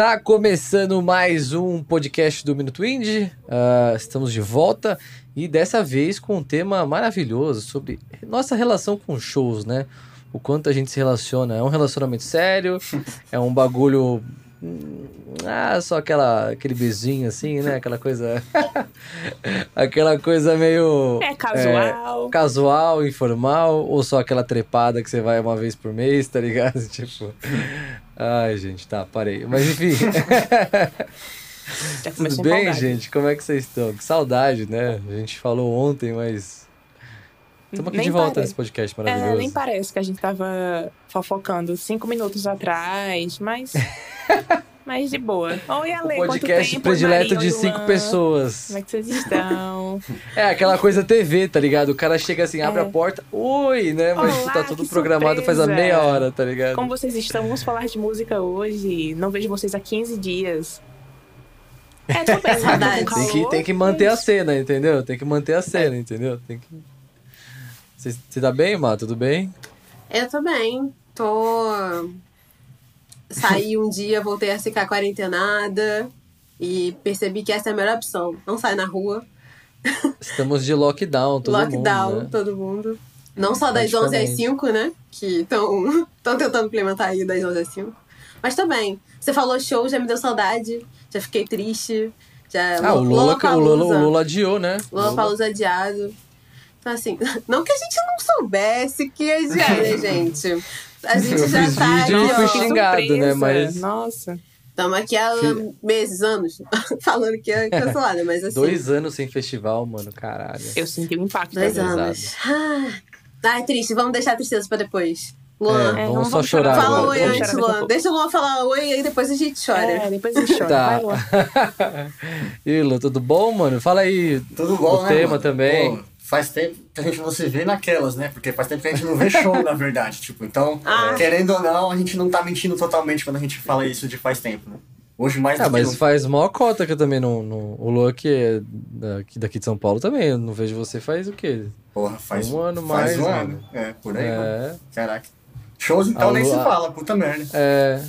Tá começando mais um podcast do Minuto Indie. Uh, estamos de volta e dessa vez com um tema maravilhoso sobre nossa relação com shows, né? O quanto a gente se relaciona. É um relacionamento sério, é um bagulho. hum, Ah, só aquela, aquele beijinho assim, né? Aquela coisa. aquela coisa meio. É casual. casual, informal, ou só aquela trepada que você vai uma vez por mês, tá ligado? Tipo. Ai, gente, tá, parei. Mas enfim. Tudo bem, empolgado. gente? Como é que vocês estão? Que saudade, né? A gente falou ontem, mas. Estamos aqui Nem de volta parece. nesse podcast É, maravilhoso. nem parece que a gente tava fofocando cinco minutos atrás, mas. mas de boa. Oi, Ale, o podcast tempo? predileto Maria, de cinco pessoas. Como é que vocês estão? É aquela coisa TV, tá ligado? O cara chega assim, abre É. a porta, oi, né? Mas Olá, tá tudo programado faz a surpresa. meia hora, tá ligado? Como vocês estão? Vamos falar de música hoje. Não vejo vocês há 15 dias. É, tô bem, Tem que, tem que manter a cena, entendeu? Tem que manter a cena, entendeu? Tem que. Você você tá bem, Má? Tudo bem? Eu tô bem. Tô. Saí um dia, voltei a ficar quarentenada e percebi que essa é a melhor opção. Não sai na rua. Estamos de lockdown, todo Lockdown, mundo. Né? todo mundo. Não só das 11 às Praticamente. 5, né? Que estão tentando implementar aí das 11 às 5. Mas também. Você falou show, já me deu saudade. Já fiquei triste. Já... Ah, o Lula, o Lula, o. Lula adiou, né? Lula Palusa adiado. Então, assim, não que a gente não soubesse que ia adiar, né, gente? A gente já tá vídeo aqui, fui ó. Xingado, surpresa. né, mas- Nossa. Estamos aqui há meses, anos, falando que ia cancelar, né? Mas assim, Dois anos sem festival, mano, caralho. Eu senti o impacto. dois da vez. anos. Ah, Ai, triste, vamos deixar a tristeza pra depois. Luan, É, É, vamos só vamos chorar chorar fala agora. oi Vamos antes, Luan. pouco. Deixa o Luan falar oi e aí depois a gente chora. É, depois a gente chora. Tá. Vai, Luan. Lu, tudo bom, mano? Fala aí Tudo bom, o né? tema mano? também. Pô, faz tempo que a gente não se vê naquelas, né? Porque faz tempo que a gente não vê show, na verdade. Tipo, então, Ah. querendo ou não, a gente não tá mentindo totalmente quando a gente fala isso de faz tempo, né? Hoje mais Ah, do que mas nunca. faz mó cota que eu também não. não o Lu que é daqui, daqui de São Paulo também. Eu não vejo você faz o quê? Porra, faz um ano faz mais, um mano. ano. É, por aí, mano. É. Caraca. Shows então nem se Lua- fala, puta merda. É.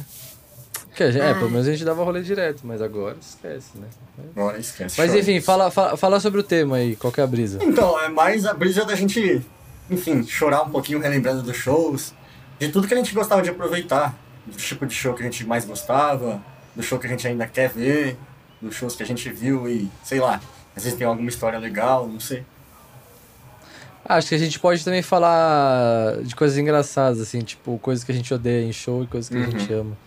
Que a gente, é, pelo menos a gente dava rolê direto, mas agora esquece, né? Agora esquece. Mas enfim, fala, fala, fala sobre o tema aí, qual que é a brisa? Então, é mais a brisa da gente, enfim, chorar um pouquinho relembrando dos shows, de tudo que a gente gostava de aproveitar, do tipo de show que a gente mais gostava, do show que a gente ainda quer ver, dos shows que a gente viu e, sei lá, às vezes tem alguma história legal, não sei. Ah, Acho que a gente pode também falar de coisas engraçadas, assim, tipo, coisas que a gente odeia em show e coisas que a gente ama.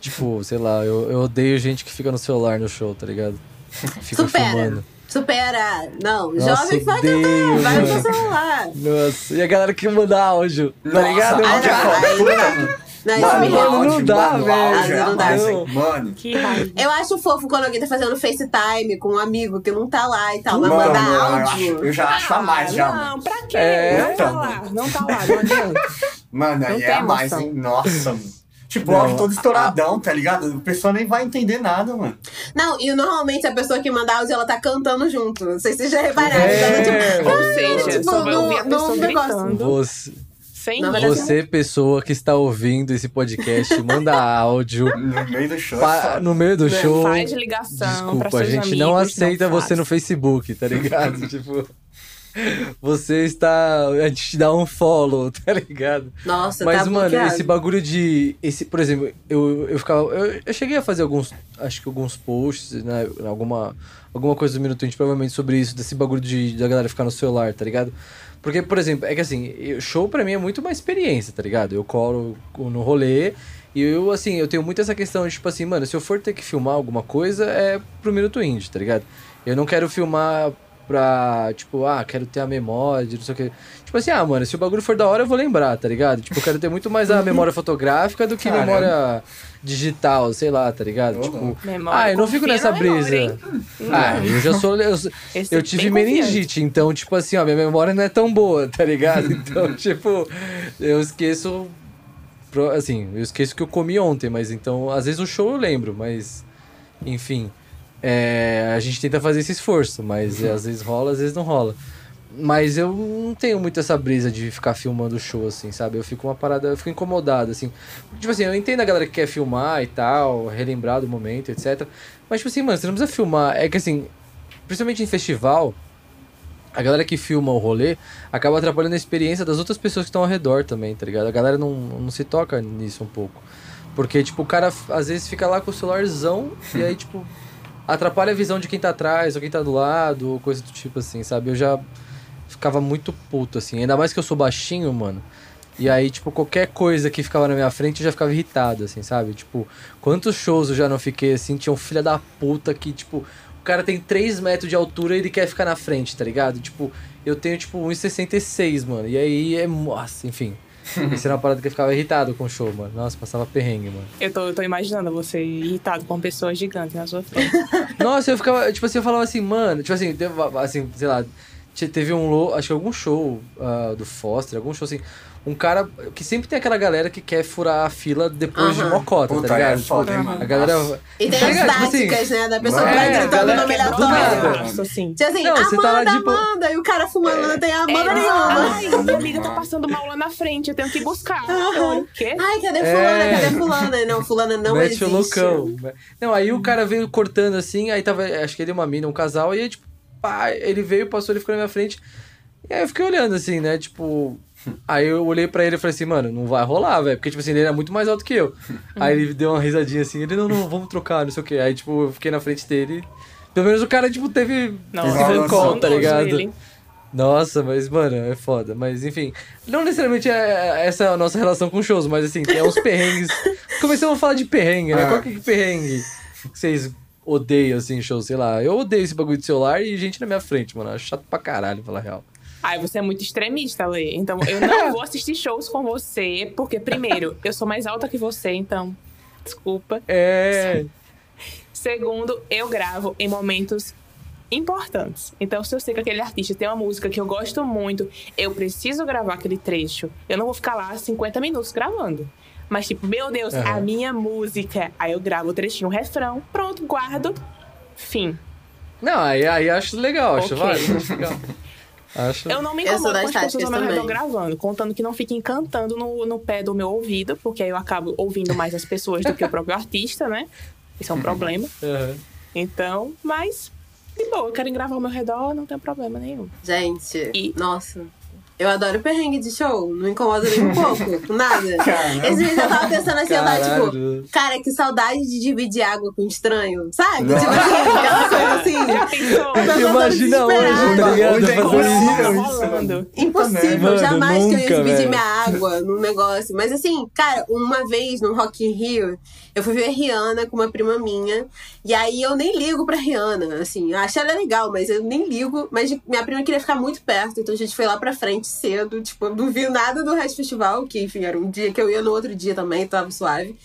Tipo, sei lá, eu, eu odeio gente que fica no celular no show, tá ligado? Fica Supera. filmando. Supera! Não, Nossa, jovem vai odeio, tentar, vai no celular. Nossa, e a galera que manda áudio, tá Nossa, ligado? áudio é Ah, não, mano. Não, Mano, não, áudio, dá, mano, velho. áudio é Ah, não dá. Não. Mano. Eu acho fofo quando alguém tá fazendo FaceTime com um amigo que não tá lá e tal, mas mano, mandar eu, acho, áudio. eu já acho a mais, já, Ah, Não, mano. pra quê? É. Não tá lá, não tá lá, não adianta. Mano, aí Não é a mais, hein? Nossa, mano. Tipo, Não, o áudio todo estouradão, tá ligado? A pessoa nem vai entender nada, mano. Não, e normalmente a pessoa que manda áudio, ela tá cantando junto. Não sei se vocês já repararam. É. Ela, tipo, Ou seja, tipo, só vai no- ouvir a pessoa gritando. Você, Sem verdade, você, pessoa que está ouvindo esse podcast, manda áudio No meio do show. é no meio do show. Faz ligação pra Desculpa, a gente amigos, não aceita você faz. no Facebook, tá ligado? tipo, você está. A gente te dá um follow, tá ligado? Nossa, Mas, tá mano, bloqueado. esse bagulho de. Esse, por exemplo, eu, eu ficava. Eu, eu cheguei a fazer alguns. Acho que alguns posts, né? Alguma, alguma coisa do Minuto Indie, provavelmente sobre isso, desse bagulho de, da galera ficar no celular, tá ligado? Porque, por exemplo, é que assim, show pra mim é muito uma experiência, tá ligado? Eu colo no rolê e eu, assim, eu tenho muito essa questão de, tipo assim, mano, se eu for ter que filmar alguma coisa, é pro Minuto Indie, tá ligado? Eu não quero filmar pra, tipo, ah, quero ter a memória, de não sei o que. Tipo assim, ah, mano, se o bagulho for da hora, eu vou lembrar, tá ligado? Tipo, eu quero ter muito mais a memória fotográfica do que Caramba. memória digital, sei lá, tá ligado? Tipo. Memória, ah, eu não fico nessa memória, brisa. hein? Ah, eu já sou. Eu, eu é tive bem confiante. meningite, então, tipo assim, ó, minha memória não é tão boa, tá ligado? Então, tipo, eu esqueço. Assim, eu esqueço que eu comi ontem, mas então, às vezes o show eu lembro, mas. Enfim. É, a gente tenta fazer esse esforço, mas é, às vezes rola, às vezes não rola. Mas eu não tenho muito essa brisa de ficar filmando o show, assim, sabe? Eu fico uma parada, eu fico incomodado, assim. Tipo assim, eu entendo a galera que quer filmar e tal, relembrar do momento, etc. Mas, tipo assim, mano, você não precisa filmar. É que assim, principalmente em festival, a galera que filma o rolê acaba atrapalhando a experiência das outras pessoas que estão ao redor também, tá ligado? A galera não, não se toca nisso um pouco. Porque, tipo, o cara às vezes fica lá com o celularzão e aí, tipo, atrapalha a visão de quem tá atrás ou quem tá do lado, ou coisa do tipo assim, sabe? Eu já ficava muito puto, assim. Ainda mais que eu sou baixinho, mano. E aí, tipo, qualquer coisa que ficava na minha frente eu já ficava irritado, assim, sabe? Tipo, quantos shows eu já não fiquei assim? Tinha um filho da puta que, tipo, o cara tem 3 metros de altura e ele quer ficar na frente, tá ligado? Tipo, eu tenho, tipo, 1,66, mano. E aí é. Nossa, enfim. Isso era uma parada que eu ficava irritado com o show, mano. Nossa, passava perrengue, mano. Eu tô, eu tô imaginando você irritado com pessoas gigantes na sua frente. Nossa, eu ficava, tipo assim, eu falava assim, mano, tipo assim, teve, assim, sei lá, te- teve um, acho que algum show ah, do Foster, algum show assim, um cara que sempre tem aquela galera que quer furar a fila depois de Aham. mocota, Puta, tá ligado? é Tipo, foda, mano? a galera. Nossa. E tem Tá as ligado? Tipo assim, táticas, né? Da pessoa é, que vai gritando nome é do aleatório. nada. Nossa, assim. Tipo assim, Não, você Amanda, tá lá, tipo- Amanda. E o cara fumando, não tem Amanda É, nenhuma. Ai, minha amiga tá passando mal lá na frente, eu tenho que buscar. Eu olho, o quê? Ai, cadê É. fulana? Cadê fulana? Não, fulana não mete existe. o loucão. Não, aí o cara veio cortando assim, aí tava, acho que ele e uma mina, um casal, e aí, tipo, pá, ele veio, passou, ele ficou na minha frente. E aí eu fiquei olhando assim, né? Tipo. Aí eu olhei pra ele e falei assim, mano, não vai rolar, velho. Porque, tipo assim, ele era muito mais alto que eu. Aí ele deu uma risadinha assim, ele, não, não, vamos trocar, não sei o quê. Aí, tipo, eu fiquei na frente dele. Pelo menos o cara, tipo, teve. Não, eu rancor, tá ligado? Ele. Nossa, mas, mano, é foda. Mas, enfim, não necessariamente é essa a nossa relação com shows, mas, assim, tem uns perrengues. Começamos a falar de perrengue, né? Ah. Qual que é o perrengue que vocês odeiam, assim, show? Sei lá, eu odeio esse bagulho de celular e gente na minha frente, mano. Acho chato pra caralho, falar real. Ai, você é muito extremista, Lê. Então, eu não vou assistir shows com você, porque, primeiro, eu sou mais alta que você, então. Desculpa. É. Segundo, eu gravo em momentos importantes. Então, se eu sei que aquele artista tem uma música que eu gosto muito, eu preciso gravar aquele trecho. Eu não vou ficar lá 50 minutos gravando. Mas, tipo, meu Deus, a Aham. minha música. Aí eu gravo o trechinho, o refrão, pronto, guardo. Fim. Não, aí, aí acho legal, acho Ok. válido, acho legal. Acho. Eu não me Eu incomodo com as pessoas ao meu redor também. gravando, contando que não fiquem cantando no, no pé do meu ouvido, porque aí eu acabo ouvindo mais as pessoas do que o próprio artista, né? Isso é um problema. Aham. Então, mas, de boa, querem gravar ao meu redor, não tem problema nenhum. Gente, E- nossa. Eu adoro perrengue de show. Não incomoda nem um pouco. Nada. Caramba. Esse dia eu tava pensando assim, eu tava tipo... Caralho. Cara, que saudade de dividir água com estranho, sabe? Tipo assim, aquela coisa assim. Já pensou? Imagina hoje, tá ligado? Hoje é impossível isso. rolando. Impossível, Mano, jamais que eu ia nunca, dividir velho. minha água num negócio. Mas assim, cara, uma vez no Rock in Rio, eu fui ver Rihanna com uma prima minha. E aí eu nem ligo pra Rihanna, assim. Eu acho ela legal, mas eu nem ligo. Mas minha prima queria ficar muito perto, então a gente foi lá pra frente cedo. Tipo, eu não vi nada do resto do festival, que enfim, era um dia que eu ia no outro dia também, tava suave.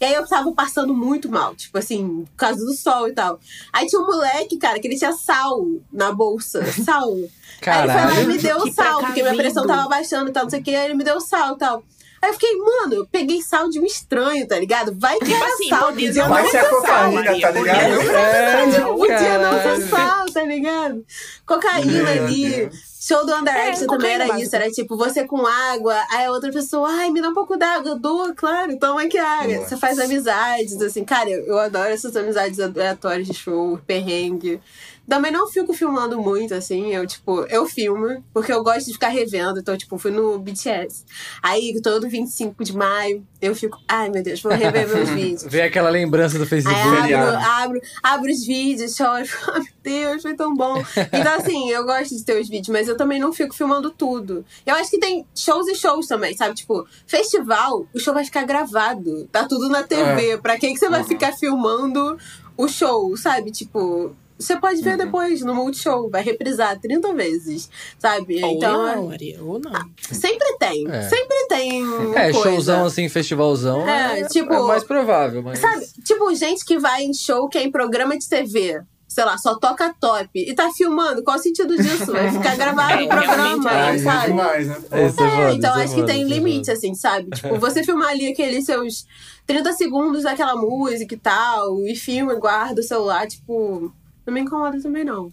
E aí eu tava passando muito mal, tipo assim, por causa do sol e tal. Aí tinha um moleque, cara, que ele tinha sal na bolsa. Sal. Aí ele foi lá e Caralho. me deu sal, porque minha pressão tava baixando e tal, não sei o que. Aí ele me deu sal e tal. Aí eu fiquei, mano, eu peguei sal de um estranho, tá ligado? Vai que era assim, sal, podia ser não Vai ser sal. cocaína, Maria, tá ligado? É, Tipo, podia não ser sal, tá ligado? Cocaína Meu ali. Deus. Show do Under É, Action também era isso. Era tipo, você com água, aí a outra pessoa, ai, me dá um pouco d'água. Eu dou, claro, toma aqui água. Nossa. Você faz amizades, assim. Cara, eu, eu adoro essas amizades aleatórias de show, perrengue. Também não fico filmando muito, assim. Eu, tipo, eu filmo, porque eu gosto de ficar revendo. Então, tipo, fui no BTS. Aí, todo 25 de maio, eu fico, ai, meu Deus, vou rever meus vídeos. Vê aquela lembrança do Facebook. Aí abro, abro, abro os vídeos, choro. Ai, meu Deus, foi tão bom. Então, assim, eu gosto de ter os vídeos, mas eu também não fico filmando tudo. Eu acho que tem shows e shows também, sabe? Tipo, festival, o show vai ficar gravado. Tá tudo na TV. Pra que, que você vai Uhum. ficar filmando o show, sabe? Tipo. Você pode ver Uhum. depois no Multishow, vai reprisar 30 vezes, sabe? Ou então, não, Maria, ou não. sempre tem. É. Sempre tem. É, coisa. showzão assim, festivalzão. É, É, tipo- é mais provável, mas. Sabe, tipo, gente que vai em show que é em programa de TV. Sei lá, só toca top. E tá filmando. Qual o sentido disso? Vai ficar gravado É, o programa, é sabe? demais, né? É É, foda, então é acho que foda, tem esse é limite, foda. assim, sabe? Tipo, você filmar ali aqueles seus 30 segundos daquela música e tal, e filma, guarda o celular, tipo, não me incomoda também, não.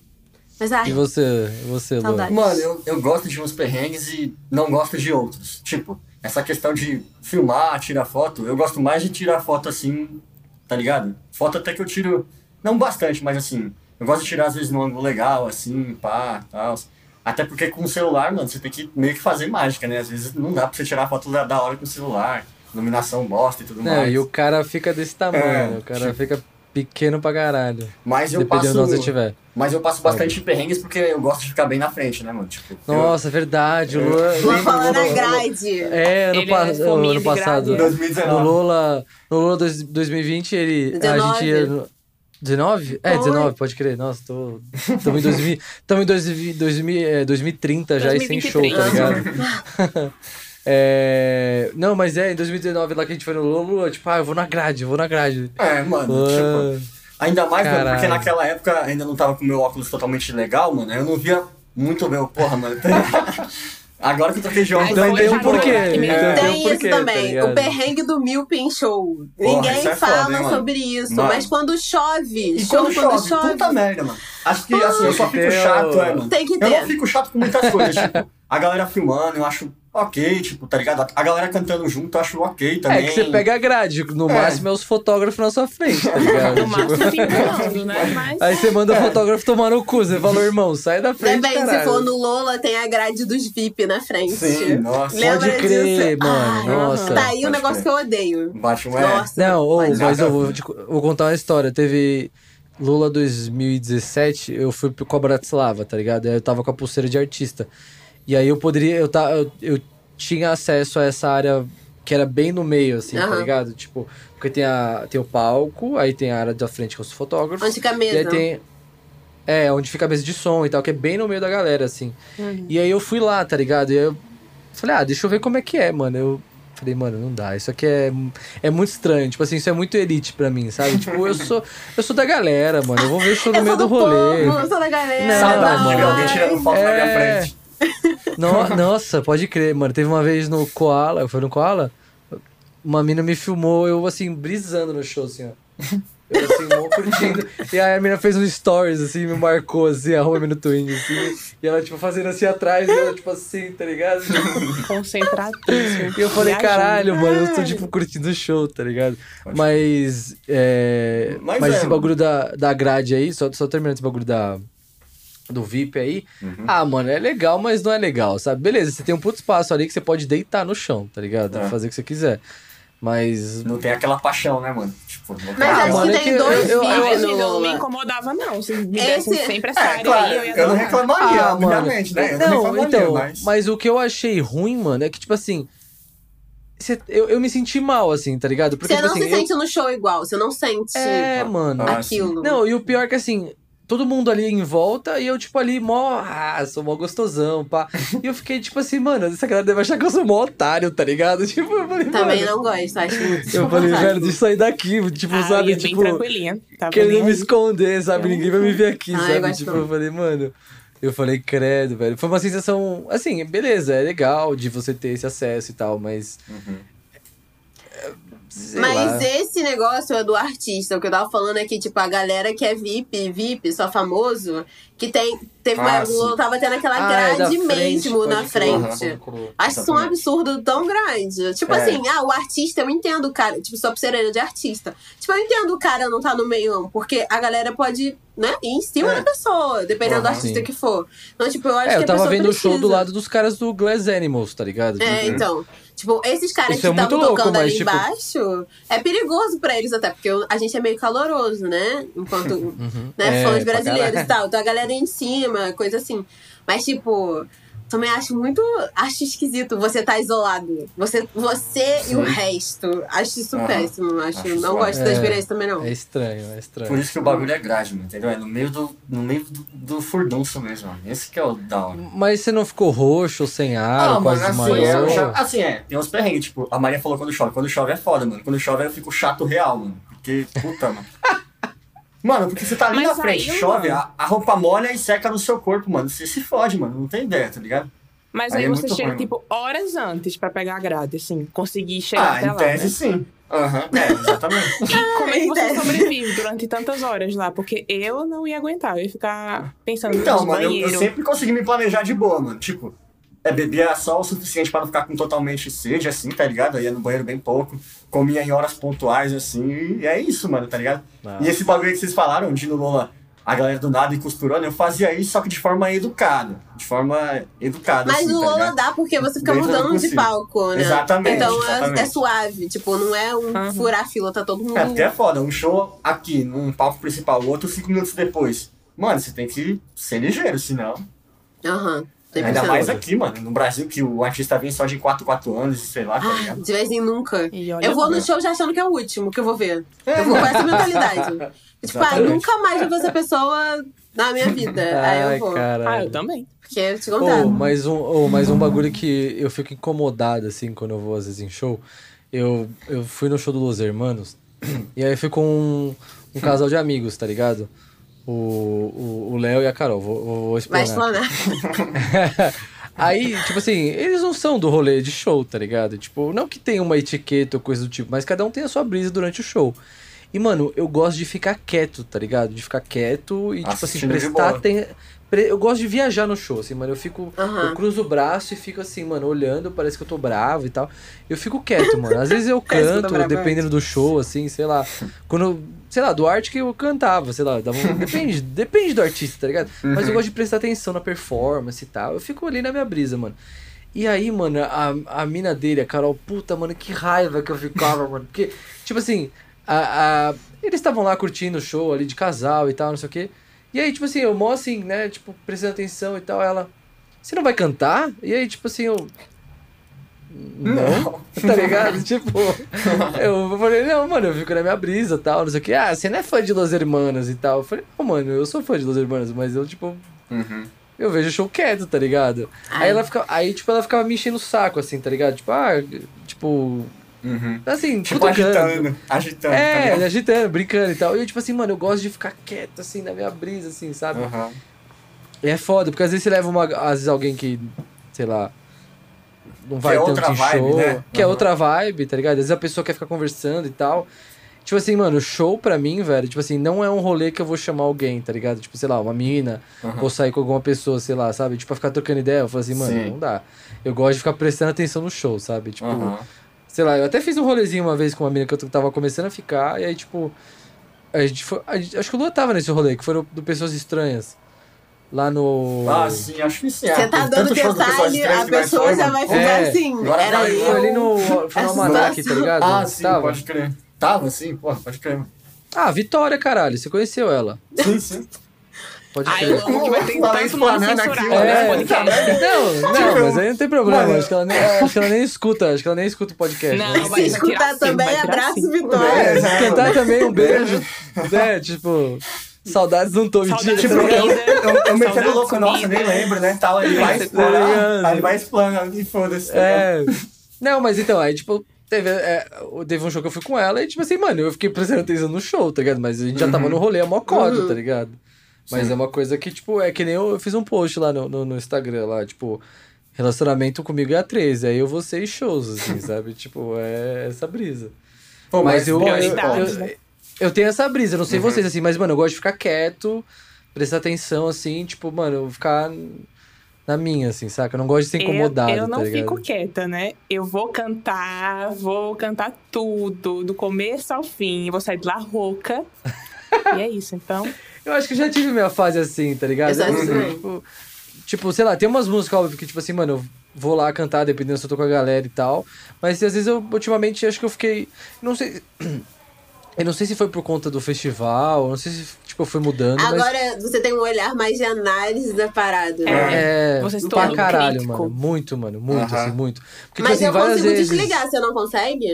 Mas ai, E você, você. Mano, eu, eu gosto de uns perrengues e não gosto de outros. Tipo, essa questão de filmar, tirar foto, eu gosto mais de tirar foto assim, tá ligado? Foto até que eu tiro, não bastante, mas assim, eu gosto de tirar às vezes num ângulo legal, assim, pá, tal. Até porque com o celular, mano, você tem que meio que fazer mágica, né? Às vezes não dá pra você tirar foto da da hora com o celular, iluminação bosta e tudo Não, mais. e o cara fica desse tamanho, É, o cara tipo- fica pequeno pra caralho. Mas eu passo. de onde você estiver. Mas eu passo bastante perrengues porque eu gosto de ficar bem na frente, né, mano? Tipo, eu- Nossa, é verdade. O Lula, Vou lembro falar na do- grade. É, ano, Ele pa- é ano passado. grade, é. 2019. No Lola, no dois- 2020, ele. A 19. gente ia. no- 19? É, Foi. 19, pode crer. Nossa, tô. Estamos em 2000, tamo em 2000, 2000, é, 2030 já e sem show, tá 2023. ligado? É, não, mas é, em 2019 lá que a gente foi no Lola, tipo, ah, eu vou na grade, eu vou na grade. É, mano, tipo. Ah, Ainda mais, mano, porque naquela época ainda não tava com o meu óculos totalmente legal, mano. Eu não via muito meu, porra, mano. Agora que eu troquei de óculos, Então tem um porquê. Então tem Tem porquê, isso tá também. ligado? o perrengue do Milpin Show. Porra, Ninguém isso é fala foda, hein, sobre isso. Mano. Mas quando chove, E show quando chove, puta merda, mano. Acho que assim, eu só fico chato, é, mano. Tem que Eu ter. não fico chato com muitas coisas, tipo, a galera filmando, eu acho ok, tipo, tá ligado? A galera cantando junto, eu acho ok também. É que você pega a grade, no É. máximo é os fotógrafos na sua frente, tá ligado? No máximo Tipo, né? Mas. Aí você manda o fotógrafo tomar no cu, você falou, irmão, sai da frente, Também, se caralho. for no Lola, tem a grade dos VIP na frente. Sim, nossa. Lembra Pode crer, disso? mano, Ai, nossa. Tá aí um negócio crer. que eu odeio. Bate um é. Nossa. Não, ô, Mas mas eu vou, te- eu vou contar uma história. Teve Lula 2017, eu fui a Bratislava, tá ligado? Aí eu tava com a pulseira de artista. E aí eu poderia, eu, tá, eu, eu tinha acesso a essa área que era bem no meio, assim, tá Aham. ligado? Tipo, porque tem, a, tem o palco, aí tem a área da frente com os fotógrafos. Onde fica a E aí mesa. tem. É, onde fica a mesa de som e tal, que é bem no meio da galera, assim. E aí eu fui lá, tá ligado? E aí eu falei, ah, deixa eu ver como é que é, mano. Eu falei, mano, não dá. Isso aqui é, é muito estranho. Tipo assim, isso é muito elite pra mim, sabe? tipo, eu sou, eu sou da galera, mano. Eu vou ver show no Eu meio sou do do rolê. povo, eu sou da galera. Não, Saudade de ver mano. alguém tirando foto na minha É. frente. No- nossa, pode crer, mano. Teve uma vez no Koala, foi no Koala? Uma mina me filmou, eu assim, brisando no show, assim, ó. Eu assim, mó curtindo. E aí a mina fez um stories, assim, me marcou, assim, arroba no Twin, assim. E ela, tipo, fazendo assim atrás, e ela, tipo, assim, tá ligado? Concentradíssimo. E eu falei, caralho, mano, eu tô, tipo, curtindo o show, tá ligado? Pode Mas, é, Mas mas, é, esse mano. bagulho da, da grade aí, só, só terminando esse bagulho da, do VIP aí. Uhum. Ah, mano, é legal, mas não é legal, sabe? Beleza, você tem um puto espaço ali que você pode deitar no chão, tá ligado? É. Fazer o que você quiser. Mas. Não tem aquela paixão, né, mano? Tipo, não tem Mas acho mano, que é tem que dois eu- eu- no não me incomodava, não. Se me Esse- dessem sempre essa É, área claro, aí, eu ia eu não reclamaria, Ah, mano. obviamente, né? Eu não, Não, reclamaria, então, mas... mas o que eu achei ruim, mano, é que, tipo assim. cê- eu, eu me senti mal, assim, tá ligado? Porque, Você tipo não assim, se eu- sente no show igual, você não sente É, mano. Ah, aquilo. Não, e o pior é que assim, todo mundo ali em volta e eu, tipo, ali, mó. Ah, sou mó gostosão, pá. E eu fiquei, tipo assim, mano, essa galera deve achar que eu sou mó otário, tá ligado? Tipo, eu falei, Também mano, não gosto, acho muito. Eu falei, velho, deixa eu sair daqui, tipo, Ah, sabe? bem Tipo, tranquilinha. Tava querendo me esconder, sabe? Ninguém vai me ver aqui, Ah, eu sabe? gosto Tipo, eu falei, mano. Eu falei, credo, velho. Foi uma sensação, assim, beleza, é legal de você ter esse acesso e tal, mas. Uhum. Sei Mas lá. esse negócio é do artista. O que eu tava falando é que, tipo, a galera que é VIP, VIP, só famoso, que tem. Teve uma Ah, sim. tava tendo aquela Ah, é grade frente, mesmo na frente. crer. Acho isso um absurdo tão grande. Tipo É. assim, ah, o artista, eu entendo o cara. Tipo, sua pulseira de artista. Tipo, eu entendo o cara não tá no meio, porque a galera pode, né, ir em cima É. da pessoa, dependendo do Aham. artista Sim. que for. Então, tipo, eu acho É, que eu tava vendo o show do lado dos caras do Glass Animals, tá ligado? É, Tipo, então. Tipo, esses caras Isso que é estavam louco, tocando ali tipo- embaixo, é perigoso pra eles até, porque a gente é meio caloroso, né? Enquanto, Uhum. né, É, fãs brasileiros e tal. Então a galera em cima, coisa assim. Mas, tipo, também acho muito. Acho esquisito você tá isolado. Você, você e o resto. Acho isso Aham. péssimo. Acho, Acho não zoado. gosto da É. experiência também, não. É estranho, é estranho. Por isso que o bagulho é grade, mano, entendeu? É no meio do, no meio do, do furdunço mesmo, mano. Esse que é o da hora. Mas você não ficou roxo, sem ar, Ah, quase mano, assim, desmaiou? eu já- assim, é, tem uns perrengues, tipo, a Maria falou quando chove. Quando chove é foda, mano. Quando chove eu fico chato real, mano. Porque, puta, mano. Mano, porque você tá ali Mas na frente, aí, chove, a, a roupa molha e seca no seu corpo, mano. Você se fode, mano. Não tem ideia, tá ligado? Mas Aí aí, é você chega, ruim, tipo, horas antes pra pegar a grade, assim. Conseguir chegar ah, até em lá, tese né? sim. Aham, é, exatamente. Como é que você sobrevive durante tantas horas lá? Porque eu não ia aguentar, eu ia ficar pensando Então, no mano, eu, eu sempre consegui me planejar de boa, mano. Tipo, é, bebia só o suficiente pra não ficar com totalmente sede, assim, tá ligado? Eu ia no banheiro bem pouco, comia em horas pontuais, assim, e é isso, mano, tá ligado? Ah. E esse bagulho que vocês falaram, de no Lola, a galera do nada e costurando, eu fazia isso, só que de forma educada. De forma educada, Mas assim, no tá Lola ligado? dá porque você fica mudando de palco, né? Exatamente, Então é- exatamente. É, suave. Tipo, não é um Uhum. furar fila, tá todo mundo. É, porque é foda, um show aqui, num palco principal, o outro cinco minutos depois. Mano, você tem que ser ligeiro, senão... Aham. Ainda 100%. mais aqui, mano, no Brasil, que o artista vem só de 4 4 anos, sei lá, tá Ah, ligado? de vez em nunca. Eu vou no show já achando que é o último que eu vou ver. Eu vou com essa mentalidade. tipo, ah, nunca mais vou ver essa pessoa na minha vida. Aí Ai, eu vou. caralho. Ah, eu também. Porque eu te contar. Oh, mais um, oh, mais um bagulho que eu fico incomodado, assim, quando eu vou às vezes em show. Eu, eu fui no show do Los Hermanos, e aí ficou um, um casal de amigos, tá ligado? O Léo e a Carol, vou, vou, vou Vai explanar. explanar. Aí, tipo assim, eles não são do rolê de show, tá ligado? Tipo, não que tenha uma etiqueta ou coisa do tipo, mas cada um tem a sua brisa durante o show. E, mano, eu gosto de ficar quieto, tá ligado? De ficar quieto e, tipo assim, Assistindo prestar boa. Eu gosto de viajar no show, assim, mano. Eu fico. Aham. Eu cruzo o braço e fico assim, mano, olhando, parece que eu tô bravo e tal. Eu fico quieto, mano. Às vezes eu canto, dependendo do show, assim, sei lá. Quando. Sei lá, do arte que eu cantava, sei lá. Dava depende, depende do artista, tá ligado? Mas eu gosto de prestar atenção na performance e tal. Eu fico ali na minha brisa, mano. E aí, mano, a, a mina dele, a Carol, puta, mano, que raiva que eu ficava, mano. Porque, tipo assim, a, a- eles estavam lá curtindo o show ali de casal e tal, não sei o quê. E aí, tipo assim, eu mó assim, né, tipo, prestando atenção e tal, ela. Você não vai cantar? E aí, tipo assim, eu. Não, tá ligado? tipo, eu falei, não, mano, eu fico na minha brisa e tal, não sei o que. Ah, você não é fã de Los Hermanos e tal. Eu falei, não, mano, eu sou fã de Los Hermanos, mas eu, tipo, Uhum. eu vejo o show quieto, tá ligado? Ai. Aí ela fica, aí, tipo, ela ficava me enchendo o saco, assim, tá ligado? Tipo, ah, tipo, Uhum. assim, Tipo, cutucando. agitando, agitando. tá É, ligado? agitando, brincando e tal. E eu, tipo assim, mano, eu gosto de ficar quieto, assim, na minha brisa, assim, sabe? Uhum. E é foda, porque às vezes você leva uma. Às vezes alguém que, sei lá. Não vai é tanto em vibe, show. né? Que é Uhum. outra vibe, tá ligado? Às vezes a pessoa quer ficar conversando e tal. Tipo assim, mano, show pra mim, velho, tipo assim, não é um rolê que eu vou chamar alguém, tá ligado? Tipo, sei lá, uma mina, Uhum. ou sair com alguma pessoa, sei lá, sabe? Tipo, pra ficar trocando ideia. Eu falo assim, mano, Sim. não dá. Eu gosto de ficar prestando atenção no show, sabe? Tipo, Uhum. Sei lá, eu até fiz um rolezinho uma vez com uma mina que eu tava começando a ficar, e aí, tipo. A gente foi. a gente- acho que o Lua tava nesse rolê, que no- do Pessoas Estranhas. Lá no. Ah, sim, acho que sim. Você tá dando detalhe, a pessoa já vai ficar É, assim. agora Era vai, eu. Foi ali no. Foi no Almanac, tá ligado? Ah, sim, Tava? pode crer. Tava, sim, pô, pode crer. Ah, Vitória, caralho. Você conheceu ela. Sim, sim. Pode Ai, crer. eu amo que vai ter tanto planando censurado aqui, nesse É, podcast. não, não, Tipo, mas aí não tem problema. mano. Acho que, ela nem, acho que ela nem escuta. Acho que ela nem escuta o podcast. Não, né? Se escutar sim, também, tirar abraço, sim. Vitória. É, Se cantar também um beijo. né? Tipo, saudades não tô mentindo. Saudades Tipo, tá comida. ligado? eu, eu, eu metendo Saudades louco, nossa, nem lembro, né? Tal, ele vai Tá explorar, ele vai explanando e foda-se. tá É. Não, mas então, aí, tipo, teve, é, teve um show que eu fui com ela e, tipo assim, mano, eu fiquei prestando atenção no show, tá ligado? Mas a gente já tava Uhum. no rolê, a mó código, Uhum. tá ligado? Mas Sim. é uma coisa que, tipo, é que nem eu, eu fiz um post lá no, no, no Instagram, lá, tipo, relacionamento comigo é a 13. Aí eu vou ser shows, assim, sabe? Tipo, é essa brisa. Pô, mas eu, eu, eu, né? eu tenho essa brisa, eu não sei Uhum. vocês, assim, mas, mano, eu gosto de ficar quieto, prestar atenção, assim, tipo, mano, ficar na minha, assim, saca? Eu não gosto de ser incomodado, eu, eu não tá ligado? fico quieta, né? Eu vou cantar, vou cantar tudo, do começo ao fim. Vou sair de lá rouca. e é isso, então. Eu acho que eu já tive minha fase assim, tá ligado? Exato, Eu não sei, também. tipo, tipo, sei lá, tem umas músicas, óbvio, que, tipo assim, mano, eu vou lá cantar, dependendo se eu tô com a galera e tal. Mas às vezes eu, ultimamente, acho que eu fiquei. Não sei. Eu não sei se foi por conta do festival, não sei se, tipo, foi mudando, mas. Agora você tem um olhar mais de análise da parada. né? É, Você se pra torna caralho, crítico. mano. Muito, mano. Muito, assim, muito. Porque, Mas tipo assim, eu consigo vezes. desligar, você não consegue?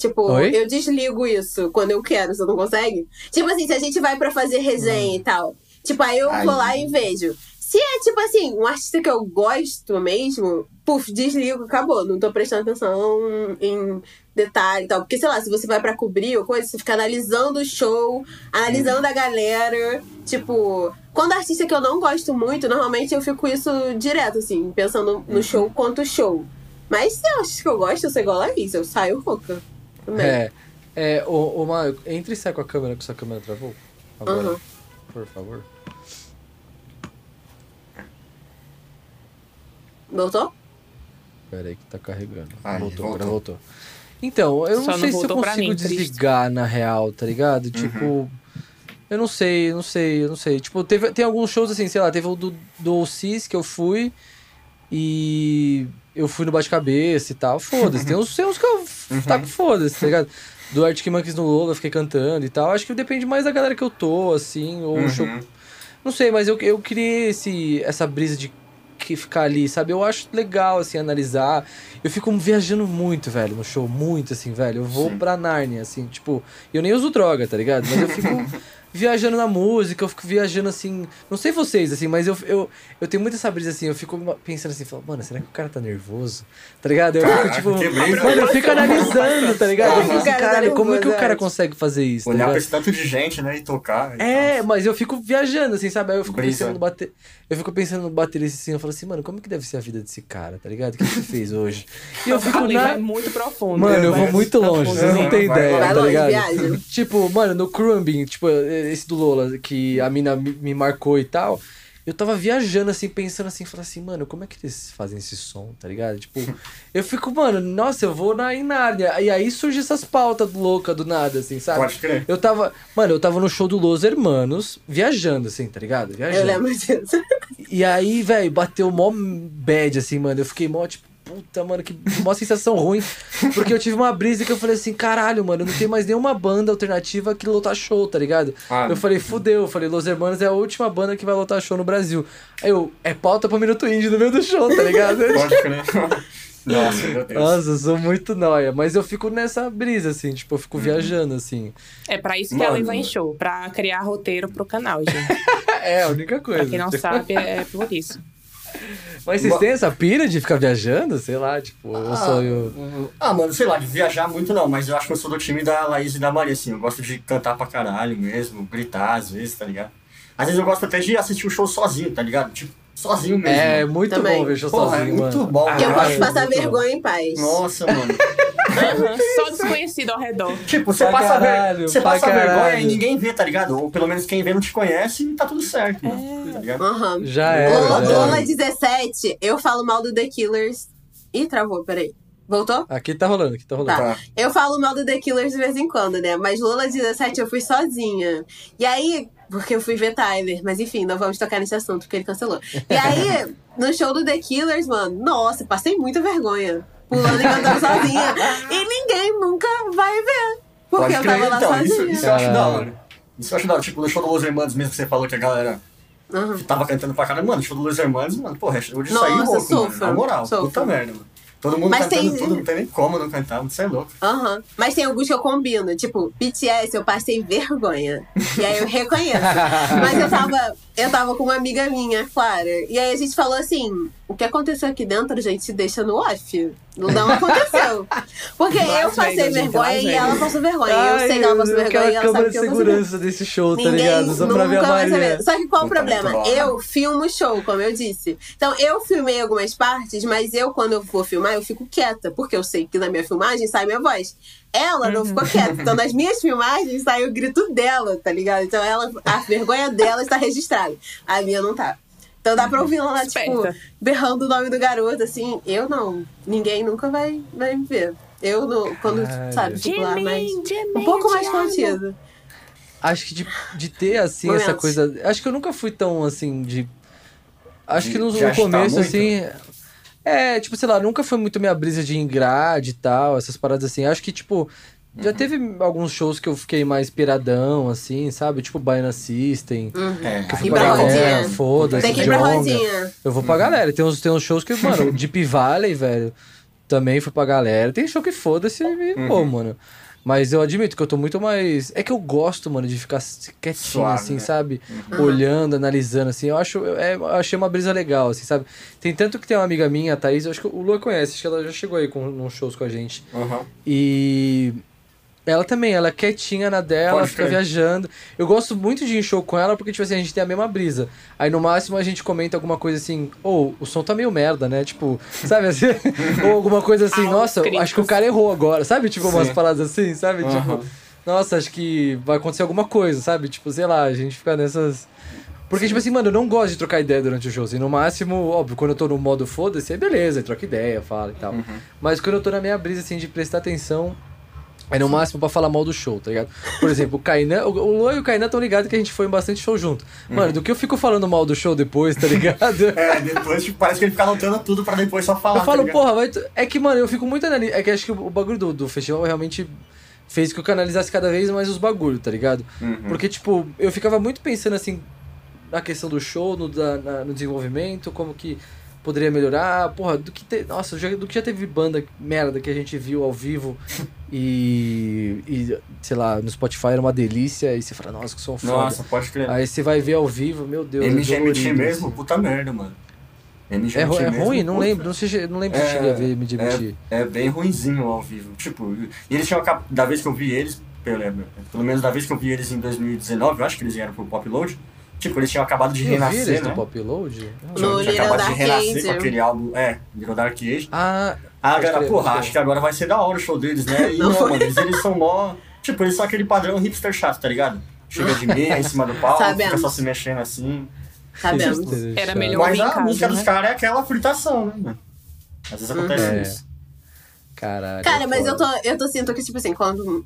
Tipo, Oi? eu desligo isso quando eu quero, você não consegue? Tipo assim, se a gente vai pra fazer resenha e tal. Tipo, aí eu Ai. vou lá e vejo. Se é, tipo assim, um artista que eu gosto mesmo, puf, desligo, acabou. Não tô prestando atenção em detalhe e tal. Porque, sei lá, se você vai pra cobrir ou coisa, você fica analisando o show, analisando a galera. Tipo, quando artista que eu não gosto muito, normalmente eu fico isso direto, assim, pensando no show quanto show. Mas se eu acho que eu gosto, eu sou igual a Laís, eu saio rouca. Também. É. É, ô, ô Maio, entre e sai com a câmera, que sua câmera travou. Agora, Uhum. por favor. Voltou? Pera aí que tá carregando. Aí, voltou, voltou. agora voltou. Então, eu Só não não sei se eu consigo mim, triste. desligar na real, tá ligado? Tipo, eu não sei, eu não sei, eu não sei. Tipo, teve, tem alguns shows assim, sei lá, teve o do, do Cis que eu fui e eu fui no bate-cabeça e tal. Foda-se, tem uns, tem uns que eu f- tá com foda-se, tá ligado? Do Arctic Monkeys no Lola, fiquei cantando e tal. Acho que depende mais da galera que eu tô, assim, ou o show Uhum. não sei, mas eu, eu criei esse, essa brisa de que ficar ali, sabe? Eu acho legal, assim, analisar. Eu fico viajando muito, velho, no show. Muito, assim, velho. Eu vou Sim. pra Nárnia, assim, tipo... Eu nem uso droga, tá ligado? Mas eu fico viajando na música, eu fico viajando, assim... Não sei vocês, assim, mas eu, eu, eu tenho muito essa brisa, assim. Eu fico pensando assim, falando, mano, será que o cara tá nervoso? Tá ligado? Eu fico, tipo... Mano, eu fico analisando, tá ligado? Eu fico tá caralho, como é que o cara consegue fazer isso, tá Olhar pra esse tanto de gente, né? E tocar. e É, tal. mas eu fico viajando, assim, sabe? Aí eu fico Brisa. pensando no bater. Eu fico pensando no baterista assim, eu falo assim, mano, como que deve ser a vida desse cara, tá ligado? O que ele fez hoje? E eu fico Ali na. vai muito profundo. Mano, eu vai vou muito longe, profundo. vocês não têm ideia, vai tá longe, ligado? Tipo, mano, no Crumbing, tipo, esse do Lola, que a mina me, me marcou e tal. Eu tava viajando, assim, pensando assim, falando assim, mano, como é que eles fazem esse som, tá ligado? Tipo, eu fico, mano, nossa, eu vou na em Nárnia. E aí surge essas pautas loucas do nada, assim, sabe? Pode crer. Eu tava. Mano, eu tava no show do Los Hermanos, viajando, assim, tá ligado? Eu Viajando. lembro disso. E aí, velho, bateu mó bad, assim, mano. Eu fiquei mó, tipo, puta, mano, que mó sensação ruim. Porque eu tive uma brisa que eu falei assim, caralho, mano, não tem mais nenhuma banda alternativa que lotar show, tá ligado? Ah. Eu falei, fudeu. Eu falei, Los Hermanos é a última banda que vai lotar show no Brasil. Aí eu, é pauta pro Minuto Indie no meio do show, tá ligado? Pode crer. Nossa, meu Deus. Nossa, eu sou muito nóia. Mas eu fico nessa brisa, assim, tipo, eu fico viajando, assim. É pra isso que Mano. ela vai em show, pra criar roteiro pro canal, gente. É, a única coisa. pra quem não sabe, é por isso. Mas vocês Ma- têm essa pira de ficar viajando? Sei lá, tipo, eu sou eu. Ah, mano, sei lá, de viajar muito não, mas eu acho que eu sou do time da Laís e da Maria, assim. Eu gosto de cantar pra caralho mesmo, gritar às vezes, tá ligado? Às vezes eu gosto até de assistir o show sozinho, tá ligado? Tipo, sozinho mesmo. É, muito Também. bom ver show Porra, sozinho, é muito mano. bom, Que eu Ah, posso é passar muito bom. vergonha em paz. Nossa, mano. Só desconhecido ao redor. Tipo, você Pra passa, ver- caralho, você pra passa vergonha e ninguém vê, tá ligado? Ou pelo menos quem vê não te conhece e tá tudo certo, mano. Tá ligado? Aham. Já Lola era. 17, eu falo mal do The Killers. Ih, travou, peraí. Voltou? Aqui tá rolando, aqui tá rolando. Tá. Tá. Eu falo mal do The Killers de vez em quando, né? Mas Lola 17 eu fui sozinha. E aí, porque eu fui ver Tyler, mas enfim, não vamos tocar nesse assunto, porque ele cancelou. E aí, no show do The Killers, mano, nossa, passei muita vergonha. Pulando e cantando sozinha. E ninguém nunca vai ver. Porque Pode eu crer, tava lá então. Isso, sozinha. isso eu acho da hora. Isso eu acho da hora. Tipo, no show do Los Hermanos mesmo que você falou que a galera Aham. tava cantando pra caralho. Mano, show do Los Hermanos, mano, porra, é show de Nossa, sair louco, mano. sofro, Na moral, sofro. puta merda, mano. Todo mundo Mas cantando tem- tudo, não tem nem como não cantar, mano, você é louco. Aham. Mas tem alguns que eu combino. Tipo, BTS, eu passei vergonha. E aí eu reconheço. Mas eu tava, eu tava com uma amiga minha, Clara. E aí a gente falou assim: o que aconteceu aqui dentro, gente, se deixa no off. Não aconteceu. Porque eu passei gente, vergonha e ela passou vergonha. eu sei que ela passou vergonha e a ela sabe que eu segurança desse show, tá Ninguém ligado? Só pra ver a nunca vai Maria. saber. Só que qual o problema? bom. Eu filmo o show, como eu disse. Então, eu filmei algumas partes, mas eu, quando eu for filmar, eu fico quieta. Porque eu sei que na minha filmagem sai minha voz. Ela não ficou quieta. Então, nas minhas filmagens, sai o grito dela, tá ligado? Então, ela, a vergonha dela está registrada. A minha não tá. Então, dá pra ouvir ela lá, tipo, Esperta. berrando o nome do garoto, assim. Eu não. Ninguém nunca vai, vai me ver. Eu, não, quando, Caralho. sabe, fico lá, mas... Jimmy, Um pouco mais contido. Acho que de, de ter, assim, Momentos. essa coisa. Acho que eu nunca fui tão, assim, de. Acho que no, no começo, muito? É, tipo, sei lá, nunca foi muito minha brisa de engrade e tal, essas paradas assim. Acho que, tipo. Uhum. Já teve alguns shows que eu fiquei mais piradão, assim, sabe? Tipo Baiana System. É, Que eu fui pra pra galera, rodinha? foda-se. Tem que ir pra rodinha. Eu vou pra galera. Tem uns, tem uns shows que, mano, Deep Valley, velho, também fui pra galera. Tem show que foda-se e, Uhum. pô, mano. Mas eu admito que eu tô muito mais. É que eu gosto, mano, de ficar quietinho, Suave, assim, né? sabe? Olhando, analisando, assim. Eu acho. é, eu achei uma brisa legal, assim, sabe? Tem tanto que tem uma amiga minha, a Thaís, eu acho que o Lua conhece, acho que ela já chegou aí com, nos shows com a gente. Aham. E Ela também, ela é quietinha na dela, Pode fica viajando. Eu gosto muito de ir em show com ela porque, tipo assim, a gente tem a mesma brisa. Aí no máximo a gente comenta alguma coisa assim, ou o som tá meio merda, né? Tipo, sabe assim? ou alguma coisa assim, Ah, nossa, os críticos. acho que o cara errou agora, sabe? Tipo, umas Sim. paradas assim, sabe? Aham. Tipo, nossa, acho que vai acontecer alguma coisa, sabe? Tipo, sei lá, a gente fica nessas. Porque, tipo assim, mano, eu não gosto de trocar ideia durante o show. Assim, no máximo, óbvio, quando eu tô no modo foda-se, aí beleza, troca ideia, fala e tal. Uhum. Mas quando eu tô na minha brisa, assim, de prestar atenção, é no máximo pra falar mal do show, tá ligado? Por exemplo, o Kainan, o Luan e o Kainan estão ligados que a gente foi em bastante show junto. Mano, do que eu fico falando mal do show depois, tá ligado? É, depois tipo, parece que ele fica anotando tudo pra depois só falar. Eu falo, tá porra, vai. tu- É que, mano, eu fico muito analisando. É que acho que o bagulho do, do festival realmente fez que eu canalizasse cada vez mais os bagulhos, tá ligado? Uhum. Porque, tipo, eu ficava muito pensando assim na questão do show, no, da- na- no desenvolvimento, como que poderia melhorar. Porra, do que te, Nossa, do que já teve banda merda que a gente viu ao vivo e. e sei lá, no Spotify era uma delícia, e você fala, nossa, que som foda. Nossa, pode crer. Aí você vai ver ao vivo, meu Deus. é MGMT mesmo, assim. puta merda, mano. É, MGMT é mesmo, ruim? Não lembro, não, sei, não lembro se É, cheguei a ver MGMT. É bem ruinzinho ao vivo. Tipo, e eles tinham da vez que eu vi eles, pelo, pelo menos da vez que eu vi eles em 2019, eu acho que eles vieram pro Pop Load. Tipo, eles tinham acabado de Eu eles renascer, do né? Pop Load? Não. No Little acabado de Dark renascer Age. com aquele álbum. É, Little Dark Age. Ah, Ah, galera, porra, acho que agora vai ser da hora o show deles, né? E Não não, mano, eles, eles são mó. Tipo, eles são aquele padrão hipster chato, tá ligado? Chega de meia em cima do palco, fica Sabemos. só se mexendo assim. Sabemos. Era melhor Mas a casa, música né? dos caras é aquela fritação, né, mano? Às vezes acontece É. isso. Caralho. Cara, mas eu foda. tô, eu tô sinto que, tipo assim, quando.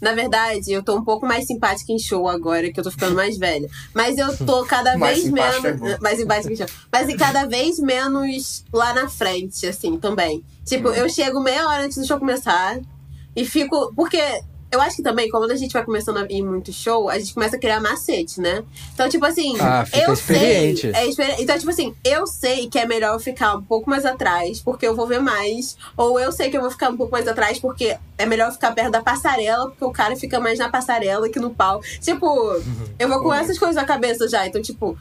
Na verdade, eu tô um pouco mais simpática em show agora, que eu tô ficando mais velha. Mas eu tô cada Mais vez é menos. bom. mais simpática em show. Mas e cada vez menos lá na frente, assim, também. Tipo, Hum. eu chego meia hora antes do show começar e fico. Porque. Eu acho que também, quando a gente vai começando a ir muito show, a gente começa a criar macete, né? Então, tipo assim, Ah, eu experiente. sei. É Então, tipo assim, eu sei que é melhor eu ficar um pouco mais atrás, porque eu vou ver mais. Ou eu sei que eu vou ficar um pouco mais atrás, porque é melhor eu ficar perto da passarela, porque o cara fica mais na passarela que no pau. Tipo, eu vou com essas coisas na cabeça já. Então, tipo,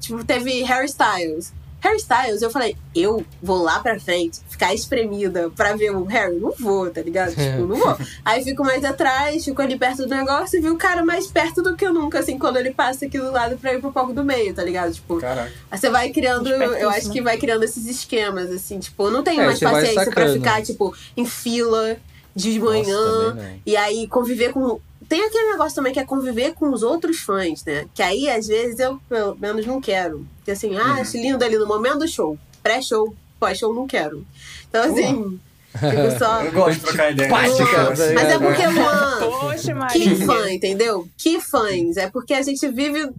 tipo, teve Harry Styles. Harry Styles, eu falei, eu vou lá pra frente, ficar espremida pra ver o Harry. Não vou, tá ligado? Tipo, não vou. Aí fico mais atrás, fico ali perto do negócio e vi o cara mais perto do que eu nunca, assim, quando ele passa aqui do lado pra ir pro palco do meio, tá ligado? Tipo, Caraca. Aí você vai criando, eu acho que vai criando esses esquemas, assim, tipo, eu não tenho É, mais paciência pra ficar, tipo, em fila de Nossa, manhã também não. e aí conviver com. Tem aquele negócio também que é conviver com os outros fãs, né? Que aí, às vezes, eu pelo menos não quero. Porque assim, ah, acho lindo ali no momento do show. Pré-show, pós-show, não quero. Então, assim, fico só. Eu gosto de trocar ideia. Assim. Mas é É, porque, Luan, Poxa, que Maria. fã, entendeu? Que fãs. É porque a gente vive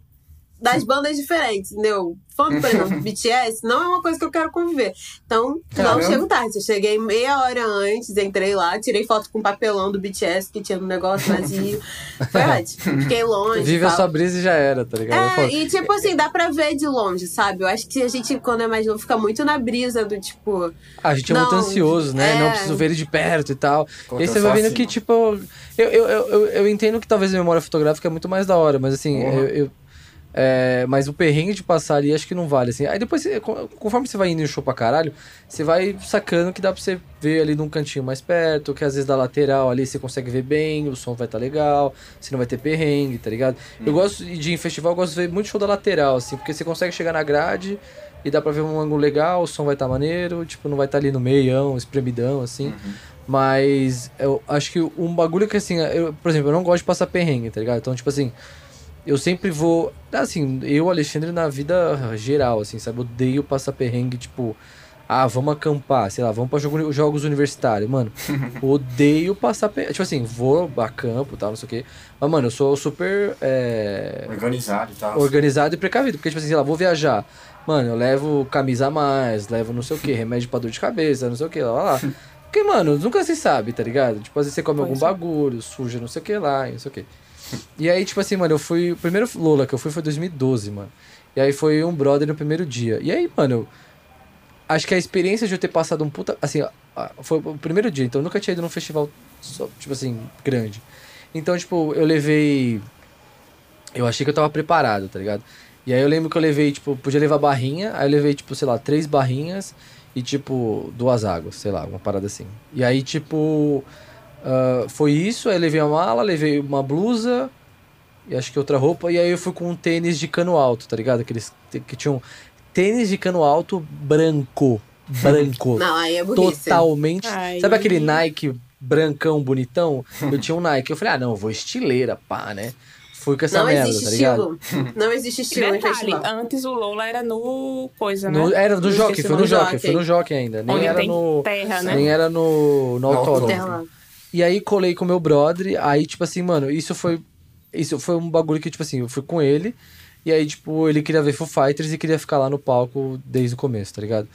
das bandas diferentes, entendeu? Fã, por exemplo, BTS não é uma coisa que eu quero conviver. Então, não Caramba. chego tarde. Eu cheguei meia hora antes, entrei lá, tirei foto com papelão do BTS que tinha no negócio vazio. Foi ótimo. Fiquei longe. Vive a sua brisa e já era, tá ligado? É, e tipo assim, dá pra ver de longe, sabe? Eu acho que a gente, quando é mais novo, fica muito na brisa do tipo. Ah, a gente é muito Não, ansioso, né? é. Não preciso ver ele de perto e tal. Pô, e aí você vai vendo assim, que, tipo. Eu, eu, eu, eu, eu entendo que talvez a memória fotográfica é muito mais da hora, mas assim, Uhum. eu. eu- é, mas o perrengue de passar ali acho que não vale, assim. Aí depois, conforme você vai indo em show pra caralho, você vai sacando que dá pra você ver ali num cantinho mais perto, que às vezes da lateral ali você consegue ver bem, o som vai estar legal, você não vai ter perrengue, tá ligado? Eu gosto de ir em festival, eu gosto de ver muito show da lateral, assim, porque você consegue chegar na grade e dá pra ver um ângulo legal, o som vai estar maneiro, tipo, não vai estar ali no meião, espremidão, assim. Mas eu acho que um bagulho que, assim, eu, por exemplo, eu não gosto de passar perrengue, tá ligado? Então, tipo assim, eu sempre vou. Assim, eu, Alexandre, na vida geral, assim, sabe? Odeio passar perrengue, tipo. Ah, vamos acampar, sei lá, vamos pra jogo, jogos universitários, mano. odeio passar perrengue. Tipo assim, vou a campo e tal, não sei o quê. Mas, mano, eu sou super. é, Organizado e tal. organizado e precavido. Porque, tipo assim, sei lá, vou viajar. Mano, eu levo camisa a mais, levo não sei o que, remédio pra dor de cabeça, não sei o que, lá, lá, lá. Porque, mano, nunca se sabe, tá ligado? Tipo, às vezes você come Pois algum é. bagulho, suja não sei o que lá, não sei o que. E aí, tipo assim, mano, eu fui. O primeiro Lola que eu fui foi 2012, mano. E aí foi um brother no primeiro dia. E aí, mano, eu acho que a experiência de eu ter passado um puta. Assim, foi o primeiro dia, então eu nunca tinha ido num festival, só, tipo assim, grande. Então, tipo, eu levei. Eu achei que eu tava preparado, tá ligado? E aí eu lembro que eu levei, tipo, podia levar barrinha, aí eu levei, tipo, sei lá, três barrinhas e, tipo, duas águas, sei lá, uma parada assim. E aí, tipo. Ah, foi isso, aí levei a mala, levei uma blusa e acho que outra roupa, e aí eu fui com um tênis de cano alto, tá ligado? Aqueles que tinham tênis de cano alto branco. Branco. Não, aí é burrice. totalmente. Ai. Sabe aquele Nike brancão, bonitão? Eu tinha um Nike. Eu falei, ah, não, eu vou estileira, pá, né? Fui com essa Não merda, existe tá ligado? estilo. Não existe estilo em Detalhe, festival. antes o Lola era no coisa, né? No- era no No Jockey, foi no Jockey, foi no Jockey ainda. Nem Onde era tem no. terra, né? Nem era no, no No autódromo. E aí colei com o meu brother, aí, tipo assim, mano, isso foi. Isso foi um bagulho que, tipo assim, eu fui com ele. E aí, tipo, ele queria ver Foo Fighters e queria ficar lá no palco desde o começo, tá ligado?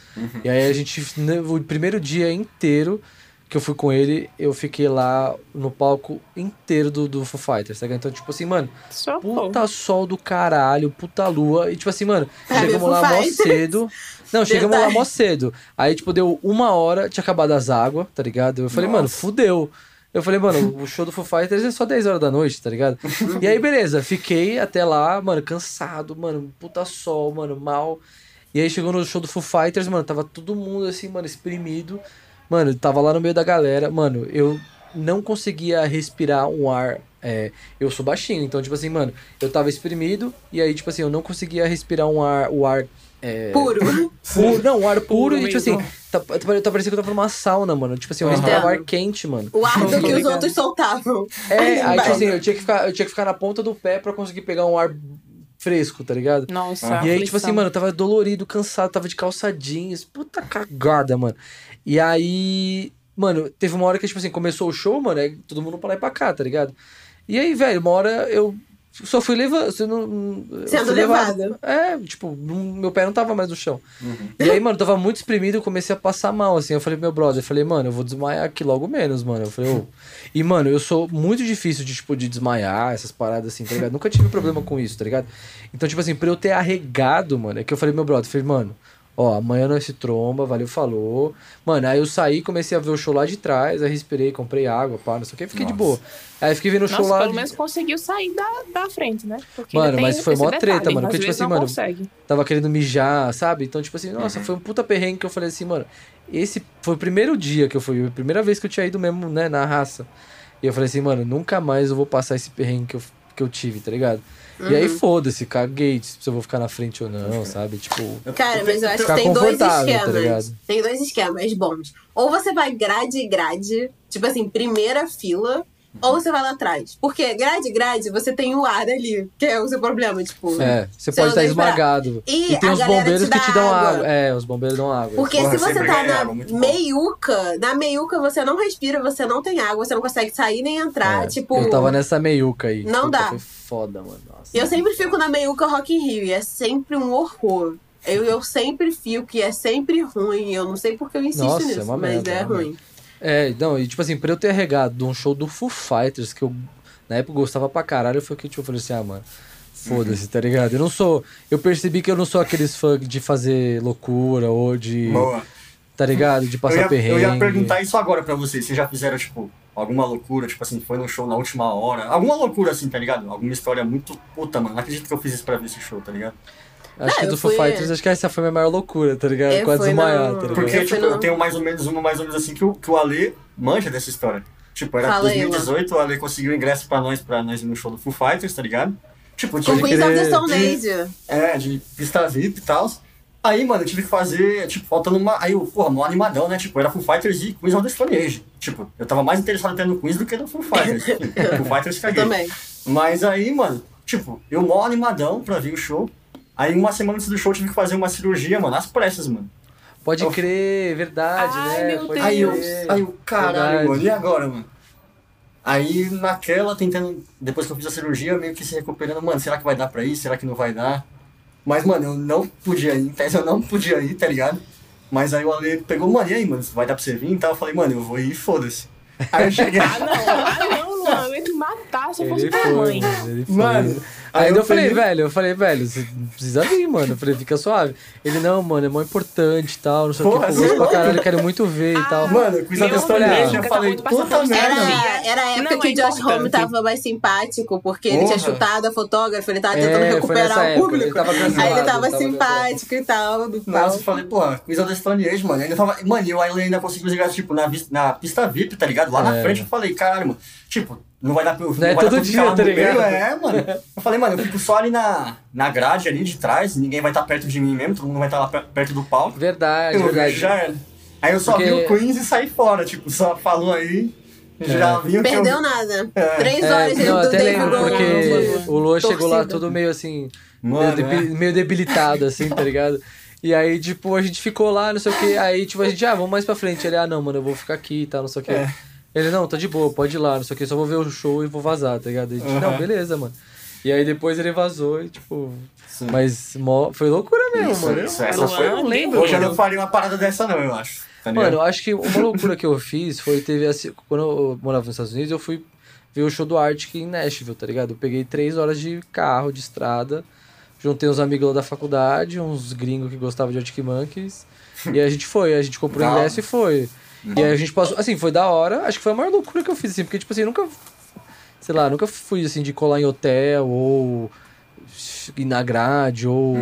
E aí a gente, no o primeiro dia inteiro que eu fui com ele, eu fiquei lá no palco inteiro do, do Foo Fighters, tá ligado? Então, tipo assim, mano, Socorro. puta sol do caralho, puta lua. E tipo assim, mano, É, chegamos lá mó cedo. Não, chegamos lá mó cedo. Aí, tipo, deu uma hora, tinha acabado as águas, tá ligado? Eu falei, mano, Nossa. fudeu. Eu falei, mano, o show do Foo Fighters é só 10 horas da noite, tá ligado? e aí, beleza, fiquei até lá, mano, cansado, mano, puta sol, mano, mal. E aí chegou no show do Foo Fighters, mano, tava todo mundo assim, mano, exprimido. Mano, tava lá no meio da galera, mano, eu não conseguia respirar um ar. É, eu sou baixinho, então, tipo assim, mano, eu tava exprimido, e aí, tipo assim, eu não conseguia respirar um ar, o ar. É, Puro. puro, não, um ar puro, Puro e tipo assim, mesmo. Tá, tá, tá parecendo que eu tava numa sauna, mano. Tipo assim, eu Aham. respirava ar quente, mano. O ar do que os Obrigado. outros soltavam. É, aí, tipo assim, eu tinha, que ficar, eu tinha que ficar na ponta do pé pra conseguir pegar um ar fresco, tá ligado? Nossa, E aí, tipo assim, mano, eu tava dolorido, cansado, tava de calça jeans, puta cagada, mano. E aí, mano, teve uma hora que, tipo assim, começou o show, mano, aí todo mundo pra lá e pra cá, tá ligado? E aí, velho, uma hora eu só fui levando. Você não, Sendo fui levado. É, tipo, não- meu pé não tava mais no chão. Uhum. E aí, mano, eu tava muito exprimido, eu comecei a passar mal, assim. Eu falei pro meu brother, eu falei, mano, eu vou desmaiar aqui logo menos, mano. Eu falei, ô. E, mano, eu sou muito difícil de, tipo, de desmaiar, essas paradas assim, tá ligado? Nunca tive problema com isso, tá ligado? Então, tipo assim, pra eu ter arregado, mano, é que eu falei pro meu brother, eu falei, mano, ó, amanhã nós se tromba, valeu, falou. Mano, aí eu saí, comecei a ver o show lá de trás, aí respirei, comprei água, pá, não sei o que, fiquei de Nossa. boa. Aí fiquei vendo o show Nossa, lá. pelo de- menos conseguiu sair da, da frente, né? Porque Mano, mas foi mó detalhe, treta, mano, porque, tipo assim, não mano, consegue. tava querendo mijar, sabe? Então, tipo assim, nossa, foi um puta perrengue que eu falei assim, mano, esse foi o primeiro dia que eu fui, a primeira vez que eu tinha ido mesmo, né, na raça. E eu falei assim, mano, nunca mais eu vou passar esse perrengue que eu, que eu tive, tá ligado? E aí foda-se, caguei se eu vou ficar na frente ou não, sabe? Tipo, Cara, mas eu acho que Ficar tem dois confortável, tá esquemas. ligado? tem dois esquemas bons. Ou você vai grade grade, tipo assim, primeira fila, ou você vai lá atrás. Porque grade grade, você tem o ar ali, que é o seu problema, tipo. é, você Você pode não estar esmagado. E E, tem a os bombeiros te que te dão água. água. É, os bombeiros dão água. Porque Porra, se você tá ganha na meiuca, na meiuca você não respira, você não tem água, você não consegue sair nem entrar. É, tipo. Eu tava nessa meiuca aí. Não Puta, dá. Foi foda, mano. Nossa. Eu sempre fico na meiuca Rock in Rio e é sempre um horror. Eu, eu sempre fico e é sempre ruim. Eu não sei porque eu insisto Nossa, nisso, é uma mas merda, é é ruim. É, não, e tipo assim, pra eu ter arregado de um show do Foo Fighters, que eu na época gostava pra caralho, foi que tipo, eu falei assim, ah, mano, foda-se, tá ligado? Eu não sou. Eu percebi que eu não sou aqueles fãs de fazer loucura ou de. Boa. Tá ligado? De Eu passar ia, perrengue. eu ia perguntar isso agora pra vocês. Vocês já fizeram, tipo, alguma loucura, tipo assim, foi no show na última hora? Alguma loucura assim, tá ligado? Alguma história muito puta, mano. Não acredito que eu fiz isso pra ver esse show, tá ligado? Acho Ah, que eu do Foo fui- Fighters, acho que essa foi a minha maior loucura, tá ligado? Eu Quase desmaiar, no- tá ligado? Porque, Eu tipo, eu tenho mais ou menos uma mais ou menos assim que o, que o Ale manja dessa história. Tipo, era Fala aí, 2018, o Ale conseguiu ingresso pra nós, pra nós ir no show do Foo Fighters, tá ligado? Tipo, Com tive Queens of the. Stone Age. É, de pista VIP e tal. Aí, mano, eu tive que fazer, tipo, faltando uma. Aí, eu, porra, mó animadão, né? Tipo, era Foo Fighters e Queens of the Stone Age. Tipo, eu tava mais interessado até no Queens do que no Foo Fighters. Foo Fighters Eu caguei. também. Mas aí, mano, tipo, eu mó animadão pra ver o show. Aí, uma semana antes do show, eu tive que fazer uma cirurgia, mano, às pressas, mano. Pode Eu- crer, verdade, Ai, né? meu Aí eu, aí eu, caralho, Verdade. mano, e agora, mano? Aí naquela, tentando, depois que eu fiz a cirurgia, meio que se recuperando, mano, será que vai dar pra ir? Será que não vai dar? Mas, mano, eu não podia ir, em tese eu não podia ir, tá ligado? Mas aí o Ale pegou, mano, e aí, mano, vai dar pra você vir e tal? Eu falei, mano, eu vou ir, foda-se. Aí eu cheguei. Ah, não, ah, não, Luan, eu ia te matar se eu fosse tua mãe. mano, ele foi. Mano, Aí, Aí eu, eu falei, peguei- velho, eu falei, velho, você não precisa vir, mano. Eu falei, fica suave. Ele, não, mano, é mó importante e tal, não sei o Porra, que, é pra louco? caralho, eu quero muito ver e tal. Mano, Meu the Stone Deus, Age, eu tá falei, puta merda. Era, era a época Não, que é o Josh importante. Homme tava mais simpático, porque ele tinha Porra. chutado a fotógrafa, ele tava É, tentando foi recuperar o época, público. ele tava Aí ele tava ele tava simpático e tal. Do Nossa, eu falei, pô, of the Stone Age, mano. Ainda tava, mano, e eu ainda consegui jogar, tipo, na, na pista VIP, tá ligado? Lá na É. frente eu falei, caralho, mano. Tipo, não vai dar pra eu Não é vai todo dia, lá tá ligado? É, mano. Eu falei, mano, eu fico só ali na, na grade ali de trás, ninguém vai estar perto de mim mesmo, todo mundo vai estar lá per- perto do palco. Verdade, Eu verdade. já era. Aí eu só Porque- vi o Queens e saí fora, tipo, só falou aí, já viu que eu... Perdeu nada. É. Três É, horas não, do até lembro, porque o Lua chegou lá todo meio assim, Mano, meio, debi- meio debilitado, assim, tá ligado? E aí, tipo, a gente ficou lá, não sei o que, aí, tipo, a gente, ah, vamos mais pra frente. Ele, ah, não, mano, eu vou ficar aqui e tal, não sei o que. É. Ele, não, tá de boa, pode ir lá, não sei o que, só vou ver o show e vou vazar, tá ligado? A gente, não, Uhum. beleza, mano. E aí depois ele vazou e, tipo, Sim. mas mó- foi loucura mesmo, Isso, mano. isso, eu, essa eu foi- não lembro. Hoje eu não faria uma parada dessa não, eu acho. Tá? Mano, eu acho que uma loucura que eu fiz foi teve assim, quando eu morava nos Estados Unidos, eu fui ver o show do Arctic em Nashville, tá ligado? Eu peguei três horas de carro, de estrada, juntei uns amigos lá da faculdade, uns gringos que gostavam de Arctic Monkeys, e a gente foi, a gente comprou o ingresso e foi. E aí a gente passou, assim, foi da hora, acho que foi a maior loucura que eu fiz, assim, porque, tipo assim, eu nunca, sei lá, nunca fui, assim, de colar em hotel ou ir na grade ou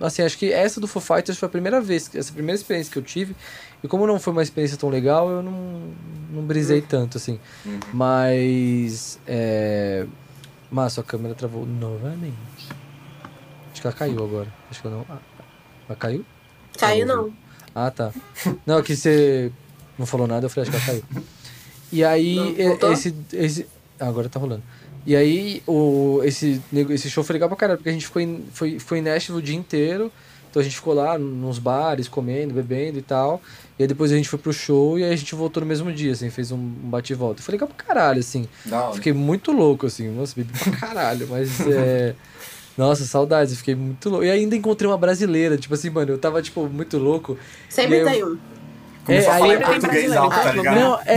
assim acho que essa do Foo Fighters foi a primeira vez essa primeira experiência que eu tive e como não foi uma experiência tão legal eu não não brisei tanto assim. Mas é mas sua câmera travou novamente. Acho que ela caiu agora. Acho que ela não ah, ela caiu? Caiu não. Ah, tá. Não, é que você não falou nada, eu falei, acho que ela caiu. E aí, Não, esse, esse. ah, agora tá rolando. E aí, o, esse, esse show foi legal pra caralho, porque a gente ficou em, foi, foi em Nashville o dia inteiro. Então a gente ficou lá nos bares, comendo, bebendo e tal. E aí depois a gente foi pro show e aí a gente voltou no mesmo dia, assim, fez um, bate e volta. Foi legal pra caralho, assim. Hora. Fiquei muito louco, assim. Nossa, bebi pra caralho, mas é. Nossa, saudades, eu fiquei muito louco. E ainda encontrei uma brasileira, tipo assim, mano, eu tava, tipo, muito louco. Sempre E aí eu- tem um. É, a falar aí- em português alto, tá ligado? Não, é,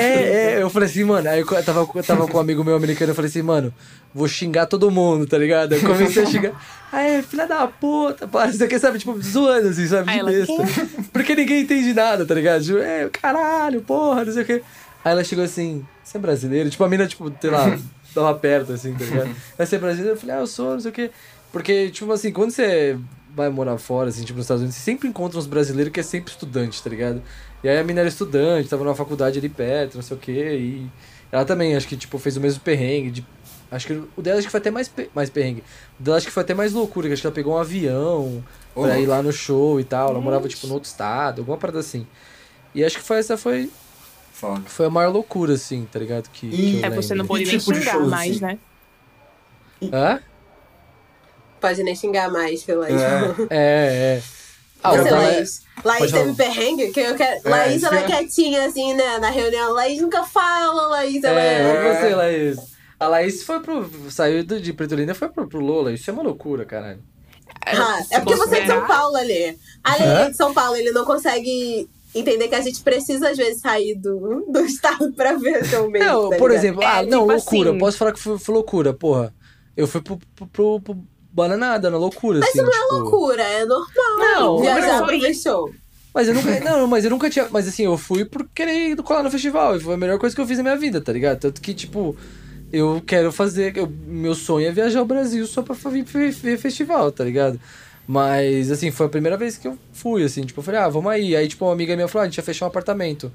é, eu falei assim, mano, aí eu tava, eu tava com um amigo meu americano, eu falei assim, mano, vou xingar todo mundo, tá ligado? Eu comecei a xingar, aí, filha da puta, para, isso aqui, sabe, tipo, zoando, assim, sabe, Aí de ela, besta. Porque ninguém entende nada, tá ligado? Tipo, é, caralho, porra, não sei o quê. Aí ela chegou assim, você é brasileiro? Tipo, a mina, tipo, sei lá, tava perto, assim, tá ligado? Aí você é brasileiro? Eu falei, ah, eu sou, não sei o quê. Porque, tipo assim, quando você vai morar fora, assim, tipo, nos Estados Unidos, você sempre encontra uns brasileiros que é sempre estudante, tá ligado? E aí a mina era estudante, tava numa faculdade ali perto, não sei o quê, e ela também, acho que, tipo, fez o mesmo perrengue, de... Acho que o dela acho que foi até mais, pe- mais perrengue. O dela acho que foi até mais loucura, que acho que ela pegou um avião Ô, pra ir lá no show e tal. Ela morava, tipo, no outro estado, alguma parada assim. E acho que foi, essa foi, Foda. foi a maior loucura, assim, tá ligado? Que, que E- eu É, você não pode Que nem tipo xingar show, mais, assim? né? Hã? Pode nem xingar mais, pela É. É, é. Ah, Você, da Laís. Laís teve falar. perrengue? Que eu quero... É, Laís, ela é- é quietinha, assim, né? Na reunião. Laís nunca fala, Laís, ela É, é... você, Laís? A Laís foi pro. Saiu do- de Pretolina e foi pro, pro Lola. Isso é uma loucura, caralho. Ah, é porque você é de São Paulo, ali. Ali é de São Paulo, ele não consegue entender que a gente precisa, às vezes, sair do, do estado pra ver seu meio. Não, tá por exemplo, É, ah, não, tipo loucura. assim- Posso falar que foi, foi loucura, porra. Eu fui pro, pro, pro Bananada, na loucura, Mas assim. isso não é tipo... loucura, é normal. Não, viajar pro foi- show. Mas eu nunca. Não, mas eu nunca tinha. Mas assim, eu fui por querer ir colar no festival. E foi a melhor coisa que eu fiz na minha vida, tá ligado? Tanto que, tipo, eu quero fazer. eu- meu sonho é viajar ao Brasil só pra vir ver, ver festival, tá ligado? Mas, assim, foi a primeira vez que eu fui, assim, tipo, eu falei, ah, vamos aí. Aí, tipo, uma amiga minha falou, ah, a gente ia fechar um apartamento.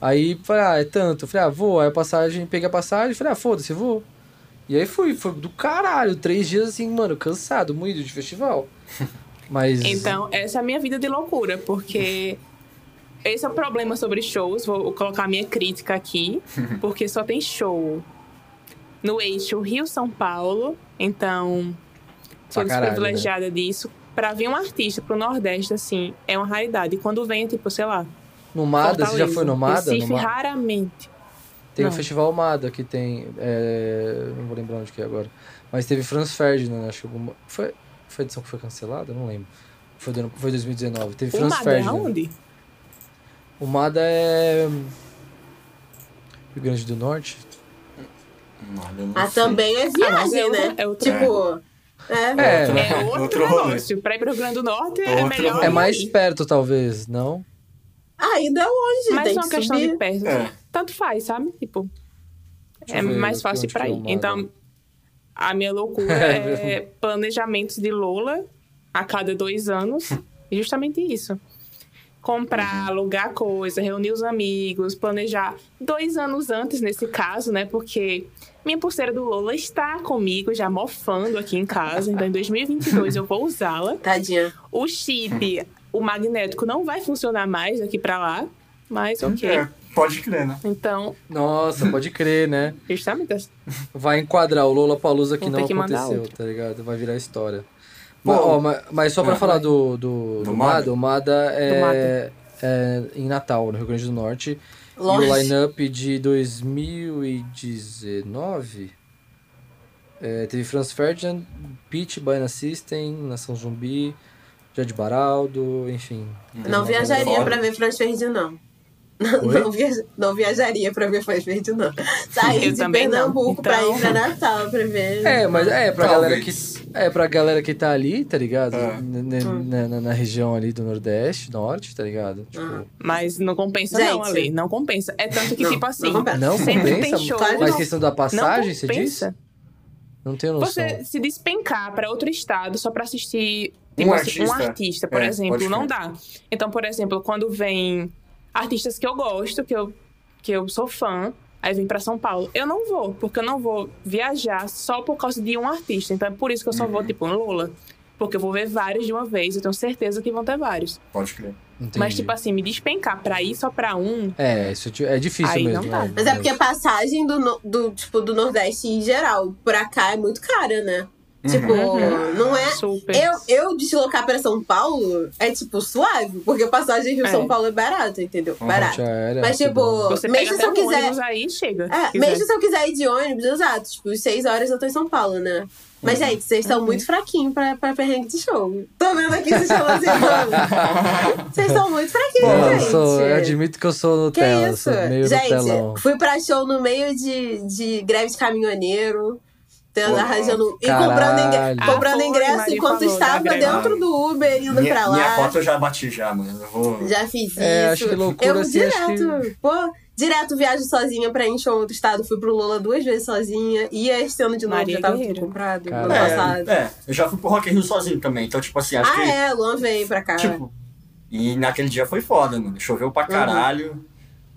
Aí, falei, ah, é tanto. Eu falei, ah, vou. Aí a passagem, peguei a passagem, falei, ah, foda-se, vou. E aí fui, foi do caralho. Três dias, assim, mano, cansado, moído de festival. Mas. Então, essa é a minha vida de loucura, porque esse é o problema sobre shows. Vou colocar a minha crítica aqui, porque só tem show no eixo Rio-São Paulo. Então, sou desprivilegiada disso. Pra vir um artista pro Nordeste, assim, é uma raridade. E quando vem, é tipo, sei lá. No Mada, você já Fortaleza, foi no Mada? Recife, No raramente. Tem o Não. Festival Mada que tem. é, não vou lembrar onde que é agora. Mas teve Franz Ferdinand, acho que alguma. Foi, foi a edição que foi cancelada? Não lembro. Foi, do foi 2019. Teve O Franz Mada é Ferdinand. aonde? O Mada é. Rio Grande do Norte? Ah, sei. também é Ah, mas viagem, é né? outro- é outro- tipo. É, É, É outro, Outro rolê. negócio. Pra ir pro Rio Grande do Norte é Outro melhor. rolê. É mais perto, talvez, não? Ah, ainda é longe, Mas tem é uma que questão subir. de perto. É. Tanto faz, sabe? Tipo, Deixa é ver mais fácil onde pra é ir. Então, a minha loucura é planejamentos de Lola a cada dois anos. E justamente isso. Comprar, alugar coisa, reunir os amigos, planejar dois anos antes, nesse caso, né? Porque minha pulseira do Lola está comigo, já mofando aqui em casa. Então, em 2022 eu vou usá-la. Tadinha. O chip, o magnético, não vai funcionar mais daqui pra lá. Mas ok. É, pode crer, né? Então, Nossa, pode crer, né? justamente assim. Vai enquadrar o Lola Palusa que não ter que aconteceu, tá ligado? Vai virar história. Pô, Mas, ó, mas, mas só pra ah, falar vai. do, do, Do do Mada? Mada, o Mada é, é em Natal, no Rio Grande do Norte. E Longe. o line-up de 2019 é, teve Franz Ferdinand, Peach, Baiana System, Nação Zumbi, Jade Baraldo, enfim. Não viajaria pra ver Franz Ferdinand, não. Não, não, via- não viajaria pra ver Franz Ferdinand, não. Sair Eu de não. Pernambuco pra Então- ir pra Natal pra ver. É, mas é pra Talvez. galera que é pra galera que tá ali, tá ligado? É. Hum. Na, na- na região ali do Nordeste, Norte, tá ligado? Tipo. Mas não compensa não, Gente. Ale. Não compensa. É tanto que, Não, tipo assim, não compensa. não sempre compensa, tem show. Mas não. questão da passagem, não você diz? compensa. Não tenho noção. Você se despencar pra outro estado só pra assistir Um tipo assim, um artista. artista, por É, exemplo, não dá. Então, por exemplo, quando vem artistas que eu gosto, que eu, que eu sou fã, aí vem pra São Paulo, eu não vou, porque eu não vou viajar só por causa de um artista. Então é por isso que eu só Uhum. vou, tipo, no Lula. Porque eu vou ver vários de uma vez, eu tenho certeza que vão ter vários. Pode crer. Entendi. Mas, tipo assim, me despencar pra ir só pra um, É, isso é difícil Aí mesmo. não dá. né? Mas é porque a passagem do, do, tipo, do Nordeste em geral pra cá é muito cara, né? Tipo, Uhum. não é. super. Eu, eu deslocar pra São Paulo é tipo suave, porque passagem Rio-São É. Paulo é barata, entendeu? Uhum. Barato. Já era, Mas, que tipo. Você mesmo se eu um quiser- aí chega. É, se quiser. mesmo se eu quiser ir de ônibus, exato. Tipo, seis horas eu tô em São Paulo, né? Mas, gente, vocês estão muito fraquinhos pra, pra perrengue de show. Tô vendo aqui vocês falando assim, mano. Vocês estão muito fraquinhos, Pô, eu, gente. sou, eu admito que eu sou Que Nutella, isso? sou meio Gente, Nutelão. fui pra show no meio de, de greve de caminhoneiro. Tendo, arranjando. E comprando, ingresso, Ah, comprando foi, ingresso enquanto falou estava dentro do Uber, indo minha, pra lá. minha foto eu já bati já, mano. Eu vou. Já fiz É, isso. acho que loucura, eu assim, direto, acho pô, direto viajo sozinha pra em outro estado. Fui pro Lula duas vezes sozinha. Ia esse ano de novo, Maria já tava tudo comprado ano passado. É, é, eu já fui pro Rock in Rio sozinho também. Então, tipo assim, acho ah, que. é, Luan veio pra cá. Tipo, e naquele dia foi foda, mano. Choveu Uhum. pra caralho.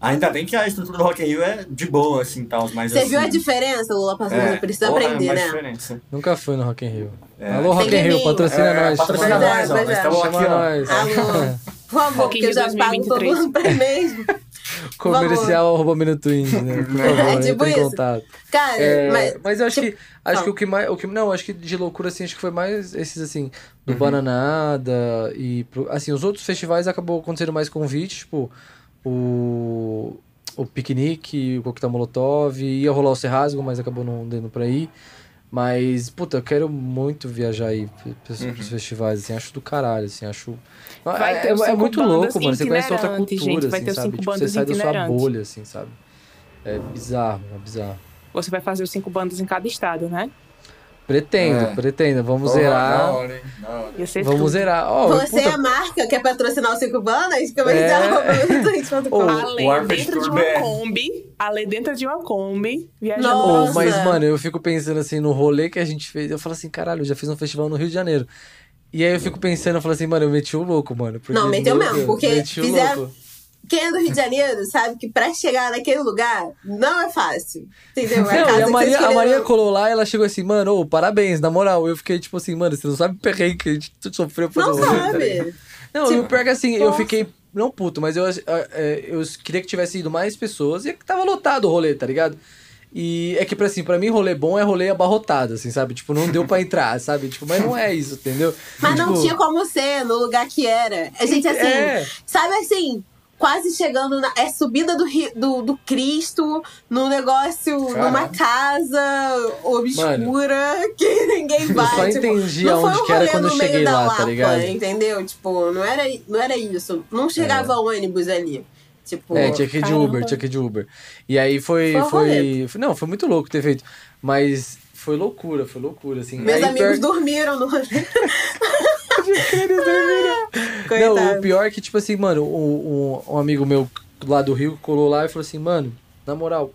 Ainda bem que a estrutura do Rock in Rio é de boa, assim, tal, mas Você assim, viu a diferença, Lula passando? é, Precisa porra, aprender, é né? diferença. Nunca fui no Rock in Rio. É. Alô, Rock in Rio, patrocina É, nós. patrocina Pois é, nós, ó. Nós é. estamos aqui, ó. nós. Alô, por favor, porque eu já pago todo 2023. mundo pra mesmo. Comercial arroba Minuto Indie, né? Por favor, É tipo isso. contato. Cara, É, mas. mas, eu acho tipo, que acho fala. que o que mais o que não acho que de loucura assim acho que foi mais esses assim Uhum. do Bananada e pro- assim os outros festivais acabou acontecendo mais convite tipo o o piquenique o coquetel molotov ia rolar o Serrasgo mas acabou não dando pra ir. Mas puta eu quero muito viajar aí pros, Uhum. festivais assim acho do caralho assim acho Vai é, ter é, é muito louco mano você conhece outra cultura gente, vai assim sabe? tipo, você sai da sua bolha assim sabe? É bizarro é bizarro. Você vai fazer os cinco bandas em cada estado, né? Pretendo, É. pretendo. Vamos Porra, zerar. da hora, hein? Da hora. Ia ser Vamos tudo. zerar. Ó, Você é puta, a marca que é patrocinar os cinco bandas? Como é que É. Ô, Ale o dentro de uma. Kombi, Ale dentro de uma Kombi, viajando. Nossa. mas, mano, eu fico pensando assim, no rolê que a gente fez. Eu falo assim, caralho, eu já fiz um festival no Rio de Janeiro. E aí eu fico pensando, eu falo assim, mano, eu meti o louco, mano. porque, Não, meteu meu mesmo, porque meti o fizeram- louco. Quem é do Rio de Janeiro sabe que pra chegar naquele lugar não é fácil. Entendeu? É Não, e a Maria, a Maria colou lá e ela chegou assim, mano, ô, parabéns, na moral. Eu fiquei tipo assim, mano, você não sabe o perrengue que a gente sofreu pra Não tá sabe. Não, Tipo, e o pior é que assim, eu nossa. fiquei. Não puto, mas eu, é, eu queria que tivesse ido mais pessoas e que tava lotado o rolê, tá ligado? E é que, pra, assim, pra mim, rolê bom é rolê abarrotado, assim, sabe? Tipo, não deu pra entrar, sabe? Tipo, mas não é isso, entendeu? Mas não Tipo, tinha como ser no lugar que era. A gente, assim, É. sabe assim, quase chegando na. É subida do, do, do Cristo, num negócio, Caraca. numa casa obscura que ninguém vai. só tipo, entendi não aonde um que era quando eu no meio cheguei da lá, tá Lapa, ligado? Entendeu? Tipo, não era, não era isso. Não chegava ônibus ali. Tipo, É, tinha que ir de Caramba. Uber, tinha que ir de Uber. E aí foi. Foi foi, não, foi muito louco ter feito. Mas foi loucura, foi loucura, assim. meus Aí, amigos pior- dormiram no rolê. Eles dormiram. Não, o pior é que, tipo assim, mano, um, um, um amigo meu lá do Rio colou lá e falou assim, mano, na moral,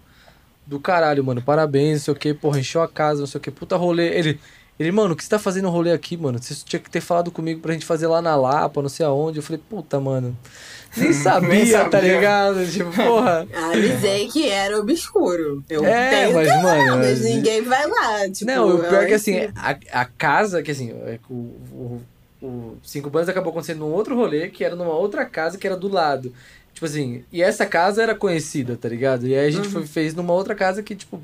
do caralho, mano, parabéns, não sei o que, porra, encheu a casa, não sei o que, puta rolê. Ele, ele, mano, o que você tá fazendo rolê aqui, mano? Você tinha que ter falado comigo pra gente fazer lá na Lapa, não sei aonde. Eu falei, puta, mano, nem sabia, Nem tá sabia. ligado? Tipo, porra. Avisei que era obscuro. Eu É, mas, câmera, mano, mas ninguém vai lá. Tipo, Não, o pior é que eu assim, a, a casa, que assim, é que o, o, o Cinco Bandas acabou acontecendo num outro rolê, que era numa outra casa que era do lado. Tipo assim, e essa casa era conhecida, tá ligado? E aí a gente Uhum. foi, fez numa outra casa que, tipo,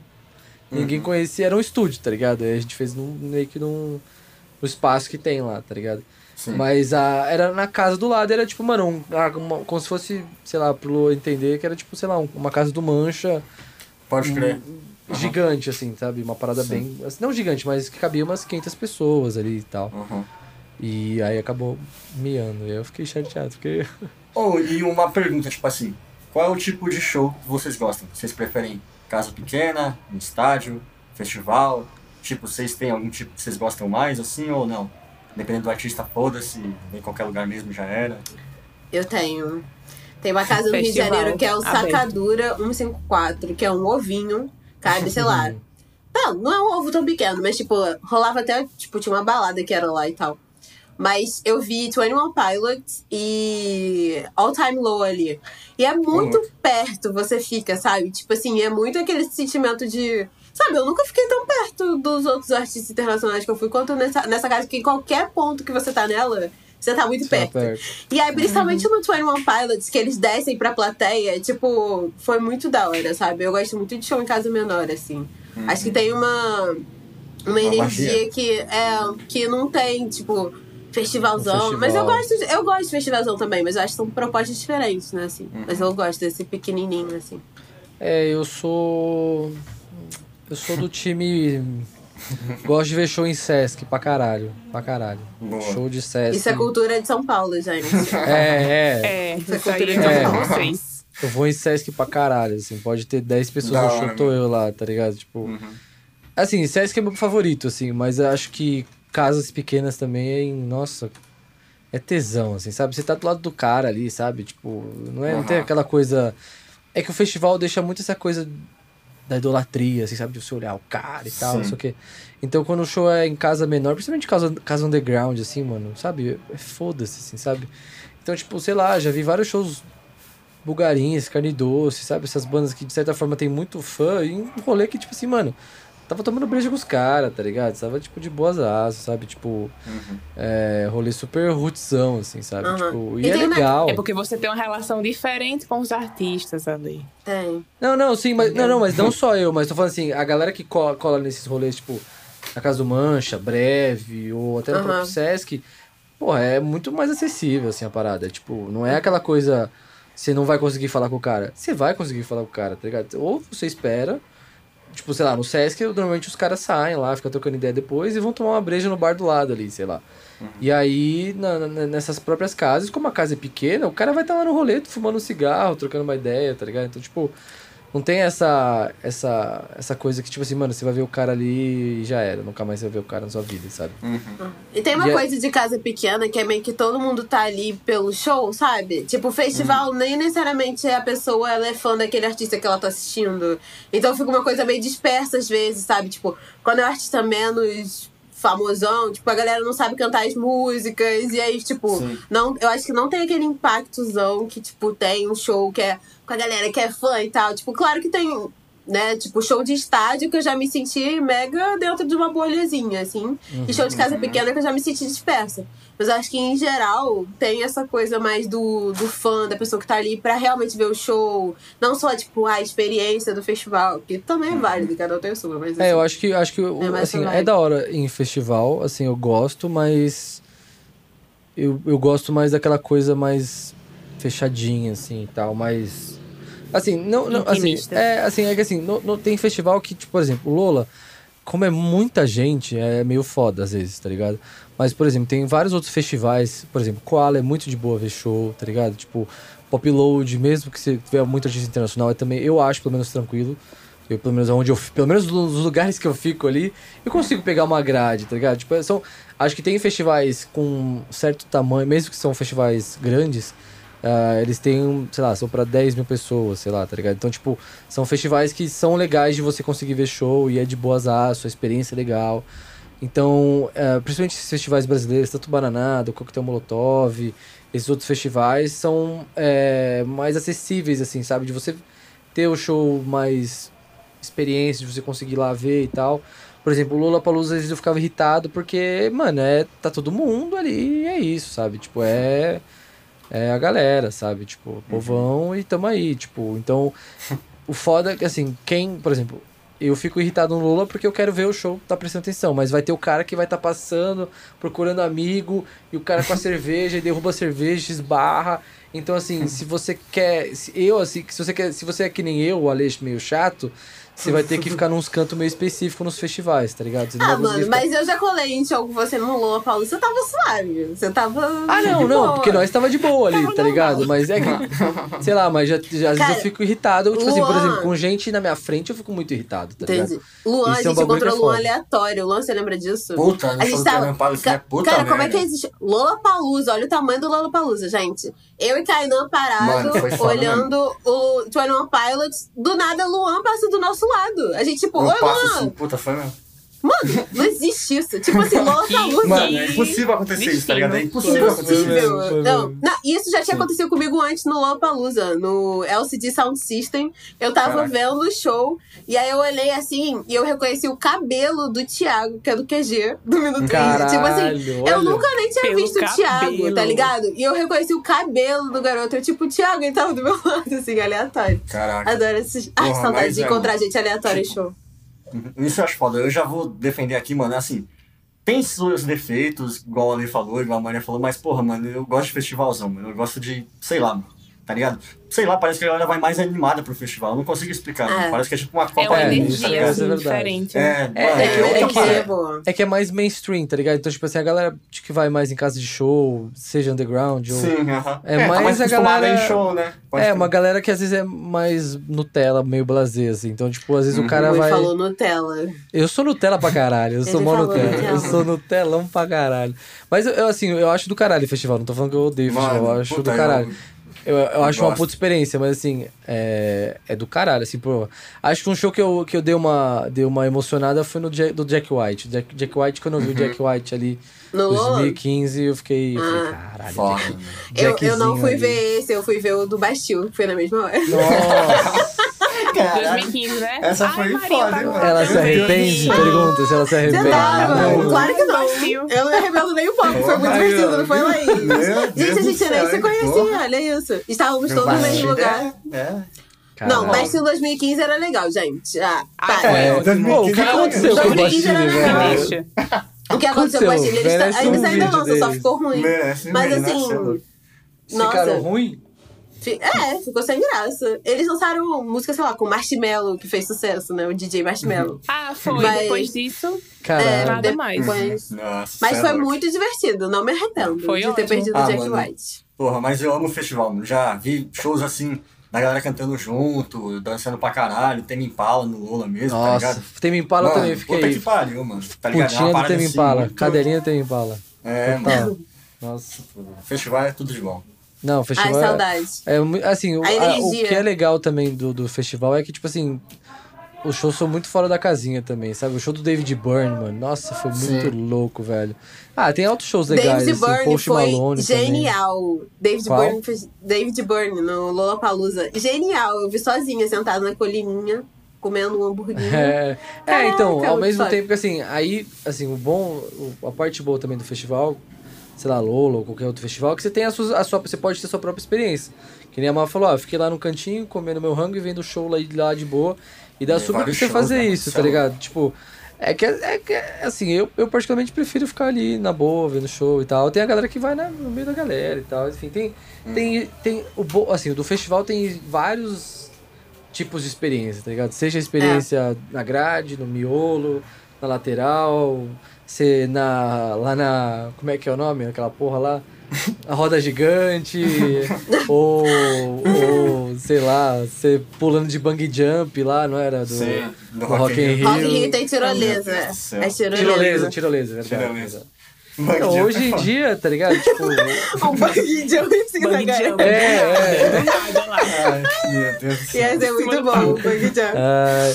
ninguém conhecia, era um estúdio, tá ligado? Aí a gente fez num, meio que num, no espaço que tem lá, tá ligado? Sim. Mas a, era na casa do lado, era tipo, mano, um, uma- como se fosse, sei lá, pro entender que era tipo, sei lá, um- uma casa do Mancha Pode crer. gigante, assim, sabe? Uma parada Sim. bem. assim, Não gigante, mas que cabia umas 500 pessoas ali e tal. Uhum. E aí acabou miando. E eu fiquei chateado, porque. Oh, e uma pergunta, tipo assim, qual é o tipo de show que vocês gostam? Vocês preferem casa pequena, um estádio, festival? Tipo, vocês têm algum tipo que vocês gostam mais, assim, ou não? Dependendo do artista, foda-se, em qualquer lugar mesmo, já era. Eu tenho. Tem uma casa no Rio de Festival Janeiro que é o aberto. Sacadura 154, que é um ovinho. Cabe, sei lá. Não, não é um ovo tão pequeno, mas tipo, rolava até, tipo, tinha uma balada que era lá e tal. Mas eu vi 21 Pilots e All Time Low ali. E é muito perto você fica, sabe? Tipo assim, é muito aquele sentimento de. Sabe, eu nunca fiquei tão perto dos outros artistas internacionais que eu fui quanto nessa, nessa casa, que em qualquer ponto que você tá nela, você tá muito Tá perto. perto. E aí, principalmente no 21 Pilots, que eles descem pra plateia, tipo, foi muito da hora, sabe? Eu gosto muito de show em casa menor, assim. Acho que tem uma, uma energia magia. que, é, que não tem, tipo, festivalzão. Um festival. Mas eu gosto, de, eu gosto de festivalzão também, mas eu acho que são propostas diferentes, né, assim. Uhum. Mas eu gosto desse pequenininho, assim. É, eu sou. Eu sou do time. Gosto de ver show em Sesc pra caralho. Pra caralho. Boa. Show de Sesc. Isso é cultura de São Paulo, gente. É, é. É, isso aí cultura é de São Paulo. vocês. Eu vou em Sesc pra caralho, assim. Pode ter 10 pessoas no show, tô eu lá, tá ligado? Tipo. Uhum. Assim, Sesc é meu favorito, assim, mas eu acho que casas pequenas também é, nossa, é tesão, assim, sabe? Você tá do lado do cara ali, sabe? Tipo, não, é, não tem aquela coisa. É que o festival deixa muito essa coisa da idolatria, assim, sabe? De você olhar o cara e tal, não Sim. sei o quê. Então, quando o show é em casa menor, principalmente casa, casa underground, assim, mano, sabe? É foda-se, assim, sabe? Então, tipo, sei lá, já vi vários shows bugarinhas, carne doce, sabe? Essas bandas que de certa forma tem muito fã e um rolê que, tipo assim, mano, tava tomando breja com os caras, tá ligado? Tava, tipo, de boas asas, sabe? Tipo, Uhum. é, rolê super rootzão, assim, sabe? Aham. Tipo, e, E é legal. É porque você tem uma relação diferente com os artistas ali. Tem. Não, não, sim, mas não, não, mas não só eu, mas tô falando assim, a galera que cola, cola nesses rolês, tipo, na Casa do Mancha, Breve, ou até no Aham. próprio Sesc, porra, é muito mais acessível, assim, a parada. Tipo, não é aquela coisa, você não vai conseguir falar com o cara. Você vai conseguir falar com o cara, tá ligado? Ou você espera, tipo, sei lá, no Sesc, normalmente os caras saem lá, ficam trocando ideia depois e vão tomar uma breja no bar do lado ali, sei lá. E aí, na- na- nessas próprias casas, como a casa é pequena, o cara vai estar lá no rolê, fumando um cigarro, trocando uma ideia, tá ligado? Então, tipo, não tem essa, essa, essa coisa que, tipo assim, mano, você vai ver o cara ali e já era. Nunca mais você vai ver o cara na sua vida, sabe? E tem uma E é- coisa de casa pequena que é meio que todo mundo tá ali pelo show, sabe? Tipo, festival nem necessariamente a pessoa ela é fã daquele artista que ela tá assistindo. Então fica uma coisa meio dispersa às vezes, sabe? Tipo, quando é um artista menos famosão, tipo, a galera não sabe cantar as músicas, e aí, tipo, Sim. não, eu acho que não tem aquele impactozão que, tipo, tem um show que é com a galera que é fã e tal. Tipo, claro que tem, né, tipo, show de estádio que eu já me senti mega dentro de uma bolhazinha, assim. E show de casa pequena que eu já me senti dispersa. Mas eu acho que, em geral, tem essa coisa mais do, do fã, da pessoa que tá ali pra realmente ver o show. Não só, tipo, a experiência do festival, que também é válido, cada um tem sua, mas É, eu assim, acho que, acho que É assim, é da hora em festival, assim, eu gosto, mas eu, eu gosto mais daquela coisa mais fechadinha, assim, e tal, mais... Assim, não, não assim, é, assim, é que assim, não, não- tem festival que, tipo, por exemplo, Lola, como é muita gente, é meio foda às vezes, tá ligado? Mas, por exemplo, tem vários outros festivais, por exemplo, Koala é muito de boa ver show, tá ligado? Tipo, pop load, mesmo que você tiver muito artista internacional, é também, eu acho, pelo menos, tranquilo. Eu, pelo menos, onde eu, pelo menos nos lugares que eu fico ali, eu consigo pegar uma grade, tá ligado? Tipo, são, acho que tem festivais com certo tamanho, mesmo que são festivais grandes, uh, eles têm, sei lá, são para 10 mil pessoas, sei lá, tá ligado? Então, tipo, são festivais que são legais de você conseguir ver show e é de boas aço, sua experiência é legal. Então, uh, principalmente esses festivais brasileiros, tanto o Bananado, Coquetel Molotov, esses outros festivais são é, mais acessíveis, assim, sabe? De você ter o show mais experiência, de você conseguir lá ver e tal. Por exemplo, o Lula Palusa, às vezes eu ficava irritado porque, mano, é, tá todo mundo ali é isso, sabe? Tipo, é, é a galera, sabe? Tipo, povão uhum. e tamo aí, tipo, então o foda é que, assim, quem, por exemplo, eu fico irritado no Lula porque eu quero ver o show, tá prestando atenção. Mas vai ter o cara que vai estar tá passando, procurando amigo, e o cara com a cerveja, e derruba a cerveja, esbarra. Então, assim, se você quer. Se eu, assim, se você quer. Se você é que nem eu, o Aleixo meio chato, você vai ter que ficar nos cantos meio específicos nos festivais, tá ligado? Você ah, mano, ficar... mas eu já colei em show com você no Lola Paulo. Você tava suave. Você tava. Ah, não, não, porque nós tava de boa ali, tá ligado? Mas é que. sei lá, mas já, já às vezes eu fico irritado. Tipo Luan... assim, por exemplo, com gente na minha frente eu fico muito irritado, tá ligado? Entendi. Luan, Isso a gente é um encontrou é Luan aleatório. Luan, você lembra disso? Puta, a gente tava. Ca... Puta cara, como é que existe? Lola Palusa, olha o tamanho do Lola Palusa, gente. Eu e Kainan parado, Mano, olhando o 21 Pilots. Do nada, Luan passa do nosso lado. A gente tipo, oi, Luan. Assim, puta, foi mesmo. Mano, não existe isso. Tipo assim, Lola Palusa. Mano, é impossível acontecer isso, tá ligado? É impossível acontecer isso. Não, não, isso já tinha acontecido comigo antes no Lola Palusa, no LCD Sound System. Eu tava Caraca. vendo o show, e aí eu olhei assim, e eu reconheci o cabelo do Thiago, que é do QG, do Minuto Caralho, Tipo assim, olha. eu nunca nem tinha visto cabelo. o Thiago, tá ligado? E eu reconheci o cabelo do garoto. Eu, tipo, o Thiago, ele tava do meu lado, assim, aleatório. Caraca. Adoro esses. Ai, saudade de é, encontrar gente aleatória em show. Isso eu acho foda. Eu já vou defender aqui, mano, assim. Tem seus defeitos, igual a Ale falou, igual a Maria falou, mas, porra, mano, eu gosto de festivalzão, mano. Eu gosto de, sei lá, mano tá ligado? Sei lá, parece que a galera vai mais animada pro festival. Eu não consigo explicar. É. Parece que é tipo uma Copa É uma energia é, assim, diferente. É, é, é, é, que, é, é, que é mais mainstream, tá ligado? Então, tipo assim, a galera que vai mais em casa de show, seja underground, ou... Sim, uh -huh. É, mais, tá mais a galera... em show, né? Pode é, ter. uma galera que às vezes é mais Nutella, meio blasé, assim. Então, tipo, às vezes uhum. o cara vai... falou Nutella. Eu sou Nutella pra caralho. Eu sou mó Nutella. Nutella. Eu sou Nutelão pra caralho. Mas, eu, assim, eu acho do caralho o festival. Não tô falando que eu odeio o festival. Eu acho do caralho. Eu... Eu, eu acho Gosto. uma puta experiência, mas assim, é, é do caralho, assim, pô. Acho que um show que eu, que eu dei, uma, dei uma emocionada foi no Jack, do Jack White. Jack, Jack White, quando eu vi uhum. o Jack White ali no 2015, eu fiquei, ah, falei, caralho, Jack, eu, eu não fui ali. ver esse, eu fui ver o do Bastil, que foi na mesma hora. Nossa! 2015, né? Essa foi Ai, foda, Ela se arrepende? Pergunta se ela se arrepende. Não, claro que não. Eu não me arrependo nem um pouco. Foi muito divertido, não foi, Laís? Gente, a gente nem se conhecia, olha isso. Estávamos todos no mesmo lugar. É. Caralho. Não, Bastille 2015 era legal, gente. Ah, tá. É, o que aconteceu com o Bastille, velho? O que aconteceu com o Bastille? Eles ainda não, só ficou ruim. Mas assim. Ficaram ruim? É, ficou sem graça. Eles lançaram música, sei lá, com Marshmello, que fez sucesso, né? O DJ Marshmello. Ah, foi. Mas... Depois disso, é, nada mais. Nossa, mas foi muito divertido, não me arrependo foi de ótimo. ter perdido ah, o Jack mano. White. Porra, mas eu amo o festival, Já vi shows assim, da galera cantando junto, dançando pra caralho, Temi Impala no Lula mesmo, tá Nossa, tá ligado? Temi Impala mano, também, fiquei... Puta que pariu, mano. Tá ligado? Putinha é do Temi assim, Impala, muito... cadeirinha do Temi Impala. É, Total. mano. Nossa. Festival é tudo de bom. Não, o festival. Ai, é- saudade. É, é assim, o, a, o que é legal também do, do festival é que, tipo assim, os shows são muito fora da casinha também, sabe? O show do David Byrne, mano, nossa, foi muito Sim. louco, velho. Ah, tem outros shows legais, David assim, Byrne Post foi Malone genial. Também. David Qual? Byrne fez David Byrne no Lollapalooza. Genial, eu vi sozinha, sentada na colininha comendo um hambúrguer. É, é então, ao mesmo tempo que assim, aí, assim, o bom, a parte boa também do festival sei lá, Lola ou qualquer outro festival, que você tem a sua, a sua você pode ter a sua própria experiência. Que nem a Mal falou, ó, fiquei lá no cantinho, comendo meu rango e vendo o show lá, lá de boa. E dá super pra você fazer né? isso, tá ligado? Tipo, é que, é que assim, eu, eu particularmente prefiro ficar ali na boa, vendo show e tal. Tem a galera que vai né, no meio da galera e tal. Enfim, tem, hum. tem, tem o assim, do festival tem vários tipos de experiência, tá ligado? Seja a experiência é. na grade, no miolo, na lateral, ser na, lá na. Como é que é o nome? Aquela porra lá? A roda gigante, ou, ou, sei lá, você pulando de bang jump lá, não era? Do, Sim, do do Rock Rock in Rio. Rock in Rio tem tirolesa. É tirolesa. Tirolesa, tirolesa, verdade. Tirolesa. Então, hoje em dia, tá ligado? Tipo. Um bug jump em cima da Bang galera. jump. É, é. Lá. Ai, meu Deus do céu. Ia ser muito bom, o bug jump. Ah,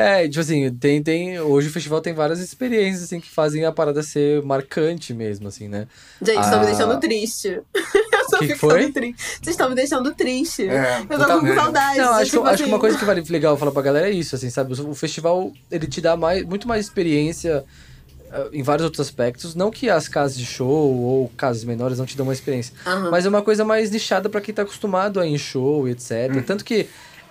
É, tipo assim, tem, tem. Hoje o festival tem várias experiências, assim, que fazem a parada ser marcante mesmo, assim, né? Gente, vocês estão me Ah. deixando triste. Eu tô Que que ficando foi? triste. Vocês estão me deixando triste. É, eu tô com saudade. Não, acho, que, tipo acho que assim, uma coisa que vale legal falar pra galera é isso, assim, sabe? O festival, ele te dá mais, muito mais experiência ah, em vários outros aspectos. Não que as casas de show ou casas menores não te dão uma experiência. Aham. Mas é uma coisa mais nichada pra quem tá acostumado a ir em show e etc. Tanto que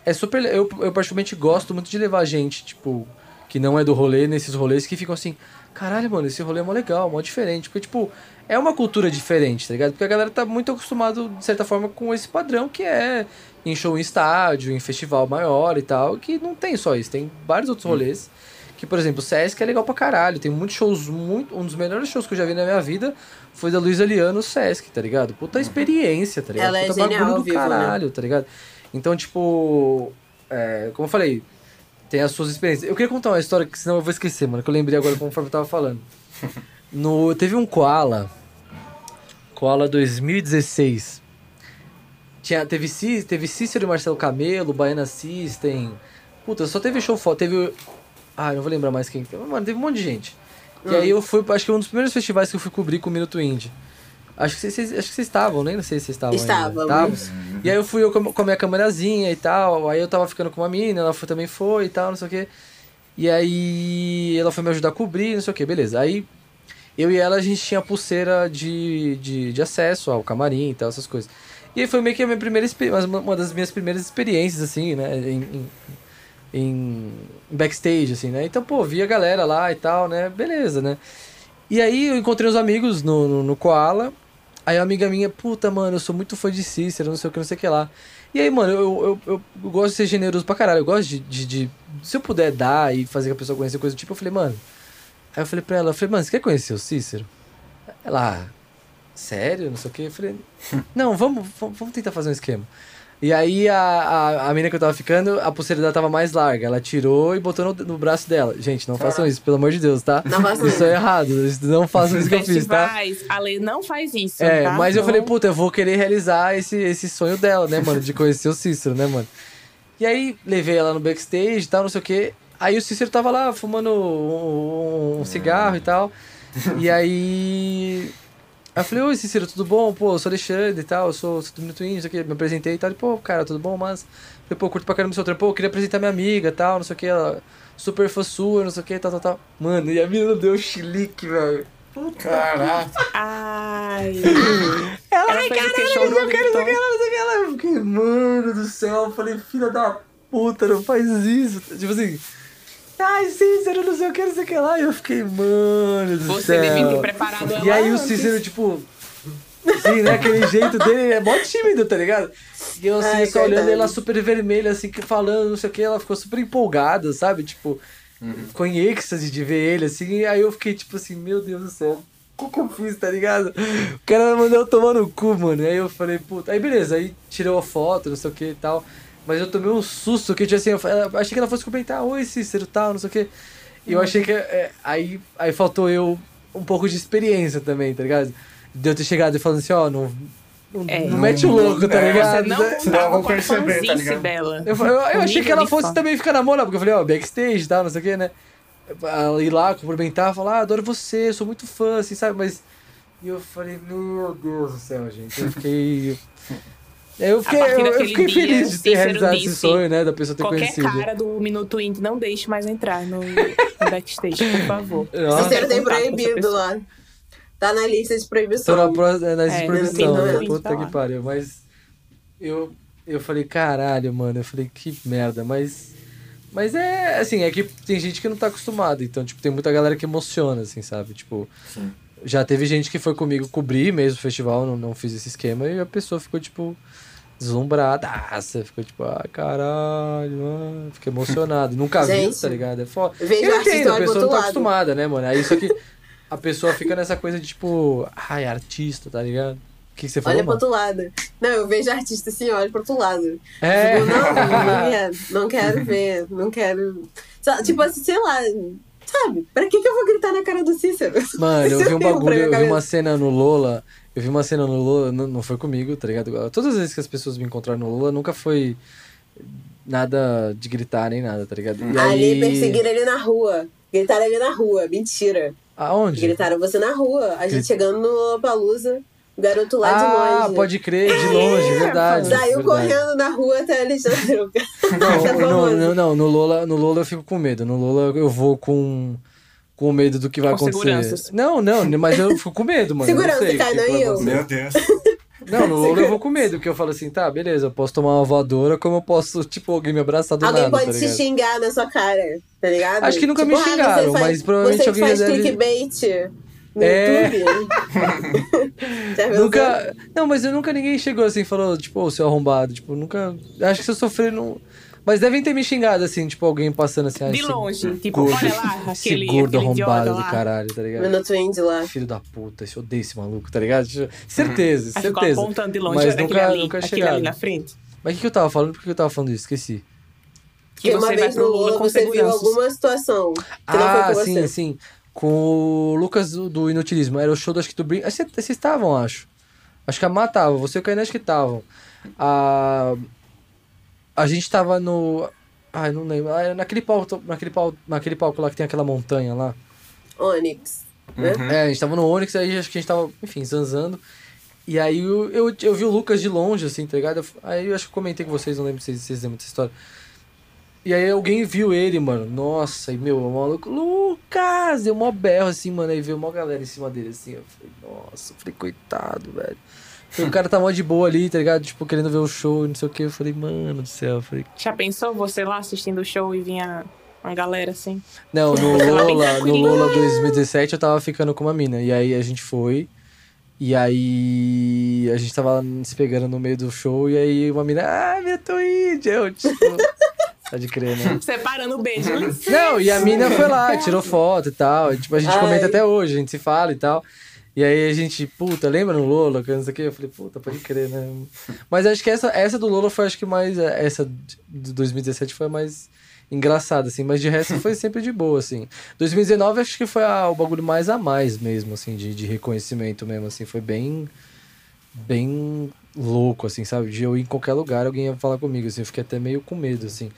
é super. Eu, eu particularmente gosto muito de levar gente, tipo, que não é do rolê, nesses rolês que ficam assim. Caralho, mano, esse rolê é mó legal, mó diferente. Porque, tipo, é uma cultura diferente, tá ligado? Porque a galera tá muito acostumado, de certa forma, com esse padrão que é em show em estádio, em festival maior e tal. Que não tem só isso, tem vários outros rolês. Que, por exemplo, o Sesc é legal pra caralho. Tem muitos shows, muito. Um dos melhores shows que eu já vi na minha vida foi da Luísa Liano no Sesc, tá ligado? Puta experiência, tá ligado? Ela é Puta genial bagulho do vivo, né? caralho, tá ligado? Então, tipo. é, como eu falei, tem as suas experiências. Eu queria contar uma história que senão eu vou esquecer, mano, que eu lembrei agora conforme eu tava falando. No, teve um Koala. Koala 2016. Tinha, teve, Cí- teve Cícero e Marcelo Camelo, Baiana System. Puta, só teve show foda. Teve. Ah, não vou lembrar mais quem. Mano, teve um monte de gente. E aí eu fui, acho que um dos primeiros festivais que eu fui cobrir com o Minuto Indie. Acho que vocês, acho que vocês estavam, nem sei se vocês estavam. ainda. Estávamos. Estavam? E aí eu fui eu com a minha câmerazinha e tal. Aí eu tava ficando com uma mina, ela foi, também foi e tal, não sei o quê. E aí ela foi me ajudar a cobrir, não sei o que, beleza. Aí eu e ela a gente tinha pulseira de, de, de acesso ao camarim e tal, essas coisas. E aí foi meio que a minha primeira uma uma das minhas primeiras experiências, assim, né? Em, em, em backstage, assim, né? Então, pô, vi a galera lá e tal, né? Beleza, né? E aí eu encontrei uns amigos no, no, no Koala. Aí uma amiga minha, puta, mano, eu sou muito fã de Cícero, não sei o que, não sei o que lá. E aí, mano, eu, eu, eu, gosto de ser generoso pra caralho. Eu gosto de, de, de- Se eu puder dar e fazer a pessoa conheça coisa do tipo, eu falei, mano. Aí eu falei pra ela, eu falei, mano, você quer conhecer o Cícero? Ela, "Ah, sério? Não sei o que. Eu falei, não, vamos vamos tentar fazer um esquema. E aí a, a, a menina que eu tava ficando, a pulseira dela tava mais larga. Ela tirou e botou no, no braço dela. Gente, não façam isso, pelo amor de Deus, tá? Não façam Isso é errado. Não façam isso que eu fiz, tá? A lei não faz isso. É, tá? mas eu Não- falei, puta, eu vou querer realizar esse, esse sonho dela, né, mano? De conhecer o Cícero, né, mano? E aí, levei ela no backstage e tal, não sei o quê. Aí o Cícero tava lá fumando um, um cigarro e tal. E aí. Aí eu falei, oi Cícero, tudo bom? Pô, eu sou Alexandre e tal, eu sou, sou do Minuto Índio, não sei o quê. Me apresentei e tal. Ele, pô, cara, tudo bom? Mas. Falei, pô, curto pra caramba o seu trampo. Pô, eu queria apresentar minha amiga e tal, não sei o quê. Ela, super fã sua, não sei o quê, tal, tal, tal. Mano, e a menina deu chilique, velho. Caraca. Ai. Ela, ai, que? caralho, não sei o que, não sei o que, gritou? não sei o que. lá. Eu fiquei, mano do céu. Eu falei, filha da puta, não faz isso. Tipo assim, ai, Cícero, não sei o que, não sei o que lá. E eu fiquei, mano do Você céu. devia ter preparado ela E aí o antes. Cícero, tipo. Sim, né? Aquele jeito dele ele é mó tímido, tá ligado? E eu assim, Ai, só olhando ela super vermelha, assim, que falando, não sei o que, ela ficou super empolgada, sabe? Tipo, ficou em êxtase de ver ele, assim, e aí eu fiquei, tipo assim, meu Deus do céu, o que que eu fiz, tá ligado? O cara mandou eu tomar no cu, mano. E aí eu falei, puta. Aí beleza, aí tirou a foto, não sei o que e tal. Mas eu tomei um susto, que tipo assim, eu eu achei que ela fosse comentar, oi Cícero tal, não sei o que. E eu achei que. é, aí, aí faltou eu um pouco de experiência também, tá ligado? De eu ter chegado e falando assim, ó, não. Não, É. não mete o louco, tá É, ligado? Você não Né? Senão eu vou perceber, tá ligado? dela. Eu, eu, eu achei que ela de fosse também ficar na moral, porque eu falei, ó, backstage e tal, não sei o que, né? Ela ir lá, cumprimentar, falar, ah, adoro você, sou muito fã, assim, sabe? Mas. E eu falei, meu Deus do céu, gente. Eu fiquei. Eu fiquei, eu, eu fiquei dia, feliz de ter realizado esse sonho, né? Da pessoa ter Qualquer conhecido. cara do Minuto Indie não deixe mais entrar no, no backstage, por favor. Nossa. Cícero tem proibido lá. Tá na lista de Tô na, proibição. pro- na É, proibição, não né? Puta falar. que pariu. Mas eu, eu falei, caralho, mano. Eu falei, que merda. Mas, mas é assim, é que tem gente que não tá acostumada. Então, tipo, tem muita galera que emociona, assim, sabe? Tipo, Sim. já teve gente que foi comigo cobrir mesmo o festival, não, não fiz esse esquema. E a pessoa ficou, tipo, deslumbrada. Ah, você ficou tipo, ah, caralho, mano. Fiquei emocionado. Nunca Gente, tá ligado? É foda. vejo Eu artista entendo, a pro pessoa não tá lado. acostumada, né, mano? Aí só que a pessoa fica nessa coisa de tipo, ai, artista, tá ligado? O que, que você falou, Olha pro mano? outro lado. Não, eu vejo artista assim, olha pro outro lado. É. Tipo, não, não quero, não quero ver, não quero. Tipo assim, sei lá. Sabe? Pra que, que eu vou gritar na cara do Cícero? Mano, eu vi um bagulho, eu vi uma cena no Lola. Eu vi uma cena no Lola, não, não foi comigo, tá ligado? Todas as vezes que as pessoas me encontraram no Lola, nunca foi nada de gritar nem nada, tá ligado? E Ali aí... perseguiram ele na rua. Gritaram ele na rua. Mentira. Aonde? Gritaram você na rua. A gente Grit- chegando no Lollapalooza, o garoto lá de ah, longe. pode crer, de longe, verdade. Saiu verdade. correndo na rua até Alexandre. Não, não, não, não, no Lola, no Lola eu fico com medo. No Lola eu vou com, com medo do que vai Com acontecer. seguranças. Não, não, mas eu fico com medo, mano. eu não Segurança, sei o na que vai Io. acontecer. Meu Deus. Não, no Lola eu vou com medo, porque eu falo assim, tá, beleza, eu posso tomar uma voadora, como eu posso, tipo, alguém me abraçar do Alguém nada, pode tá te xingar na sua cara, tá ligado? Acho que nunca me ah, você xingaram, faz- mas provavelmente você alguém faz já deve- clickbait no É. YouTube. Nunca. Não, mas eu nunca ninguém chegou assim e falou, tipo, ô, seu arrombado. Tipo, nunca. Acho que se eu sofrer, não. Mas devem ter me xingado, assim, tipo, alguém passando assim. ah, De esse longe, tipo, gordo- olha lá, Esse aquele, gordo aquele arrombado do caralho, tá ligado? Minuto Indie lá. Filho da puta, esse odeio esse maluco, tá ligado? Certeza, Aí ficou certeza. apontando de longe, Mas nunca, aquele ali, nunca aquele ali na frente. Mas o que, que eu tava falando? Por que eu tava falando isso? Esqueci. Que uma vez no pro Lula você viu alguma situação que não ah, foi com sim, você. sim. Com o Lucas do, do Inutilismo. Era o show do, acho que do Brin. Vocês estavam, acho. Acho que a Má tava. Você e o Kainé acho que estavam. A... a gente tava no. Ai, não lembro. Ah, era naquele palco, naquele, palco, naquele palco lá que tem aquela montanha lá. Onyx. Né? É, a gente tava no Onix, aí acho que a gente tava, enfim, zanzando. E aí eu, eu, eu vi o Lucas de longe, assim, tá ligado? Aí eu acho que eu comentei com vocês, não lembro se vocês, vocês lembram dessa história. E aí alguém viu ele, mano. Nossa, e meu, o maluco, Lucas! Deu mó berro, assim, mano. Aí veio uma galera em cima dele, assim. Eu falei, nossa, eu falei, coitado, velho. Falei, o cara tá mó de boa ali, tá ligado? Tipo, querendo ver o show e não sei o que. Eu falei, mano do céu. Eu falei, Já pensou você lá assistindo o show e vinha uma galera assim? Não, no Lola, no. Lola 2017 eu tava ficando com uma mina. E aí a gente foi. E aí a gente tava se pegando no meio do show. E aí uma mina, ah, minha Twitch. Eu, tipo. Pode crer, né? Separando o beijo. Não, e a mina foi lá, tirou foto e tal. E, tipo, a gente Ai. comenta até hoje, a gente se fala e tal. E aí a gente, puta, lembra no Lola, que não sei o que? Eu falei, puta, pode crer, né? Mas acho que essa, essa do Lola foi, acho que mais. Essa de 2017 foi a mais engraçada, assim. Mas de resto foi sempre de boa, assim. 2019 acho que foi a- o bagulho mais a mais mesmo, assim, de, de reconhecimento mesmo, assim. Foi bem. Bem louco, assim, sabe? De eu ir em qualquer lugar, alguém ia falar comigo, assim. Eu fiquei até meio com medo, assim.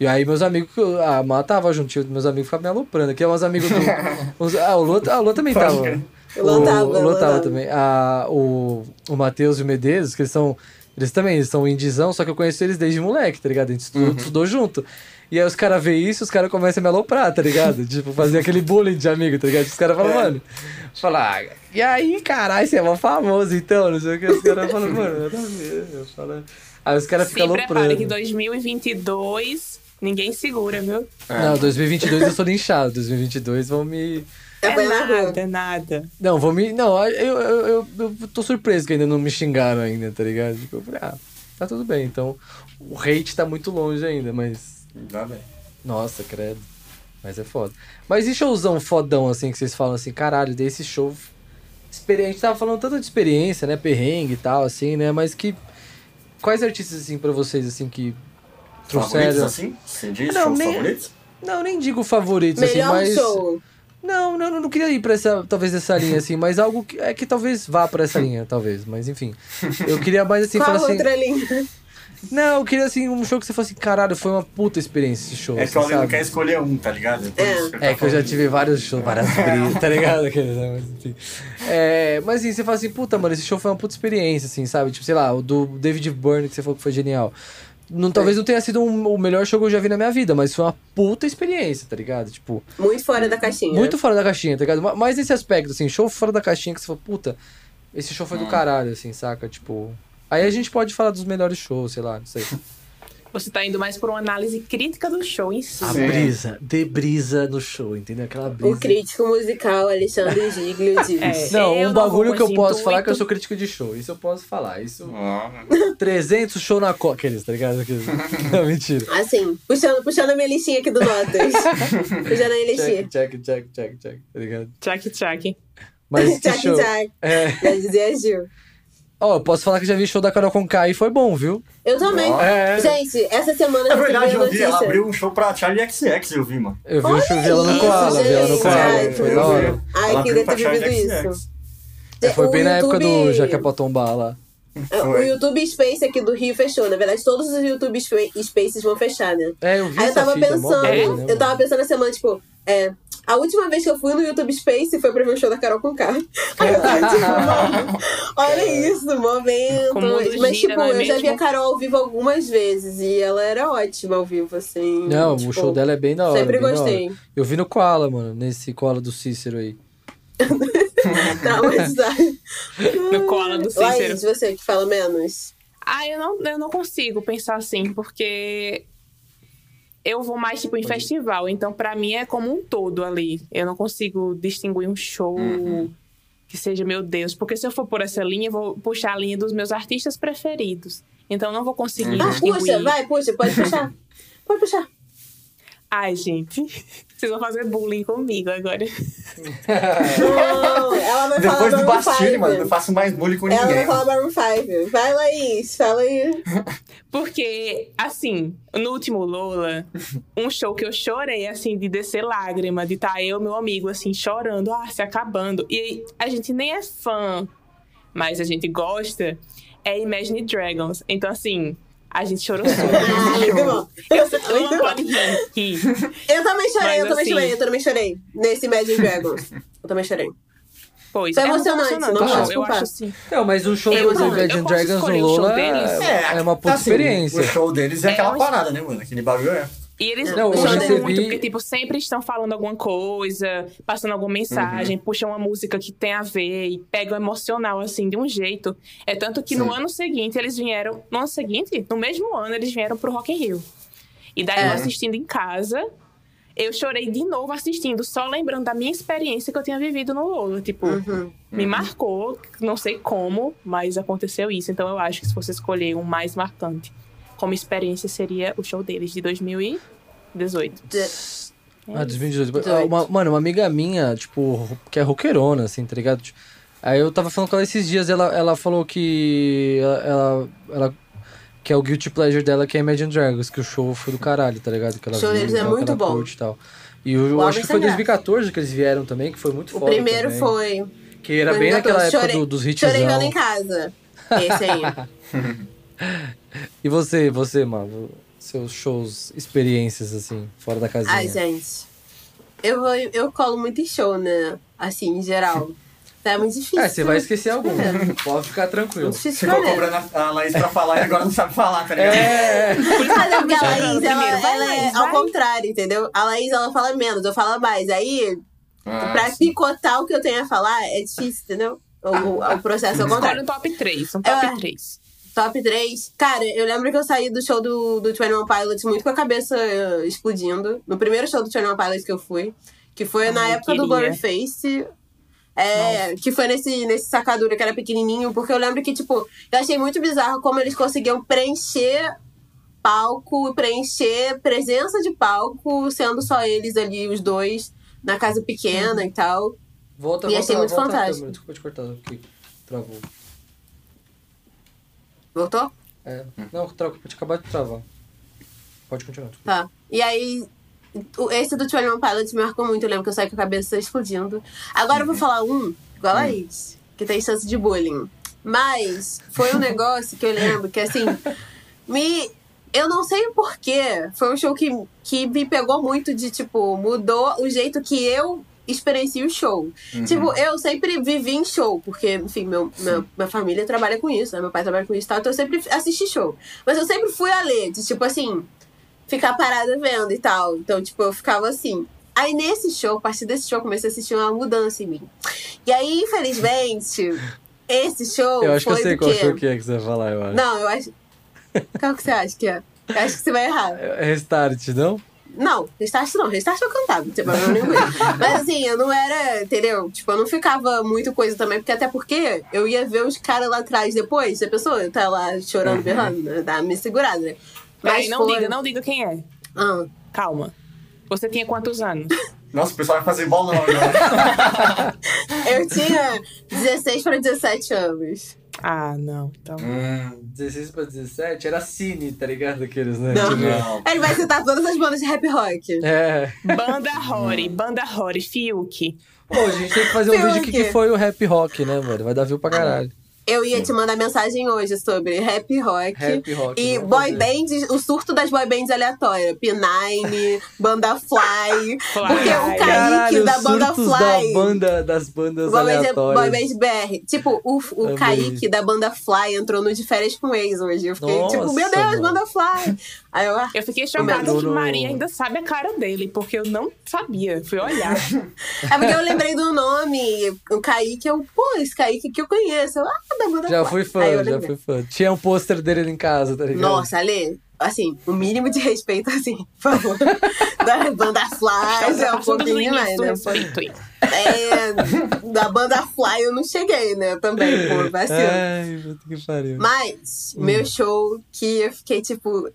E aí meus amigos, a Má tava juntinho, meus amigos ficavam me aloprando. Aqui é uns amigos do. uns- ah, o ah, o Lô também tava. Crer. O Lô tava, o o Lô Lô tava tava. também. Ah, o, o Matheus e o Medeiros, que eles são. Eles também, eles são indizão, só que eu conheço eles desde moleque, tá ligado? A gente estudou, Uhum. estudou junto. E aí os caras veem isso, os caras começam a me aloprar, tá ligado? tipo, fazer aquele bullying de amigo, tá ligado? Os caras falam, É. mano. Falar, ah, e aí, caralho, você é mó famoso então, não sei o que. Os caras falam, mano, nada a ver. Eu falo, Aí os caras ficam aloprando. que 2022 ninguém segura, viu? É. Não, 2022 eu sou linchado. 2022 vão me. É, nada, é nada. Não, vão me. Não, eu, eu, eu, eu tô surpreso que ainda não me xingaram ainda, tá ligado? Tipo, eu falei, ah, tá tudo bem. Então, o hate tá muito longe ainda, mas. Dá bem. Nossa, credo. Mas é foda. Mas e showzão fodão, assim, que vocês falam assim, caralho, desse show. experi- A gente tava falando tanto de experiência, né? Perrengue e tal, assim, né? Mas que. Quais artistas, assim, pra vocês, assim, que Favoritos trouxeram. assim? Você diz Não, shows nem- favoritos? Não, nem digo favoritos, assim, Melhor mas. show. Não, não, não queria ir pra essa, talvez essa linha, assim, mas algo que, é que talvez vá pra essa linha, talvez, mas enfim. Eu queria mais assim, Qual falar assim. outra linha? Não, eu queria assim, um show que você fosse assim, caralho, foi uma puta experiência esse show. É que o assim, Ale não quer escolher um, tá ligado? É. isso que É que eu já tive vários shows, várias brigas, tá ligado? Mas, enfim. É, mas assim, você fala assim, puta, mano, esse show foi uma puta experiência, assim, sabe? Tipo, sei lá, o do David Byrne que você falou que foi genial. Não, talvez não tenha sido um- o melhor show que eu já vi na minha vida, mas foi uma puta experiência, tá ligado? Tipo, Muito fora da caixinha. muito fora da caixinha, tá ligado? Ma- Mais nesse aspecto, assim, show fora da caixinha que você fala, puta, esse show foi do caralho, assim, saca? Tipo. Aí a gente pode falar dos melhores shows, sei lá, não sei. Você tá indo mais por uma análise crítica do show em si. A Sim. brisa, de brisa no show, entendeu? Aquela brisa. O crítico musical Alexandre Giglio diz. É. Não, um bagulho que eu posso falar é que eu sou crítico de show. Isso eu posso falar. Isso. Ah, 300 show na coca, aqueles, tá ligado? Aqueles- Não, mentira. Assim, puxando, puxando a minha listinha aqui do Notas. puxando a minha listinha. Check, check, check, check, check, tá ligado? Tchac, tchac. Mas Tchac, show. tchac. É. Já dizia a Gil. Ó, eu posso falar que já vi show da Carol Conká e foi bom, viu? Eu também. É. Gente, essa semana É eu recebi verdade, eu vi. Ela abriu um show pra Charlie XX, eu vi, mano. Eu vi o show, vi ela no Koala, vi ela no gente. Koala. Ai, Foi da hora. Ai, Ela queria ter vivido isso. É, foi O bem na época do é pra tombar lá. É, O Foi. YouTube Space aqui do Rio fechou. Na verdade, todos os YouTube Spa- Spaces vão fechar, né? É, eu vi Aí eu tava pensando, né, eu tava pensando na semana, tipo, é. A última vez que eu fui no YouTube Space foi pra ver o show da Carol com K. Aí eu tava tipo, mano, olha isso, momento. Mas, gira, tipo, não é eu já vi mesmo? a Carol ao vivo algumas vezes e ela era ótima ao vivo, assim. Não, tipo, o show dela é bem da hora. Sempre da hora. gostei. Eu vi no Koala, mano, nesse Koala do Cícero aí. Traumatizada. No cola do Cícero. Laís, você que fala menos. Ah, eu não, eu não consigo pensar assim, porque eu vou mais tipo em festival, então pra mim é como um todo ali. Eu não consigo distinguir um show que seja meu Deus, porque se eu for por essa linha, eu vou puxar a linha dos meus artistas preferidos. Então eu não vou conseguir Ah, distinguir. puxa, vai, puxa, pode puxar. Pode puxar. Ai, gente, vocês vão fazer bullying comigo agora. Não, ela vai Depois falar do Bastille, 5. mano, eu não faço mais bullying com Ela vai ninguém. falar Maroon 5. Vai, Laís, fala aí. Porque, assim, no último Lola, um show que eu chorei, assim, de descer lágrima, de estar eu e meu amigo, assim, chorando, ah, se acabando. E a gente nem é fã, mas a gente gosta, é Imagine Dragons. Então, assim, a gente chorou super Ah, muito. Eu, eu também chorei, eu também assim- chorei, eu também chorei. Nesse Imagine Dragons. Eu também chorei. Pois, Foi é emocionante, emocionante. não o posso Eu acho assim. Não, mas um show Eu não- Imagine Dragons no o Lola é, é uma puta assim, experiência. O show deles é, É aquela um- parada, né, mano? Aquele bagulho é. E eles Não, eu recebi- muito, porque, tipo, sempre estão falando alguma coisa, passando alguma mensagem, puxam uma música que tem a ver e pegam emocional, assim, de um jeito. É tanto que no Sim. ano seguinte eles vieram. No ano seguinte, no mesmo ano, eles vieram pro Rock in Rio. E daí É. eu assistindo em casa, eu chorei de novo assistindo, só lembrando da minha experiência que eu tinha vivido no Lola. Tipo, Uhum. me marcou, não sei como, mas aconteceu isso. Então eu acho que se fosse escolher um mais marcante como experiência, seria o show deles de 2018. Ah, 2018. 18. Ah, Uma, mano, uma amiga minha, tipo, que é roqueirona, assim, tá ligado? Aí eu tava falando com ela esses dias, ela, ela falou que ela, ela, que é o guilty pleasure dela, que é Imagine Dragons, que o show foi do caralho, tá ligado? Que ela O show deles é muito bom. curte E, tal. e eu, O acho que foi é 2014 que eles vieram também, que foi muito O foda primeiro também. foi. Que era foi bem em naquela 14. época Chorei- do- dos hits. Chorei vendo em casa. Esse aí. E você, você, mano? Seus shows, experiências, assim, fora da casinha. Ai, gente. Eu, vou, eu colo muito em show, né? Assim, em geral. Então é muito difícil. É, você vai esquecer algum. É. Pode ficar tranquilo. Difícil Ficou cobrando a Laís pra falar e agora não sabe falar, tá ligado? É, Mas é porque a Laís, ela, Primeiro, vai, ela é ao contrário, entendeu? A Laís, ela fala menos, eu falo mais. Aí, Ah, pra sim. picotar o que eu tenho a falar, é difícil, entendeu? O, o, o processo é ao Escolhe contrário. um top 3, um top É. 3. Top 3. Cara, eu lembro que eu saí do show do, do 21 Pilots muito com a cabeça eh, explodindo. No primeiro show do 21 Pilots que eu fui. Que foi na Ai, época do queria. Blurface. É, que foi nesse, nesse sacadura que era pequenininho. Porque eu lembro que, tipo, eu achei muito bizarro como eles conseguiam preencher palco, preencher presença de palco, sendo só eles ali, os dois, na casa pequena e tal. Volta, E volta, achei muito volta fantástico. Desculpa te cortar, porque travou. Voltou? É, não, trava, pode acabar de travar. Pode continuar. desculpa. Tá. E aí, esse do 21 Pilots me marcou muito. Eu lembro que eu saí com a cabeça explodindo. Agora eu vou falar um, igual a Laís, que tem chance de bullying. Mas foi um negócio que eu lembro que, assim, me. Eu não sei o porquê. Foi um show que, que me pegou muito de, tipo, mudou o jeito que eu experienciei o show. Tipo, eu sempre vivi em show, porque, enfim, meu, meu- minha família trabalha com isso, né? Meu pai trabalha com isso e tal, então eu sempre assisti show. Mas eu sempre fui a ler, de, tipo assim, ficar parada vendo e tal. Então, tipo, eu ficava assim. Aí nesse show, a partir desse show, eu comecei a assistir uma mudança em mim. E aí, infelizmente, esse show Eu acho que foi eu sei qual show que é que você vai falar, eu acho. Não, eu acho. Qual que você acha que é? Eu acho que você vai errar. É Restart, não? Não, restart não. Restart eu cantava, não tem problema nenhum. Mas assim, eu não era, entendeu? Tipo, eu não ficava muito coisa também, porque até porque eu ia ver os caras lá atrás depois, se a pessoa tá lá chorando, berrando, né? dá uma segurada, né? Peraí, não foi- diga, não diga quem é. Ah, Calma. Você tinha quantos anos? Nossa, o pessoal vai fazer bolão agora. eu tinha 16 para 17 anos. Ah, não. Então. hum, 16 pra 17 era Cine, tá ligado? Aqueles, né? Não. Tipo, não. Ele vai citar todas as bandas de rap rock. É. Banda Rory, Banda Rory, Fiuk. Pô, a gente tem que fazer um vídeo que, que- que foi o rap rock, né, mano? Vai dar view pra caralho. Eu ia te mandar mensagem hoje sobre rap rock. Rap rock, E vamos boy bands, o surto das boy bands aleatórias. P9, Banda Fly. Fly. Porque o Kaique Caralho, da Banda Fly. da banda, das bandas Boy band, aleatórias. boy band BR. Tipo, o, o. Kaique da banda Fly entrou no de férias com ex hoje. Eu fiquei Nossa, tipo, meu Deus, mano. banda Fly. Aí eu, ah, Eu fiquei chocada que Maria ainda sabe a cara dele, porque eu não sabia. Fui olhar. É porque eu lembrei do nome. O Kaique, eu, pô, esse Kaique que eu conheço. Eu, ah, da banda Já fui fã, já fui fã. Tinha um pôster dele em casa, tá ligado? Nossa, Ale, assim, o mínimo de respeito, assim, por favor. da banda Fly, é um pouquinho do né? É, da banda Fly eu não cheguei, né? Também, pô, vacilo. Ai, puta que pariu. Mas, Hum. meu show que eu fiquei, tipo,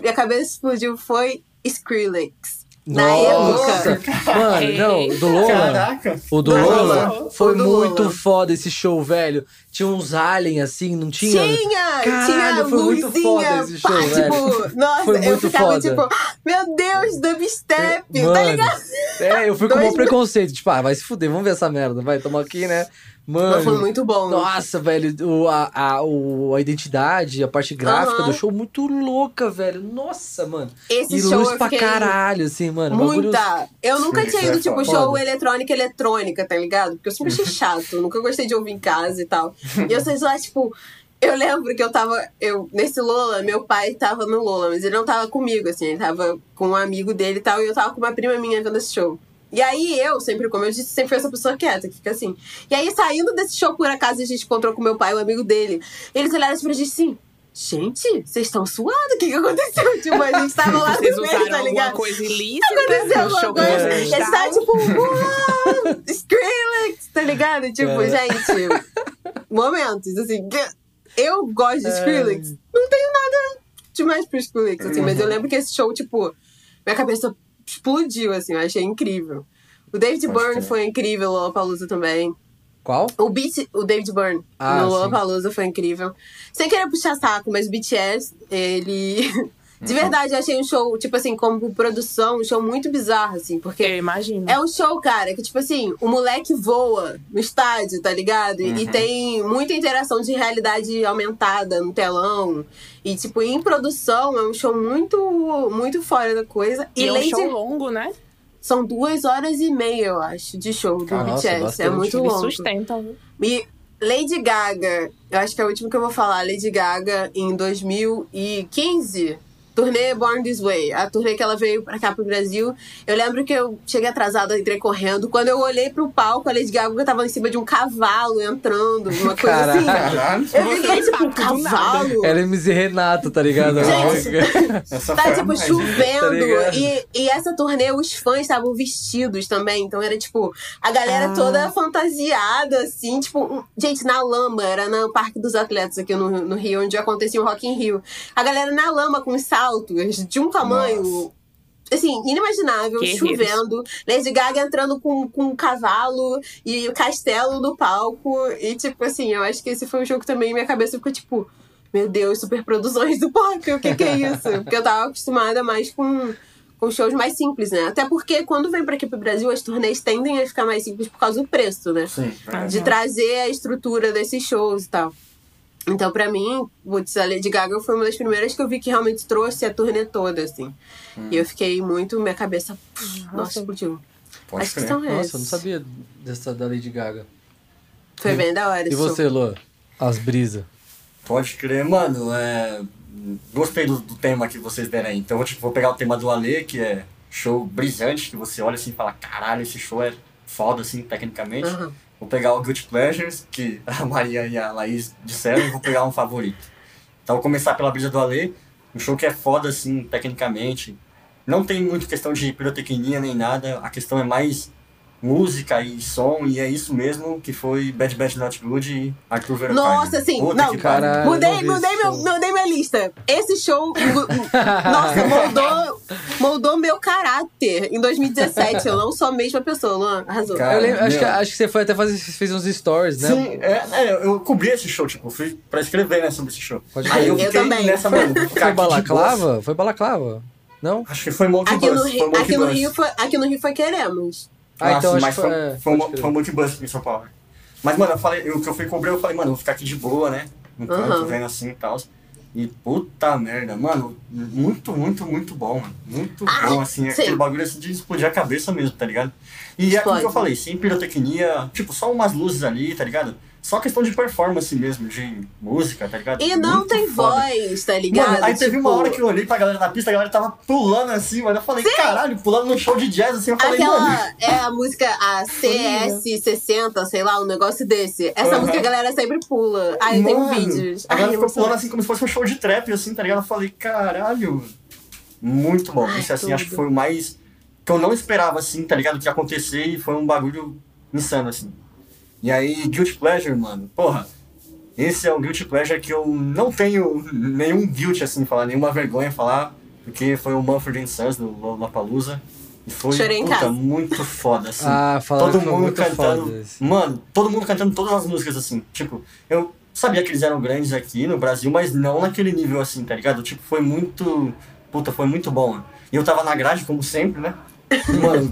minha cabeça explodiu foi Skrillex. Na Nossa! época. Mano, não, do Lola. Caraca. O do Do Lola Lola. foi do muito Lola. foda esse show, velho. Tinha uns aliens assim, não tinha? Tinha! Caralho, tinha foi muito foda esse show, pá, velho. tipo, nossa, Foi eu ficava foda. tipo, meu Deus, dubstep, tá Mano, ligado? É, eu fui com um preconceito. Tipo, ah, vai se fuder, vamos ver essa merda. Vai, tamo aqui, né? Mano. Foi muito bom. Nossa, velho, o, a, a, o, a identidade, a parte gráfica Aham. do show, muito louca, velho. Nossa, mano. Esse e show luz pra caralho, assim, mano. bagulho- Muita. Eu nunca Isso tinha é ido, tipo, foda. show eletrônica, eletrônica, tá ligado? Porque eu sempre achei chato, nunca gostei de ouvir em casa e tal. E eu sei lá, tipo, eu lembro que eu tava. Eu, nesse Lola, meu pai tava no Lola, mas ele não tava comigo, assim, ele tava com um amigo dele e tal, e eu tava com uma prima minha vendo esse show. E aí eu, sempre, como eu disse, sempre fui essa pessoa quieta, que fica assim. E aí, saindo desse show, por acaso, a gente encontrou com meu pai, o amigo dele. Eles olharam assim pra gente assim. Gente, vocês estão suados? O que, que aconteceu? Tipo, a gente tava lá Vocês no meio, tá ligado? coisa ilícita aconteceu alguma coisa. Ele tá estavam? tipo, uau, Skrillex, tá ligado? Tipo, É. gente, momentos, assim, eu gosto de Skrillex. Não tenho nada demais pro Skrillex, assim, mas eu lembro que esse show, tipo, minha cabeça explodiu, assim, eu achei incrível. O David Pode Byrne crer. foi incrível, o Lollapalooza também. Qual? O beat, o David Byrne Ah, no. Lollapalooza foi incrível. Sem querer puxar saco, mas o BTS, ele... De Uhum. verdade, eu achei um show, tipo assim, como produção, um show muito bizarro, assim, porque Eu imagino. é um show, cara, que, tipo assim, o moleque voa no estádio, tá ligado? E- E tem muita interação de realidade aumentada no telão. E, tipo, em produção, é um show muito, muito fora da coisa. E E, é um Lady... show longo, né? São duas horas e meia, eu acho, de show do Nossa, BTS. É muito Eles longo. sustentam. viu? E Lady Gaga, eu acho que é o último que eu vou falar. Lady Gaga, em 2015, turnê Born This Way. A turnê que ela veio pra cá pro Brasil. Eu lembro que eu cheguei atrasada, entrei correndo. Quando eu olhei pro palco, a Lady Gaga tava em cima de um cavalo entrando, uma coisa assim. Caralho. Eu fiquei tipo, um cavalo. Era MC Renato, tá ligado? Gente, Tá, tipo? Tá chovendo. ligado? e, e essa turnê, os fãs estavam vestidos também. Então era, tipo, a galera Ah. toda fantasiada, assim. Tipo, gente, na lama. Era no Parque dos Atletas aqui no, no Rio, onde acontecia o Rock in Rio. A galera na lama com saltos de um tamanho... Nossa. Assim, inimaginável, Guerreiros. chovendo. Lady Gaga entrando com, com um cavalo e o castelo no palco. E, tipo, assim, eu acho que esse foi um jogo que também minha cabeça ficou, tipo... Meu Deus, superproduções do pop, o que que é isso? Porque eu tava acostumada mais com, com shows mais simples, né? Até porque quando vem pra aqui pro Brasil, as turnês tendem a ficar mais simples por causa do preço, né? Sim, verdade. De trazer a estrutura desses shows e tal. Então, pra mim, putz, a Lady Gaga foi uma das primeiras que eu vi que realmente trouxe a turnê toda, assim. E eu fiquei muito, minha cabeça, pff, nossa, explodiu. Pode Acho que crer. são Nossa, eu não sabia dessa da Lady Gaga. Foi bem da hora E show. você, Lô? As brisas. Pode crer, mano. É... Gostei do, do tema que vocês deram aí. Então, eu tipo, vou pegar o tema do Ale, que é show brisante, que você olha assim e fala, caralho, esse show é foda, assim, tecnicamente. Aham. Vou pegar o Guilty Pleasures, que a Maria e a Laís disseram, e vou pegar um favorito. Então, vou começar pela brisa do Ale. Um show que é foda, assim, tecnicamente. Não tem muito questão de pirotecnia nem nada. A questão é mais música e som, e é isso mesmo que foi Bad Bad Not Good e Arthur Verocai. Nossa, sim. Puta Não. Caralho, eu Mudei, não mudei, meu, mudei minha lista. Esse show, nossa, moldou, moldou meu caráter em 2017. Eu não sou a mesma pessoa, Luan. Arrasou. Cara, eu lembro- acho, que, acho que você foi até fazer, fez uns stories, né? Sim, é, é, eu cobri esse show, tipo, fui pra escrever, né, sobre esse show. Pode Aí eu. Eu fiquei também. nessa, mano, Foi balaclava? Foi balaclava? Não? Acho que foi Monkey Aqui no, Bus, Rio, Monkey aqui, no. Rio foi, aqui no Rio foi Queremos. Ah, então sim, acho mas foi, foi- é, foi, um- foi um multibus em São Paulo. Mas, mano, eu falei, eu, que eu fui cobrir, eu falei, mano, eu vou ficar aqui de boa, né? No canto, Aham. vendo assim e tal. E puta merda, mano, muito, muito, muito bom, mano. Muito Ah, bom, assim, sim. aquele bagulho assim de explodir a cabeça mesmo, tá ligado? E é aquilo Explode. que eu falei, sem pirotecnia, tipo, só umas luzes ali, tá ligado? Só questão de performance mesmo, de música, tá ligado? E não Muito tem foda. voz, tá ligado? Mano, aí teve uma Tipo, hora que eu olhei pra galera na pista, a galera tava pulando assim, mano. Eu falei, caralho, pulando num show de jazz assim. Eu falei, mano. Aquela é a música a CS60, sei lá, um negócio desse. Essa Aham. música a galera sempre pula. Aí tem Mano, vídeos. A galera ficou pulando assim como se fosse um show de trap, assim, tá ligado? Eu falei, caralho. Muito bom. Ai, Esse assim, tudo. acho que foi o mais. Que eu não esperava, assim, tá ligado? Que ia acontecer e foi um bagulho insano, assim. E aí, Guilty Pleasure, mano, porra. Esse é um Guilty Pleasure que eu não tenho nenhum guilt, assim, falar, nenhuma vergonha falar, porque foi o Manfred Sons do Lollapalooza. E foi, Chorei em puta, casa. muito foda, assim Ah, falaram todo mundo muito cantando. foda esse. Mano, todo mundo cantando todas as músicas assim. Tipo, eu sabia que eles eram grandes aqui no Brasil, mas não naquele nível assim, tá ligado? Tipo, foi muito. Puta, foi muito bom. mano. E eu tava na grade, como sempre, né? E, Mano,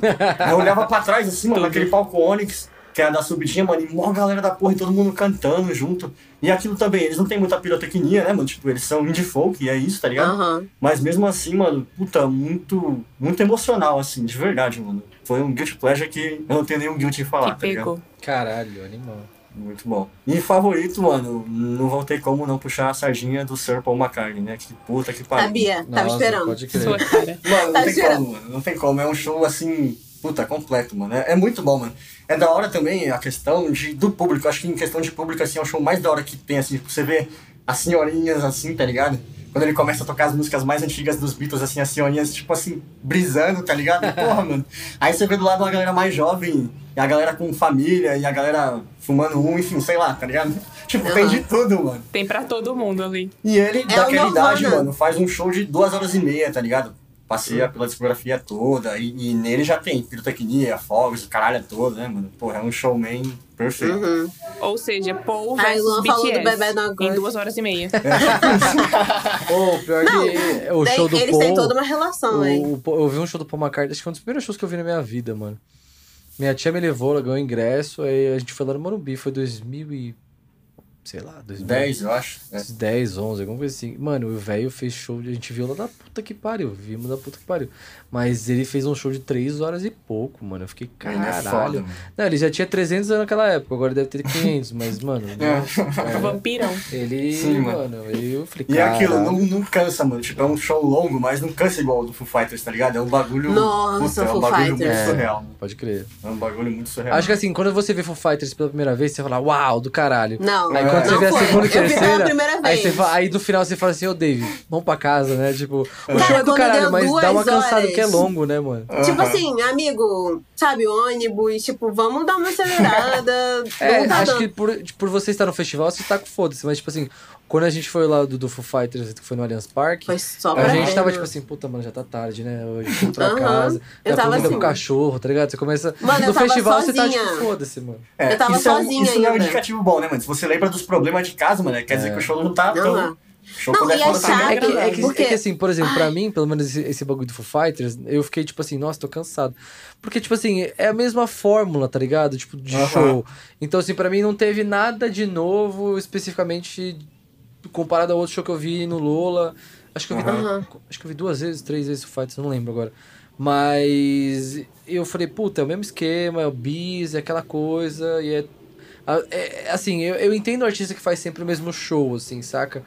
eu olhava pra trás, assim, mano, naquele palco Onyx, que era da subidinha, mano, e mó galera da porra e todo mundo cantando junto. E aquilo também, eles não tem muita pirotecnia, né, mano? Tipo, eles são indie folk e é isso, tá ligado? Aham. Mas mesmo assim, mano, puta, muito, muito emocional, assim, de verdade, mano. Foi um guilty pleasure que eu não tenho nenhum guilty em falar, que tá ligado? Caralho, animal. Muito bom. E favorito, mano, não vão ter como não puxar a sardinha do Sir Paul McCartney, né? Que puta que pariu. Sabia, tava Nossa, esperando. Pode crer. Sua cara. Mano, não Tá tem esperando. como, mano. Não tem como. É um show assim, puta, completo, mano. É, é muito bom, mano. É da hora também a questão de, do público. Acho que em questão de público, assim, é o show mais da hora que tem, assim. Você vê as senhorinhas, assim, tá ligado? Quando ele começa a tocar as músicas mais antigas dos Beatles, assim, as senhorinhas, tipo assim, brisando, tá ligado? Porra, mano. Aí você vê do lado uma galera mais jovem, e a galera com família, e a galera fumando um, enfim, sei lá, tá ligado? Tipo, tem Aham. de tudo, mano. Tem pra todo mundo ali. E ele, É daquela idade, Nirvana. mano, faz um show de duas horas e meia, tá ligado? Passeia pela discografia toda, e, e nele já tem pirotecnia, fogos, o caralho todo, né, mano? Porra, é um showman perfeito. Uhum. Ou seja, Paul Ai, versus Luan falou do BTS em duas horas e meia. Ô, pior Não, que o show do eles Paul... têm toda uma relação, hein? o- eu vi um show do Paul McCartney, acho que foi um dos primeiros shows que eu vi na minha vida, mano. Minha tia me levou, ela ganhou ingresso, aí a gente foi lá no Morumbi, foi 2000 e... sei lá, 2010, 10, eu acho. É. 10, 11, alguma coisa assim. Mano, o velho fez show, de- a gente viu lá da puta que pariu, vimos da puta que pariu. Mas ele fez um show de 3 horas e pouco, mano. Eu fiquei, Ele é foda, caralho. mano. Não, ele já tinha 300 anos naquela época, agora deve ter 500, mas, mano... É. é, Vampirão. ele, Sim, mano. mano, eu falei, E é aquilo, caralho. não, não cansa, mano. Tipo, é um show longo, mas não cansa igual o do Foo Fighters, tá ligado? É um bagulho. Nossa, puta, é um Foo bagulho Fighters. muito É. surreal. Pode crer. É um bagulho muito surreal. Acho que assim, quando você vê Foo Fighters pela primeira vez, você fala, uau, do caralho. Não, Aí É. quando você vê a segunda e terceira, primeira aí, você vez. fa- aí no final você fala assim, ô David, vamos pra casa, né? Tipo, o show é do caralho, mas dá uma cansada horas- que é longo, né, mano? Tipo Aham. assim, amigo, sabe, ônibus, tipo, vamos dar uma acelerada. É, tá acho dando. que por, por você estar no festival, você tá com foda-se. Mas, tipo assim, quando a gente foi lá do, do Foo Fighters, que foi no Allianz Parque, Foi só a gente ver, tava tipo assim, puta, mano, já tá tarde, né? Hoje vamos pra Aham. casa. Eu a tava pouco com assim. o cachorro, tá ligado? Você começa. Mano, eu no festival você tá sozinha. tipo, foda-se, mano. É, Eu tava isso é um- sozinha isso não é um ainda. indicativo bom, né, mano? Se você lembra dos problemas de casa, mano, quer dizer É. que o show não tá tão. Aham. O show Não, e é tá chato, É que, é, que, Porque- é que assim, por exemplo, pra mim, pelo menos esse, esse bagulho do Foo Fighters, eu fiquei tipo assim, nossa, tô cansado. Porque, tipo assim, é a mesma fórmula, tá ligado? Tipo, de show. Então, assim, pra mim não teve nada de novo, especificamente comparado ao outro show que eu vi no Lola. Acho que eu vi, Aham. acho que eu vi duas vezes, três vezes o Foo Fighters, não lembro agora. Mas eu falei, puta, é o mesmo esquema, é o bis, é aquela coisa, e é. a- é- assim, eu, eu entendo o artista que faz sempre o mesmo show, assim, saca?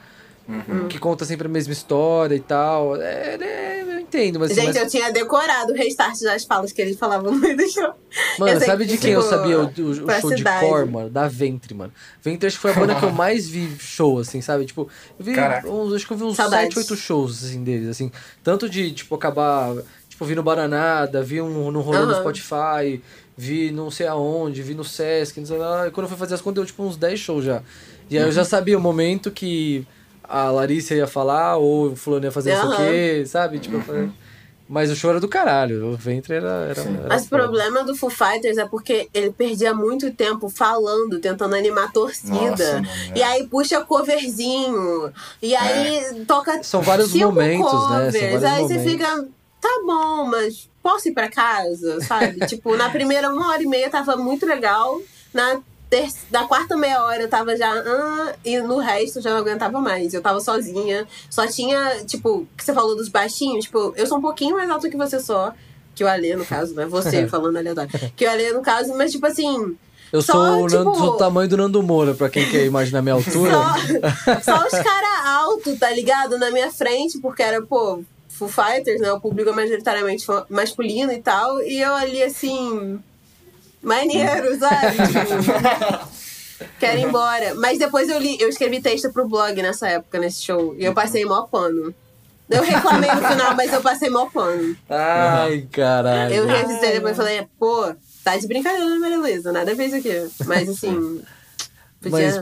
Uhum. que conta sempre a mesma história e tal. É, é, entendo, mas, Gente, mas eu tinha decorado o restart das falas que eles falavam no meio do show. Mano, sabe que, de quem eu tipo, sabia o, o- o show de cor, mano? Da Ventre, mano. Ventre acho que foi a banda que eu mais vi show, assim, sabe? Tipo, eu vi Caraca. uns, acho que eu vi uns Saudades. 7, 8 shows, assim, deles, assim. Tanto de, tipo, acabar, tipo, vi no Baranada, vi um, no rolê no Aham. Spotify, vi não sei aonde, vi no Sesc, não sei lá. E quando eu fui fazer as contas, deu, tipo, uns 10 shows já. E aí eu já Uhum. sabia o momento que a Larissa ia falar, ou o fulano ia fazer não sei o quê, sabe? Tipo, falei... Mas o show era do caralho, o Ventre era... era, era Mas o problema do Foo Fighters é porque ele perdia muito tempo falando, tentando animar a torcida. Nossa, mano, é. E aí puxa coverzinho. E aí toca. São vários cinco momentos, né? São covers. vários aí você momentos. fica. Tá bom, mas posso ir pra casa, sabe? tipo, na primeira uma hora e meia tava muito legal. Na, ter... na quarta meia hora eu tava já. Ah, e no resto eu já não aguentava mais. Eu tava sozinha. Só tinha, tipo, que você falou dos baixinhos. Tipo, eu sou um pouquinho mais alto que você só. Que o Alê, no caso, né? Você falando aleatório. Que o Alê, no caso, mas tipo assim. Eu Só, sou, o Nando- tipo- do tamanho do Nando Moura, pra quem quer imaginar minha altura. Só, só os caras altos, tá ligado? Na minha frente, porque era, pô, Foo Fighters, né? O público é majoritariamente masculino e tal. E eu ali, assim. Maneiro, sabe? Tipo, quero ir embora. Mas depois eu li, eu escrevi texto pro blog nessa época, nesse show. E eu passei mó pano. Eu reclamei no final, mas eu passei mó pano. Ai, caralho. Eu revisei depois e falei, pô, tá de brincadeira, Maria Luísa, nada a ver isso aqui. Mas assim. Mas-.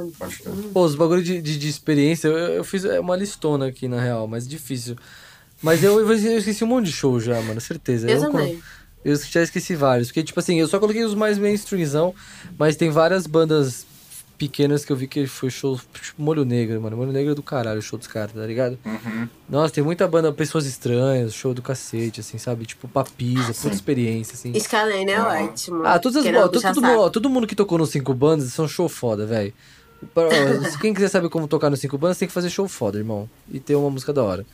Pô, os bagulho de, de, de experiência, eu, eu fiz é uma listona aqui, na real, mas difícil. Mas eu, eu esqueci um monte de show já, mano, certeza. Eu eu, também. Eu já esqueci vários. Porque, tipo assim, eu só coloquei os mais mainstreamzão, mas tem várias bandas pequenas que eu vi que foi show, tipo, Molho Negro, mano. Molho Negro é do caralho, o show dos caras, tá ligado? Uhum. Nossa, tem muita banda, Pessoas Estranhas, show do cacete, assim, sabe? Tipo, Papisa, puta experiência, assim. Scalene é Ah. ótimo. Ah, todas as ó, todo, mundo, todo mundo que tocou nos cinco bandas são show foda, velho. Quem quiser saber como tocar nos cinco bandas, tem que fazer show foda, irmão. E ter uma música da hora.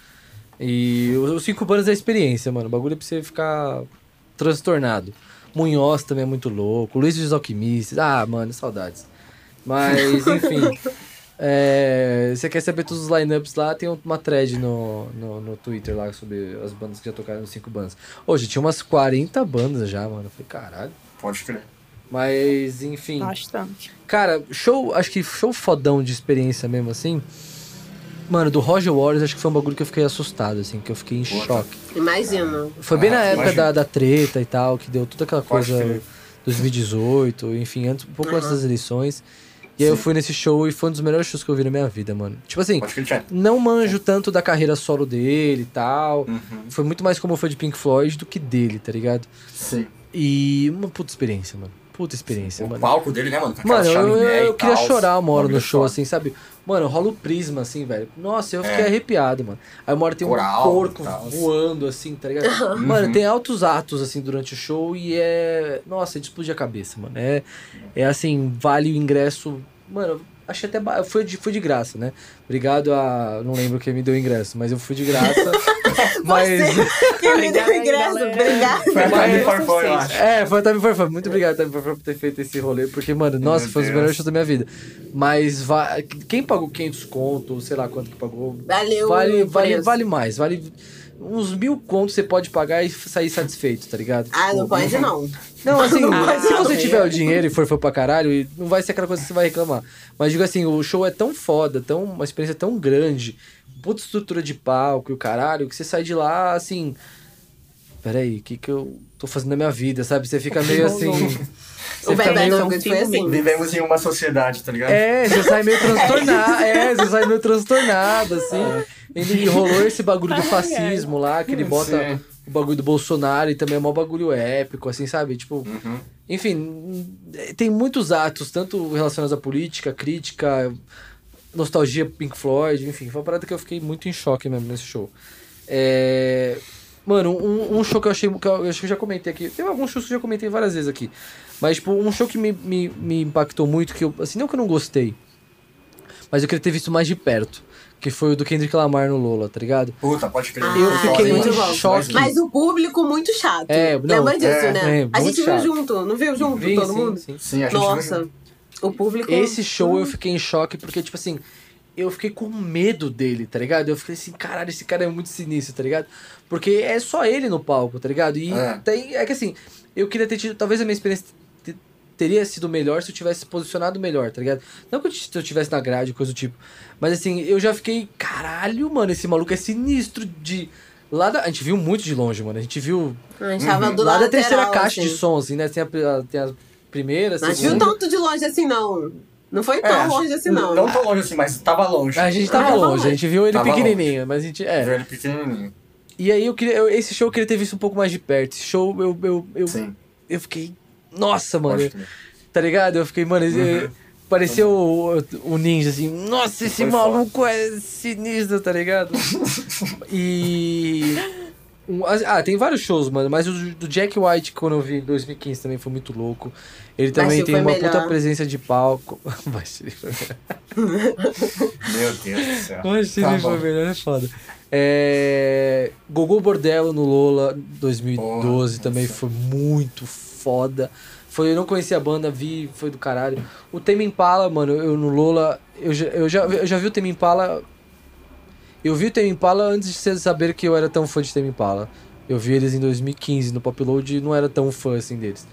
E os os cinco bandas é experiência, mano. O bagulho é pra você ficar transtornado. Munhoz também é muito louco. Luiz dos Alquimistas. Ah, mano, saudades. Mas, enfim. é, você quer saber todos os lineups lá? Tem uma thread no, no, no Twitter lá sobre as bandas que já tocaram cinco bandas. Hoje tinha umas 40 bandas já, mano. Eu falei, caralho. Pode crer. Mas, enfim. Bastante. Cara, show, acho que show fodão de experiência mesmo, assim. Mano, do Roger Waters, acho que foi um bagulho que eu fiquei assustado, assim, que eu fiquei em choque. Imagino. Foi bem Ah, na época da, da treta e tal, que deu toda aquela Pode coisa crer. 2018, enfim, antes, um pouco antes Uhum. das eleições. E aí eu Sim. fui nesse show e foi um dos melhores shows que eu vi na minha vida, mano. Tipo assim, não manjo tanto da carreira solo dele e tal. Uhum. Foi muito mais como foi de Pink Floyd do que dele, tá ligado? Sim. E uma puta experiência, mano. Puta experiência, O mano. palco dele, né, mano? Mano, eu, eu, eu queria tal, chorar uma hora no bagulho show, assim, sabe? Mano, rola o prisma, assim, velho. Nossa, eu fiquei É. arrepiado, mano. Aí uma hora tem um Coral porco tal. voando, assim, tá ligado? Mano, tem altos atos, assim, durante o show e é... Nossa, é de explodir a cabeça, mano. É, é assim, vale o ingresso... Mano, achei até... Ba... Foi, de, foi de graça, né? Obrigado a... Não lembro quem me deu o ingresso, mas eu fui de graça. mas... Quem me deu ingresso, obrigado. Foi a Time eu acho. É, foi a Time for Fun. Muito obrigado, Time for Fun, por ter feito esse rolê. Porque, mano, nossa, Meu foi um dos Deus. melhores shows da minha vida. Mas va- quem pagou 500 conto, sei lá quanto que pagou, Valeu. vale, vale, vale mais. Vale uns mil contos você pode pagar e sair satisfeito, tá ligado? Ah, não Tipo, pode não. Não, assim, Ah, se você não. tiver o dinheiro e for, for pra caralho, não vai ser aquela coisa que você vai reclamar. Mas digo assim, o show é tão foda, tão, uma experiência tão grande, puta estrutura de palco e o caralho, que você sai de lá assim. Peraí, o que, que eu tô fazendo na minha vida, sabe? Você fica meio assim. O Você fica Bad Bad meio. Foi assim. Vivemos em uma sociedade, tá ligado? É, você sai meio transtornado. É, você sai meio transtornado, assim. Ele rolou esse bagulho do fascismo lá, que ele bota Sim. O bagulho do Bolsonaro e também é um bagulho épico, assim, sabe? Tipo. Uhum. Enfim, tem muitos atos, tanto relacionados à política, crítica, nostalgia Pink Floyd, enfim, foi uma parada que eu fiquei muito em choque mesmo nesse show. É... Mano, um, um show que eu achei. Que eu acho que eu já comentei aqui. Tem alguns shows que eu já comentei várias vezes aqui. Mas, tipo, um show que me, me, me impactou muito, que eu. Assim, não que eu não gostei. Mas eu queria ter visto mais de perto. Que foi o do Kendrick Lamar no Lola, tá ligado? Puta, pode crer. Ah, Eu fiquei muito bom. choque. Mas o público muito chato. É, não, Lembra disso, é, né? é, a gente chato. viu junto, não viu junto Sim, todo sim, mundo? sim. Sim, a gente Nossa, viu. o público. Esse show eu fiquei em choque porque, tipo assim, eu fiquei com medo dele, tá ligado? Eu fiquei assim, caralho, esse cara é muito sinistro, tá ligado? Porque é só ele no palco, tá ligado? E É. tem. É que assim, eu queria ter tido. Talvez a minha experiência teria sido melhor se eu tivesse se posicionado melhor, tá ligado? Não que eu t- se eu tivesse na grade, coisa do tipo. Mas assim, eu já fiquei, caralho, mano, esse maluco é sinistro de. Lá da, a gente viu muito de longe, mano. A gente viu A gente tava do lá lado da terceira lateral, caixa assim. de som, assim, né? Tem a, tem a primeira, a Não viu tanto de longe assim, não. Não foi tão É, longe assim, não. Não tão longe assim, mas tava longe. A gente tava Ah, longe, a gente viu ele Tava pequenininho, mas a gente. É. Viu ele pequenininho. E aí eu queria. eu- esse show eu queria ter visto um pouco mais de perto. Esse show eu, eu, eu, Sim. eu fiquei. Nossa, mano. Tá ligado? Eu fiquei, mano. Pareceu o, o ninja, assim. Nossa, esse Foi maluco é sinistro, tá ligado? e. um- ah, tem vários shows, mano. Mas o do Jack White, quando eu vi em 2015, também foi muito louco. Ele também tem uma melhor. puta presença de palco. Baixinho foi melhor. Meu Deus do céu. Baixinho Tá foi bom. melhor, é foda. É... Gogol Bordello no Lola 2012 Porra, também nossa. foi muito foda. Foi, eu não conhecia a banda, vi, foi do caralho. O Tame Impala, mano, eu no Lola, eu já, eu já, eu já vi o Tame Impala. Eu vi o Tame Impala antes de vocês saberem que eu era tão fã de Tame Impala. Eu vi eles em 2015 no Pop Load e não era tão fã assim deles.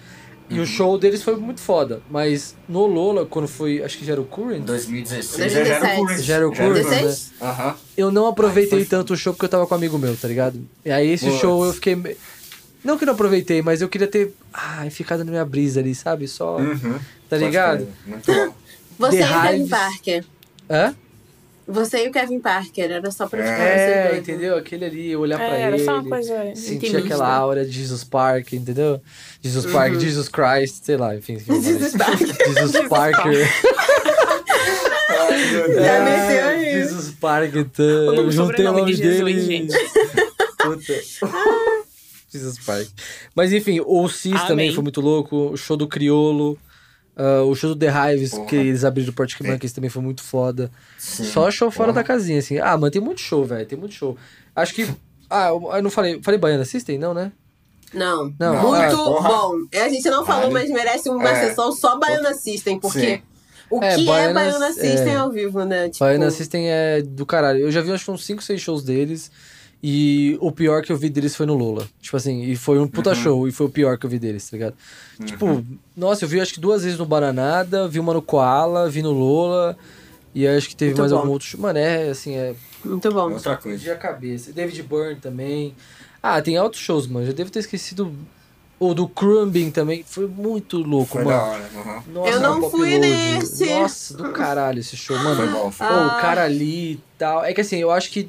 E Uhum. o show deles foi muito foda, mas no Lola, quando foi, acho que já era o Current, 2016 já era o 2017. Current. Já era o Current, né? 16? Aham. eu não aproveitei Ai, tanto o show porque eu tava com um amigo meu, tá ligado? E aí esse Putz. show eu fiquei. Não que não aproveitei, mas eu queria ter. Ai, ficado na minha brisa ali, sabe? Só. Uhum. Tá ligado? crer. Muito bom. Você The e. Parker. Hã? Você e o Kevin Parker. Era só pra ficar É, entendeu? Aquele ali, olhar pra É, era ele. só uma coisa Sentir intimista. aquela aura de Jesus Park, entendeu? Jesus Park, Uhum. Jesus Christ, sei lá, enfim. Jesus Parker. Jesus Parker. Já Ah, aí. Jesus Park, então. O Eu juntei o nome de Jesus, dele. gente. Puta. Jesus Park. Mas enfim, o Cis Amém. também foi muito louco. O show do Criolo. Ah, o show do The Hives, Porra. que eles abriram o Portic Monkeys também foi muito foda. Sim. Só show fora Porra. da casinha, assim. Ah, mano, tem muito show, velho. Tem muito show. Acho que. Ah, eu eu não falei. Falei Baiana System? Não, né? Não. Não, Muito ah, porra. bom. A gente não falou, mas merece uma É. sessão só Baiana System, porque Sim. o É, que Baiana- é Baiana System é. ao vivo, né? Tipo, Baiana System é do caralho. Eu já vi acho que uns 5, 6 shows deles. E o pior que eu vi deles foi no Lola. Tipo assim, e foi um puta show, e foi o pior que eu vi deles, tá ligado? Tipo, nossa, eu vi acho que duas vezes no Bananada, vi uma no Koala, vi no Lola. E acho que teve Muito mais bom. algum outro show. Mano, é assim, é. Muito bom. Outra coisa. De a cabeça. David Byrne também. Ah, tem altos shows, mano. Já devo ter esquecido. O do Crumbing também. Foi muito louco, Foi mano. da hora. Uhum. Nossa, Eu não fui Load. nesse. Nossa, do caralho esse show, mano. Foi bom. Foi, Ah. o cara ali e tal. É que assim, eu acho que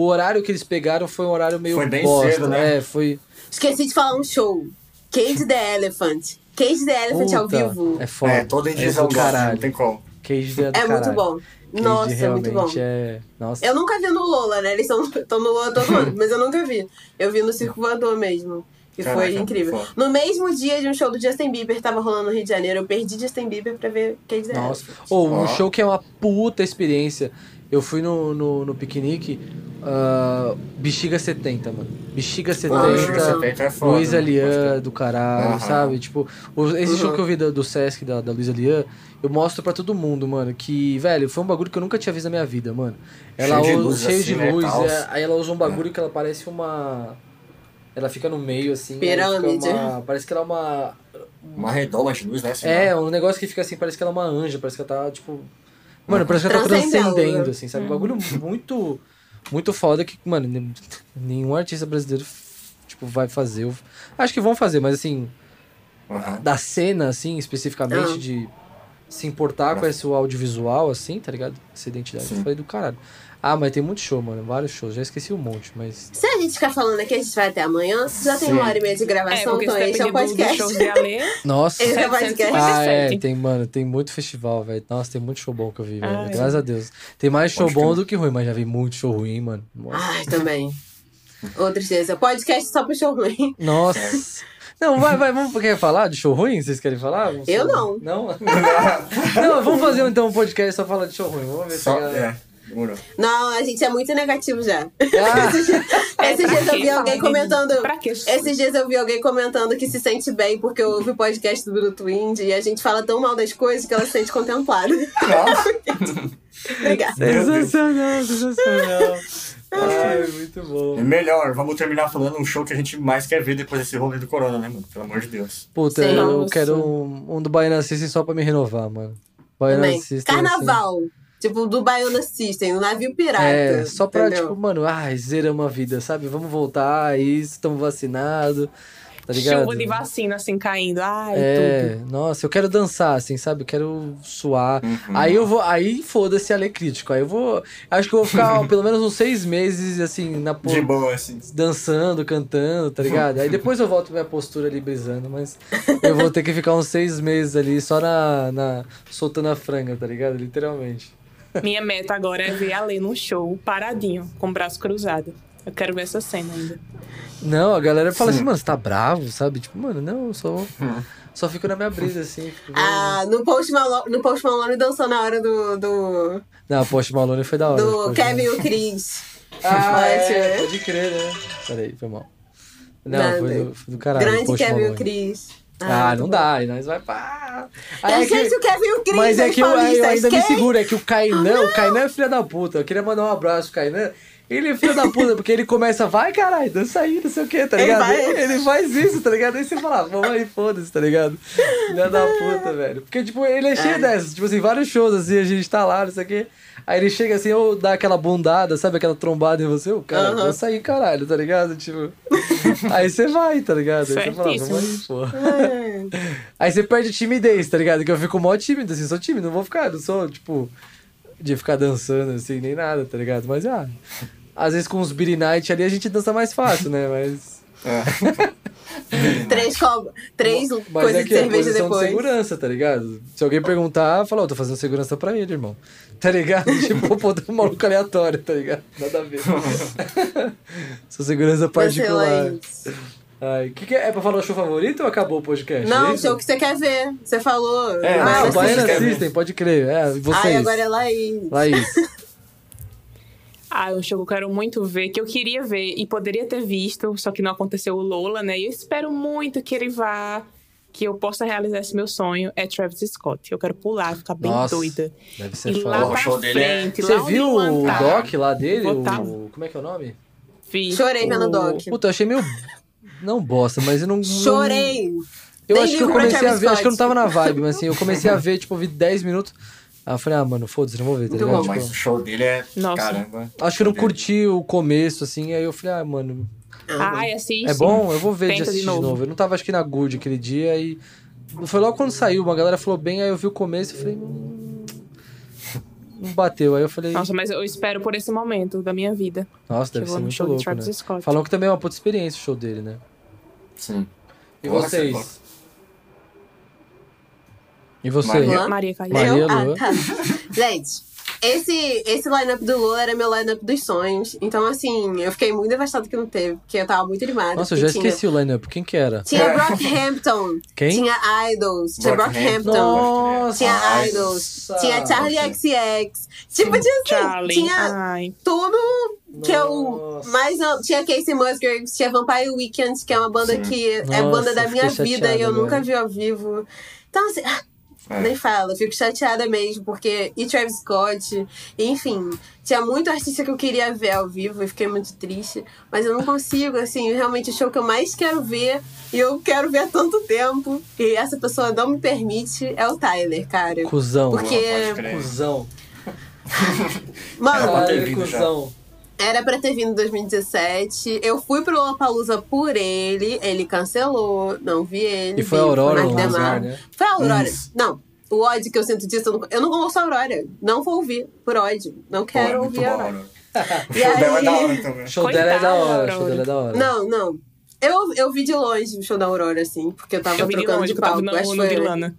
o horário que eles pegaram foi um horário meio Foi bem bosta. cedo, né? É, foi. Esqueci de falar um show. Cage the Elephant. Cage the Elephant ao Puta, vivo. É foda. é, toda é edição do gosta, caralho. não tem como. Cage é do É muito bom. Cage Nossa, é muito bom. é. Nossa. Eu nunca vi no Lola, né? Eles estão no Lola todo ano, mas eu nunca vi. Eu vi no Circo Voador mesmo. Que foi incrível. foda. No mesmo dia de um show do Justin Bieber, tava rolando no Rio de Janeiro. Eu perdi Justin Bieber pra ver Cage the Nossa. Elephant. Ou um Ó. show que é uma puta experiência. Eu fui no, no, no piquenique. ah, Bexiga 70, mano. Bexiga 70. Pô, Bexiga 70 é foda, Luísa né? Lian do caralho, Aham. sabe? Tipo, esse show Uhum. que eu vi do, do Sesc, da, da Luísa Lian, eu mostro pra todo mundo, mano, que, velho, foi um bagulho que eu nunca tinha visto na minha vida, mano. Ela Cheio de usa- luz, cheio assim, de né, luz, tals. é, aí ela usa um bagulho que ela parece uma. Ela fica no meio, assim. Pirâmide. uma- parece que ela é uma. Uma redoma de luz, né? Assim, É, ó. um negócio que fica assim, parece que ela é uma anja, parece que ela tá, tipo. Mano, parece que ela tá Transcendendo. transcendendo, assim, sabe? Um bagulho muito. Muito foda que, mano, nenhum artista brasileiro, tipo, vai fazer. Acho que vão fazer, mas assim, Uhum. da cena, assim, especificamente, Ah. de se importar com esse audiovisual, assim, tá ligado? Essa identidade, Sim. eu falei do caralho. Ah, mas tem muito show, mano, vários shows, já esqueci um monte, mas. Se a gente ficar falando aqui, a gente vai até amanhã. Já tem Sim. uma hora e meia de É, gravação, porque então se esse é o podcast. show de Alê, Nossa! Esse é o podcast. Ah, é, 757. tem, mano, tem muito festival, velho. Nossa, tem muito show bom que eu vi, velho. Ai. Graças a Deus. Tem mais show Pode bom crer. do que ruim, mas já vi muito show ruim, mano. Nossa. Ai, também. Ô, tristeza. Podcast só pro show ruim. Nossa. Não, vai, vai, vamos quer falar de show ruim? Vocês querem falar? Vamos Eu só- não. Não? não, vamos fazer então um podcast só falar de show ruim. Vamos ver Só, se a galera- é, demorou. Não, a gente é muito negativo já. Ah, Esses pra dias eu vi alguém comentando. Pra quê? Esses dias eu vi alguém comentando que se sente bem porque ouve o podcast do Bruto Indie e a gente fala tão mal das coisas que ela se sente contemplada. Nossa. Obrigada. Sensacional, sensacional. Ai, muito bom. E melhor, vamos terminar falando um show que a gente mais quer ver depois desse rolê do Corona, né, mano? Pelo amor de Deus. Puta, Sim. eu Nossa. quero um, um do Baiana System só pra me renovar, mano. Baiana Também. System. Carnaval. Tipo, do Baiana System, o navio pirata. É, só pra, entendeu? tipo, mano, ai, zeramos a vida, sabe? Vamos voltar, aí estamos vacinados, tá ligado? Chuva de vacina, assim, caindo. Ai, É, tudo. nossa, eu quero dançar, assim, sabe? Eu quero suar. Uhum. Aí eu vou, aí foda-se a ler crítico. Aí eu vou, acho que eu vou ficar pelo menos uns seis meses, assim, na De porra, boa, assim. dançando, cantando, tá ligado? Aí depois eu volto pra minha postura ali brisando, mas eu vou ter que ficar uns seis meses ali só na, na soltando a franga, tá ligado? Literalmente. Minha meta agora é ver a Lê num show, paradinho, com o braço cruzado. Eu quero ver essa cena ainda. Não, a galera fala Sim. assim, mano, você tá bravo, sabe? Tipo, mano, não, eu só, só fico na minha brisa, assim. Ah, no Post Malone, no Post Malone dançou na hora do, do, Não, Post Malone foi da hora. do Kevin e o Chris. Ah, Pode é, ser. pode crer, né? Peraí, foi mal. Não, Nada. foi do, foi do caralho. Grande Post Kevin e o. Chris. Ah, não tá bom. dá, aí nós vai pá. Aí Eu é sei que- o Kevin e o Chris, Mas é que eu, aí eu ainda me quem? seguro, é que o Kainan, o Kainan é filho da puta. Eu queria mandar um abraço pro Kainan. Ele é filho da puta, porque ele começa, vai caralho, dança aí, não sei o que, tá Ele ligado? vai. Ele, faz isso, tá ligado? Aí você fala, vamos aí, foda-se, tá ligado? Filho da puta, velho. Porque, tipo, ele é cheio É. dessas, tipo assim, vários shows assim, a gente tá lá, não sei o que. Aí ele chega assim, ou dá aquela bundada, sabe? Aquela trombada em você, o cara, Aham. dança aí, caralho, tá ligado? Tipo. aí você vai, tá ligado? Aí você fala, vamos aí, pô. É. Aí você perde a timidez, tá ligado? Que eu fico mó tímido, assim, sou tímido, não vou ficar, não sou, tipo, de ficar dançando, assim, nem nada, tá ligado? Mas, ah, às vezes com os Beat Night ali a gente dança mais fácil, né? Mas, Três, co... Três mas coisas é de que é cerveja posição de depois. segurança, tá ligado? Se alguém perguntar, fala, ó, tô fazendo segurança pra ele, irmão. Tá ligado? tipo, pô, um maluco aleatório, tá ligado? Nada a ver. Sou segurança particular. Excelente. Ai, o que, que é? É pra falar o show favorito ou acabou o podcast? Não, é o show que você quer ver. Você falou. É, Ah, Baiana o Baiana. System, pode crer. É, e vocês? Ai, agora é Laís. Laís. Ah, é um show que eu quero muito ver, que eu queria ver e poderia ter visto, só que não aconteceu o Lola, né? E eu espero muito que ele vá, que eu possa realizar esse meu sonho, é Travis Scott. Eu quero pular, ficar bem Nossa, doida. Deve ser E foda. lá O pra show dele é- frente, Você viu o tá. doc lá dele? Tá- O... Como é que é o nome? Vi. Chorei vendo o Doc. Puta, eu achei meio. Não bosta, mas eu não. Chorei. Eu Nem acho que eu comecei a ver, acho que eu não Scott. tava na vibe, mas assim, eu comecei a ver, tipo, vi 10 minutos. Aí eu falei, ah, mano, foda-se, não vou ver, tá ligado? bom, Mas Tipo, o show dele é. Nossa. Caramba. acho que eu não curti o começo, assim, aí eu falei, ah, mano, Ai, assiste. é bom, eu vou ver de Tenta de assistir de novo. novo. Eu não tava, acho que na Good aquele dia, e. Foi logo quando saiu, uma galera falou bem, aí eu vi o começo e falei. hum, Não bateu. Aí eu falei. Nossa, mas eu espero por esse momento da minha vida. Nossa, deve ser muito show louco, né? Scott. Falam que também é uma puta experiência o show dele, né? Sim. E Porra, vocês? Você- E vocês? Maria. Maria caiu. Maria Eu? Lua. Ah, tá. Gente, esse, esse line-up do Lula era meu line-up dos sonhos. Então, assim, eu fiquei muito devastada que não teve, porque eu tava muito animada. Nossa, eu já tinha- esqueci o line-up. Quem que era? Tinha É. Brockhampton. Quem? Tinha Idols. Tinha Brockhampton. Nossa! Tinha Nossa. Idols. Tinha Charlie XX. Tipo, tinha assim, Charlie. tinha Ai. tudo que eu Nossa. mais amo. Tinha Casey Musgraves, tinha Vampire Weekend, que é uma banda Sim. que é Nossa, banda da minha vida e eu nunca vi ao vivo. Então, assim, ah, É. nem fala, fico chateada mesmo, porque. E Travis Scott, enfim, tinha muito artista que eu queria ver ao vivo e fiquei muito triste. Mas eu não consigo, assim, realmente o show que eu mais quero ver, e eu quero ver há tanto tempo, e essa pessoa não me permite, é o Tyler, cara. Cusão. Porque- Pode crer. Cusão. Mano, Caralho, vindo já. cuzão. Era pra ter vindo em 2017. Eu fui pro Lollapalooza por ele. Ele cancelou. Não vi ele. E foi a o Aurora Demar. lugar, né? Foi a Aurora. Isso. Não. O ódio que eu sinto disso, eu não, eu não ouço a Aurora. Não vou ouvir por ódio. Não Pô, é quero ouvir a Aurora. Aurora. O show dela é da hora também. O show dela é da hora, o show dela é da hora. Não, não. Eu, eu vi de longe o show da Aurora, assim, porque eu tava Eu de trocando longe, de que eu tava palco. no, Acho, que no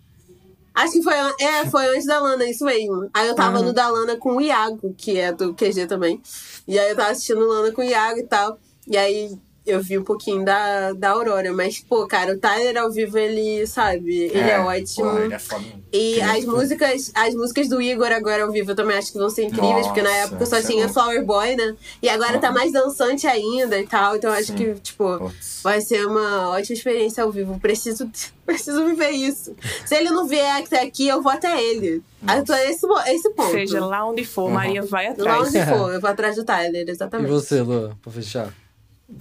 acho que foi, é, foi antes da Lana, isso mesmo. Aí eu tava Aham. no da Lana com o Iago, que é do QG também. E aí eu tava assistindo Lana com o Iago e tal. E aí eu vi um pouquinho da, da Aurora. Mas, pô, cara, o Tyler ao vivo, ele, sabe, ele é, ótimo. Pô, ele é foda. E é as músicas, as músicas do Igor agora ao vivo eu também acho que vão ser incríveis, Nossa, porque na época só é tinha bom. Flower Boy, né? E agora tá Aham. mais dançante ainda e tal. Então eu acho Sim. que, tipo, Putz. vai ser uma ótima experiência ao vivo. Preciso, preciso viver isso. Se ele não vier até aqui, eu vou até ele. Eu tô esse, esse ponto. Seja lá onde for, Uhum. Maria vai Lá atrás. onde for, eu vou atrás do Tyler, E exatamente. você, Lu, pra fechar?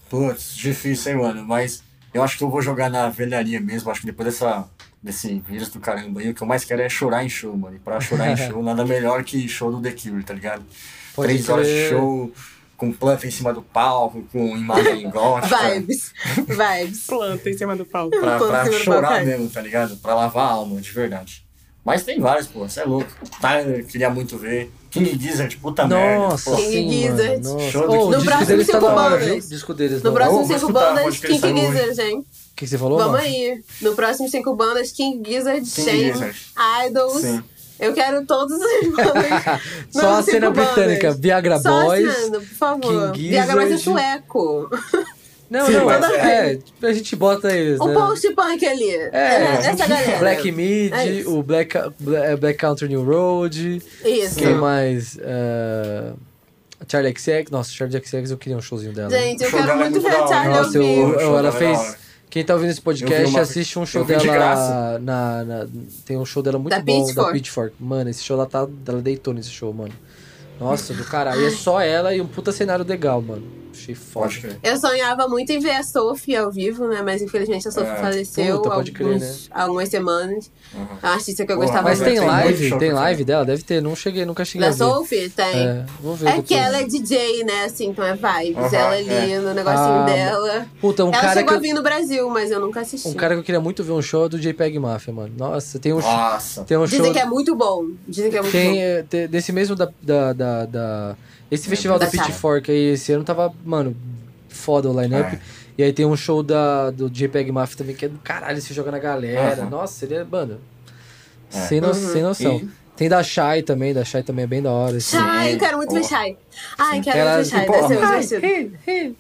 Putz, difícil, hein, mano? Mas eu acho que eu vou jogar na velharia mesmo. Acho que depois dessa, desse vírus do caramba aí, o que eu mais quero é chorar em show, mano. E pra chorar em show, nada melhor que show do The Cure, tá ligado? Pode Três horas de show, com planta em cima do palco, com imagem gótica. Vibes. Vibes. Planta em cima do palco. Pra, pra chorar palco. mesmo, tá ligado? Pra lavar a alma, de verdade. Mas tem vários, pô, você é louco. Tyler, queria muito ver. King Gizzard, puta merda. Nossa, pô. King Gizzard. Show do King tá No próximo cinco viu? bandas. Disco deles No próximo cinco bandas, King. Gizzard, hein? O que, você falou, Vamos mano? aí. No próximo cinco bandas, King Gizzard, King Shane. Idols. Sim. Eu quero todas as bandas. Só a cena cinco bandas. britânica, Viagra Só Boys. a cena, por favor. King Viagra Boys é sueco. Não, Sim, não, mas é, é, a gente bota eles, O né? post-punk ali. É, essa galera. Black Mid, É o Black, Bla- Black Country New Road, Isso. quem mais? Uh, Charlie XX, nossa, Charlie XX eu queria um showzinho dela. Gente, eu quero é muito ver da a. Charlie Nossa, eu, eu- show ela é da fez. Quem tá ouvindo esse Eu podcast, uma- assiste um show eu de dela graça. na, na- Tem um show dela muito Da bom, da Pitchfork. Pitchfork. Mano, esse show ela tá. Ela deitou nesse show, mano. Nossa, do caralho. E é só ela e um puta cenário legal, mano. Achei foda. Eu sonhava muito em ver a Sophie ao vivo, né? Mas infelizmente a Sophie É. faleceu Puta, crer, alguns- há algumas semanas. Uhum. É uma artista que eu Porra, gostava Mas Mas tem muito. tem muito live? Tem live dela? Deve ter. Não cheguei, nunca cheguei Da a ver. Sophie? Tem. É, vou ver. É depois. que ela é DJ, né? Assim, então é vibes. Aham, ela ali é. no negocinho Ah, dela. Puta, um ela cara chegou que. a eu- vir no Brasil, mas eu nunca assisti. Um cara que eu queria muito ver um show é do JPEG Mafia, mano. Nossa, tem um, Nossa. tem um Dizem show. que é muito bom. Dizem que é muito Tem, bom. é, te- desse mesmo da. da, da, da- esse festival da da Pitchfork aí, esse ano tava, mano, foda o line-up. É. E aí tem um show da, do JPEG Mafia também, que é do caralho, se joga na galera. Aham. Nossa, ele é, mano. É. Sem, no- Uhum. sem noção. E- Tem da Shai também, da Shai também é bem da hora. assim. Shai, eu quero muito ver. Shai. Ai, quero Ela- muito ver Shai. Deve ser mas- divertido.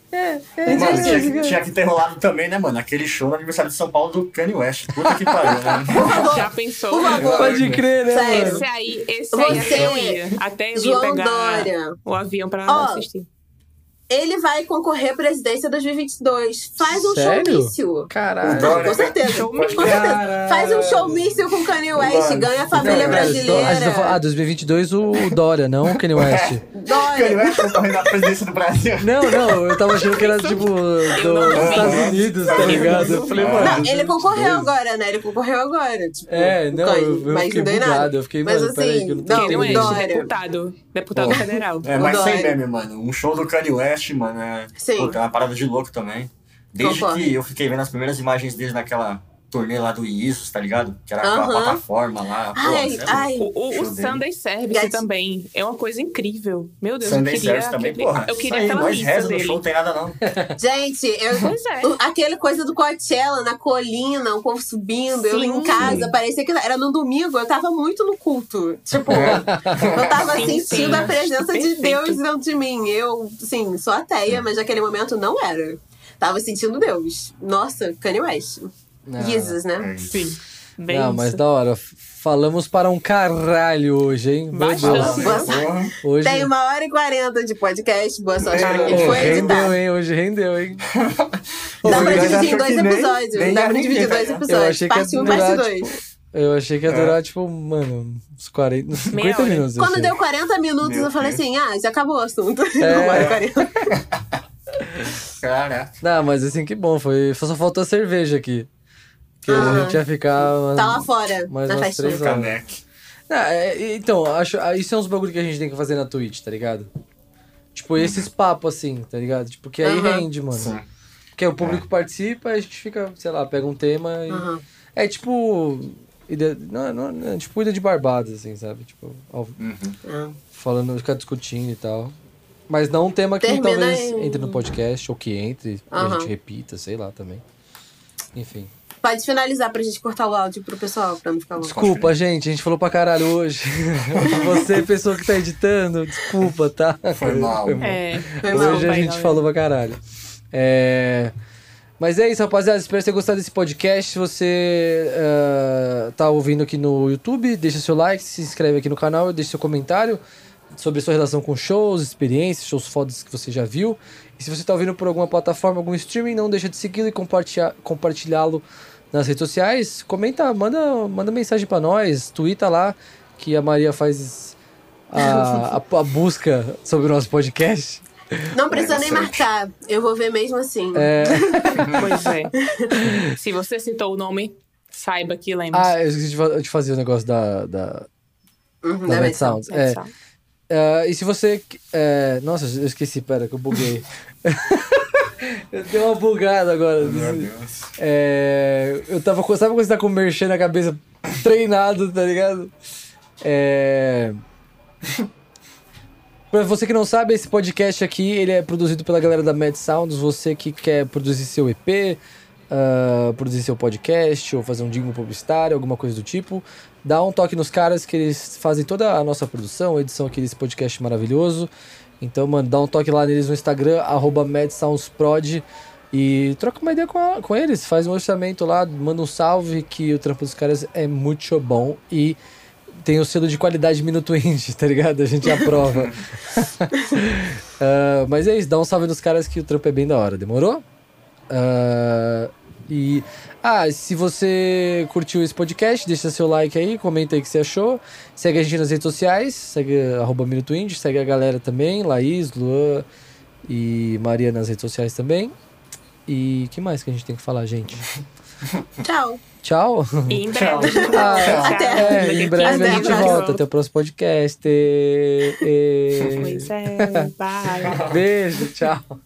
Mano, tinha, que- tinha que ter rolado também, né, mano? Aquele show no aniversário de São Paulo do Kanye West. Puta que pariu, né? Já pensou? Por favor. Pode crer, né, Sério. Esse aí, esse aí Você, até eu ia. Até eu ia João pegar Dória. o avião pra Ó, assistir. Ele vai concorrer à presidência 2022. Faz um Sério? showmício. Caralho. Com certeza. Com certeza. Faz um showmício com Kanye West. Mano. Ganha a família Não, brasileira. a gente tá falando- ah, 2022 o Dória, não o Kanye West. Kanye Dória. West concorrendo na presidência do Brasil. Não, não, eu tava achando que era tipo do- dos Estados Unidos, tá ligado? Eu falei, mano. Não, ele concorreu agora, né? Ele concorreu agora. Tipo, É, não, Kanye, eu, eu mas fiquei não deu nada. bugado. Eu fiquei, Mas mano, peraí, assim, que eu não tô não, Kanye West, deputado. Deputado federal. É, mas sem meme, mano. Um show do Kanye West, mano, é, Sim. puta, é uma parada de louco também. Desde Concordo. que eu fiquei vendo as primeiras imagens dele naquela turnê lá do Isus, tá ligado? Que era aquela Aham. plataforma lá. Pô, Ai, é ai. O, o, o. Sunday Service também é uma coisa incrível. Meu Deus, Sunday eu queria, Service também, aquele- porra. eu queria aí, aquela lista reza dele. show, não tem nada não. Gente, eu, Pois é. aquele coisa do Coachella, na colina, o povo subindo, eu Sim. em casa, parecia que era no domingo, eu tava muito no culto. Tipo, eu tava Sim, sentindo sim. a presença de. Deus dentro de mim. Eu, sim, sou ateia, mas naquele momento não era. Tava sentindo Deus. Nossa, Kanye West. Não. Jesus, né? É. Sim. Bem Não, mas isso. da hora. Falamos para um caralho hoje, hein? Meu Bastante. Deus. Boa Porra. Hoje. Tem uma hora e quarenta de podcast. Boa sorte pra quem foi rendeu, editar. hein? Hoje rendeu, hein? Dá pra Mas dividir em dois que nem- episódios. nem Dá pra dividir em dois episódios. Eu achei que ia parte 1 um, durar, parte tipo, 2. Eu achei que ia É. durar, tipo, mano, uns 40, uns 50 hora. minutos. Quando achei. deu 40 minutos, Meu eu falei Deus. assim: ah, já acabou o assunto. É. Uma hora e 40. Caraca. Não, mas assim, que bom. Foi... Só faltou a cerveja aqui. Que a Ah. gente ia ficar. Tá lá fora, Mais na umas três horas. Caneque. Ah, é, então, acho, ah, isso é uns bagulho que a gente tem que fazer na Twitch, tá ligado? Tipo, esses papos assim, tá ligado? Tipo, que aí Aham. rende, mano. Sim. Porque o público participa, a gente fica, sei lá, pega um tema e. Aham. É tipo. Ida, não, não, não, tipo ida de Barbados, assim, sabe? Tipo, ao- Uhum. Ah. falando, ficar discutindo e tal. Mas não um tema que Termina talvez em- entre no podcast, ou que entre, e a gente repita, sei lá também. Enfim. Pode finalizar pra gente cortar o áudio pro pessoal, pra não ficar longo. Desculpa, gente, a gente falou pra caralho hoje. Você, pessoa que tá editando, desculpa, tá? Foi mal. É, Foi mal, Hoje a gente galera. falou pra caralho. É... Mas é isso, rapaziada. Espero ter gostado desse podcast. Se você uh, tá ouvindo aqui no YouTube, deixa seu like, se inscreve aqui no canal e deixa seu comentário sobre sua relação com shows, experiências, shows fodas que você já viu. E se você tá ouvindo por alguma plataforma, algum streaming, não deixa de segui-lo e compartilhá-lo nas redes sociais. Comenta, manda, manda mensagem para nós, twitta lá que a Maria faz a, a, a busca sobre o nosso podcast. Não precisa nem marcar, eu vou ver mesmo assim. É... pois é. Se você citou o nome, saiba que lembra. Ah, eu esqueci de fazer o negócio da. da... Uhum, da, da Sounds. É. Uh, e se você. É... Nossa, eu esqueci, pera, que eu buguei. eu dei uma bugada agora. Meu Deus. É... Eu tava. Sabe quando você tá com o merchan na cabeça treinado, tá ligado? É. Pra você que não sabe, esse podcast aqui ele é produzido pela galera da Mad Sounds. Você que quer produzir seu EP, uh, ah, produzir seu podcast ou fazer um jingle publicitário, alguma coisa do tipo, dá um toque nos caras que eles fazem toda a nossa produção, edição aqui desse podcast maravilhoso. Então, mano, dá um toque lá neles no Instagram, arroba MadSoundsProd. E troca uma ideia com, a, com eles, faz um orçamento lá, manda um salve que o trampo dos caras é muito bom e tem o selo de qualidade Minuto Indie, tá ligado? A gente aprova. uh, mas é isso, dá um salve nos caras que o trampo é bem da hora, demorou? Uh, e. Ah, se você curtiu esse podcast, deixa seu like aí, comenta aí o que você achou. Segue a gente nas redes sociais, segue arroba Minuto Indie, segue a galera também, Laís, Luan e Maria nas redes sociais também. E que mais que a gente tem que falar, gente? Tchau. Tchau. E em breve. Ah, Até. É, em breve a gente volta. Até o próximo podcast. E... Pois é. Bye. Beijo, tchau.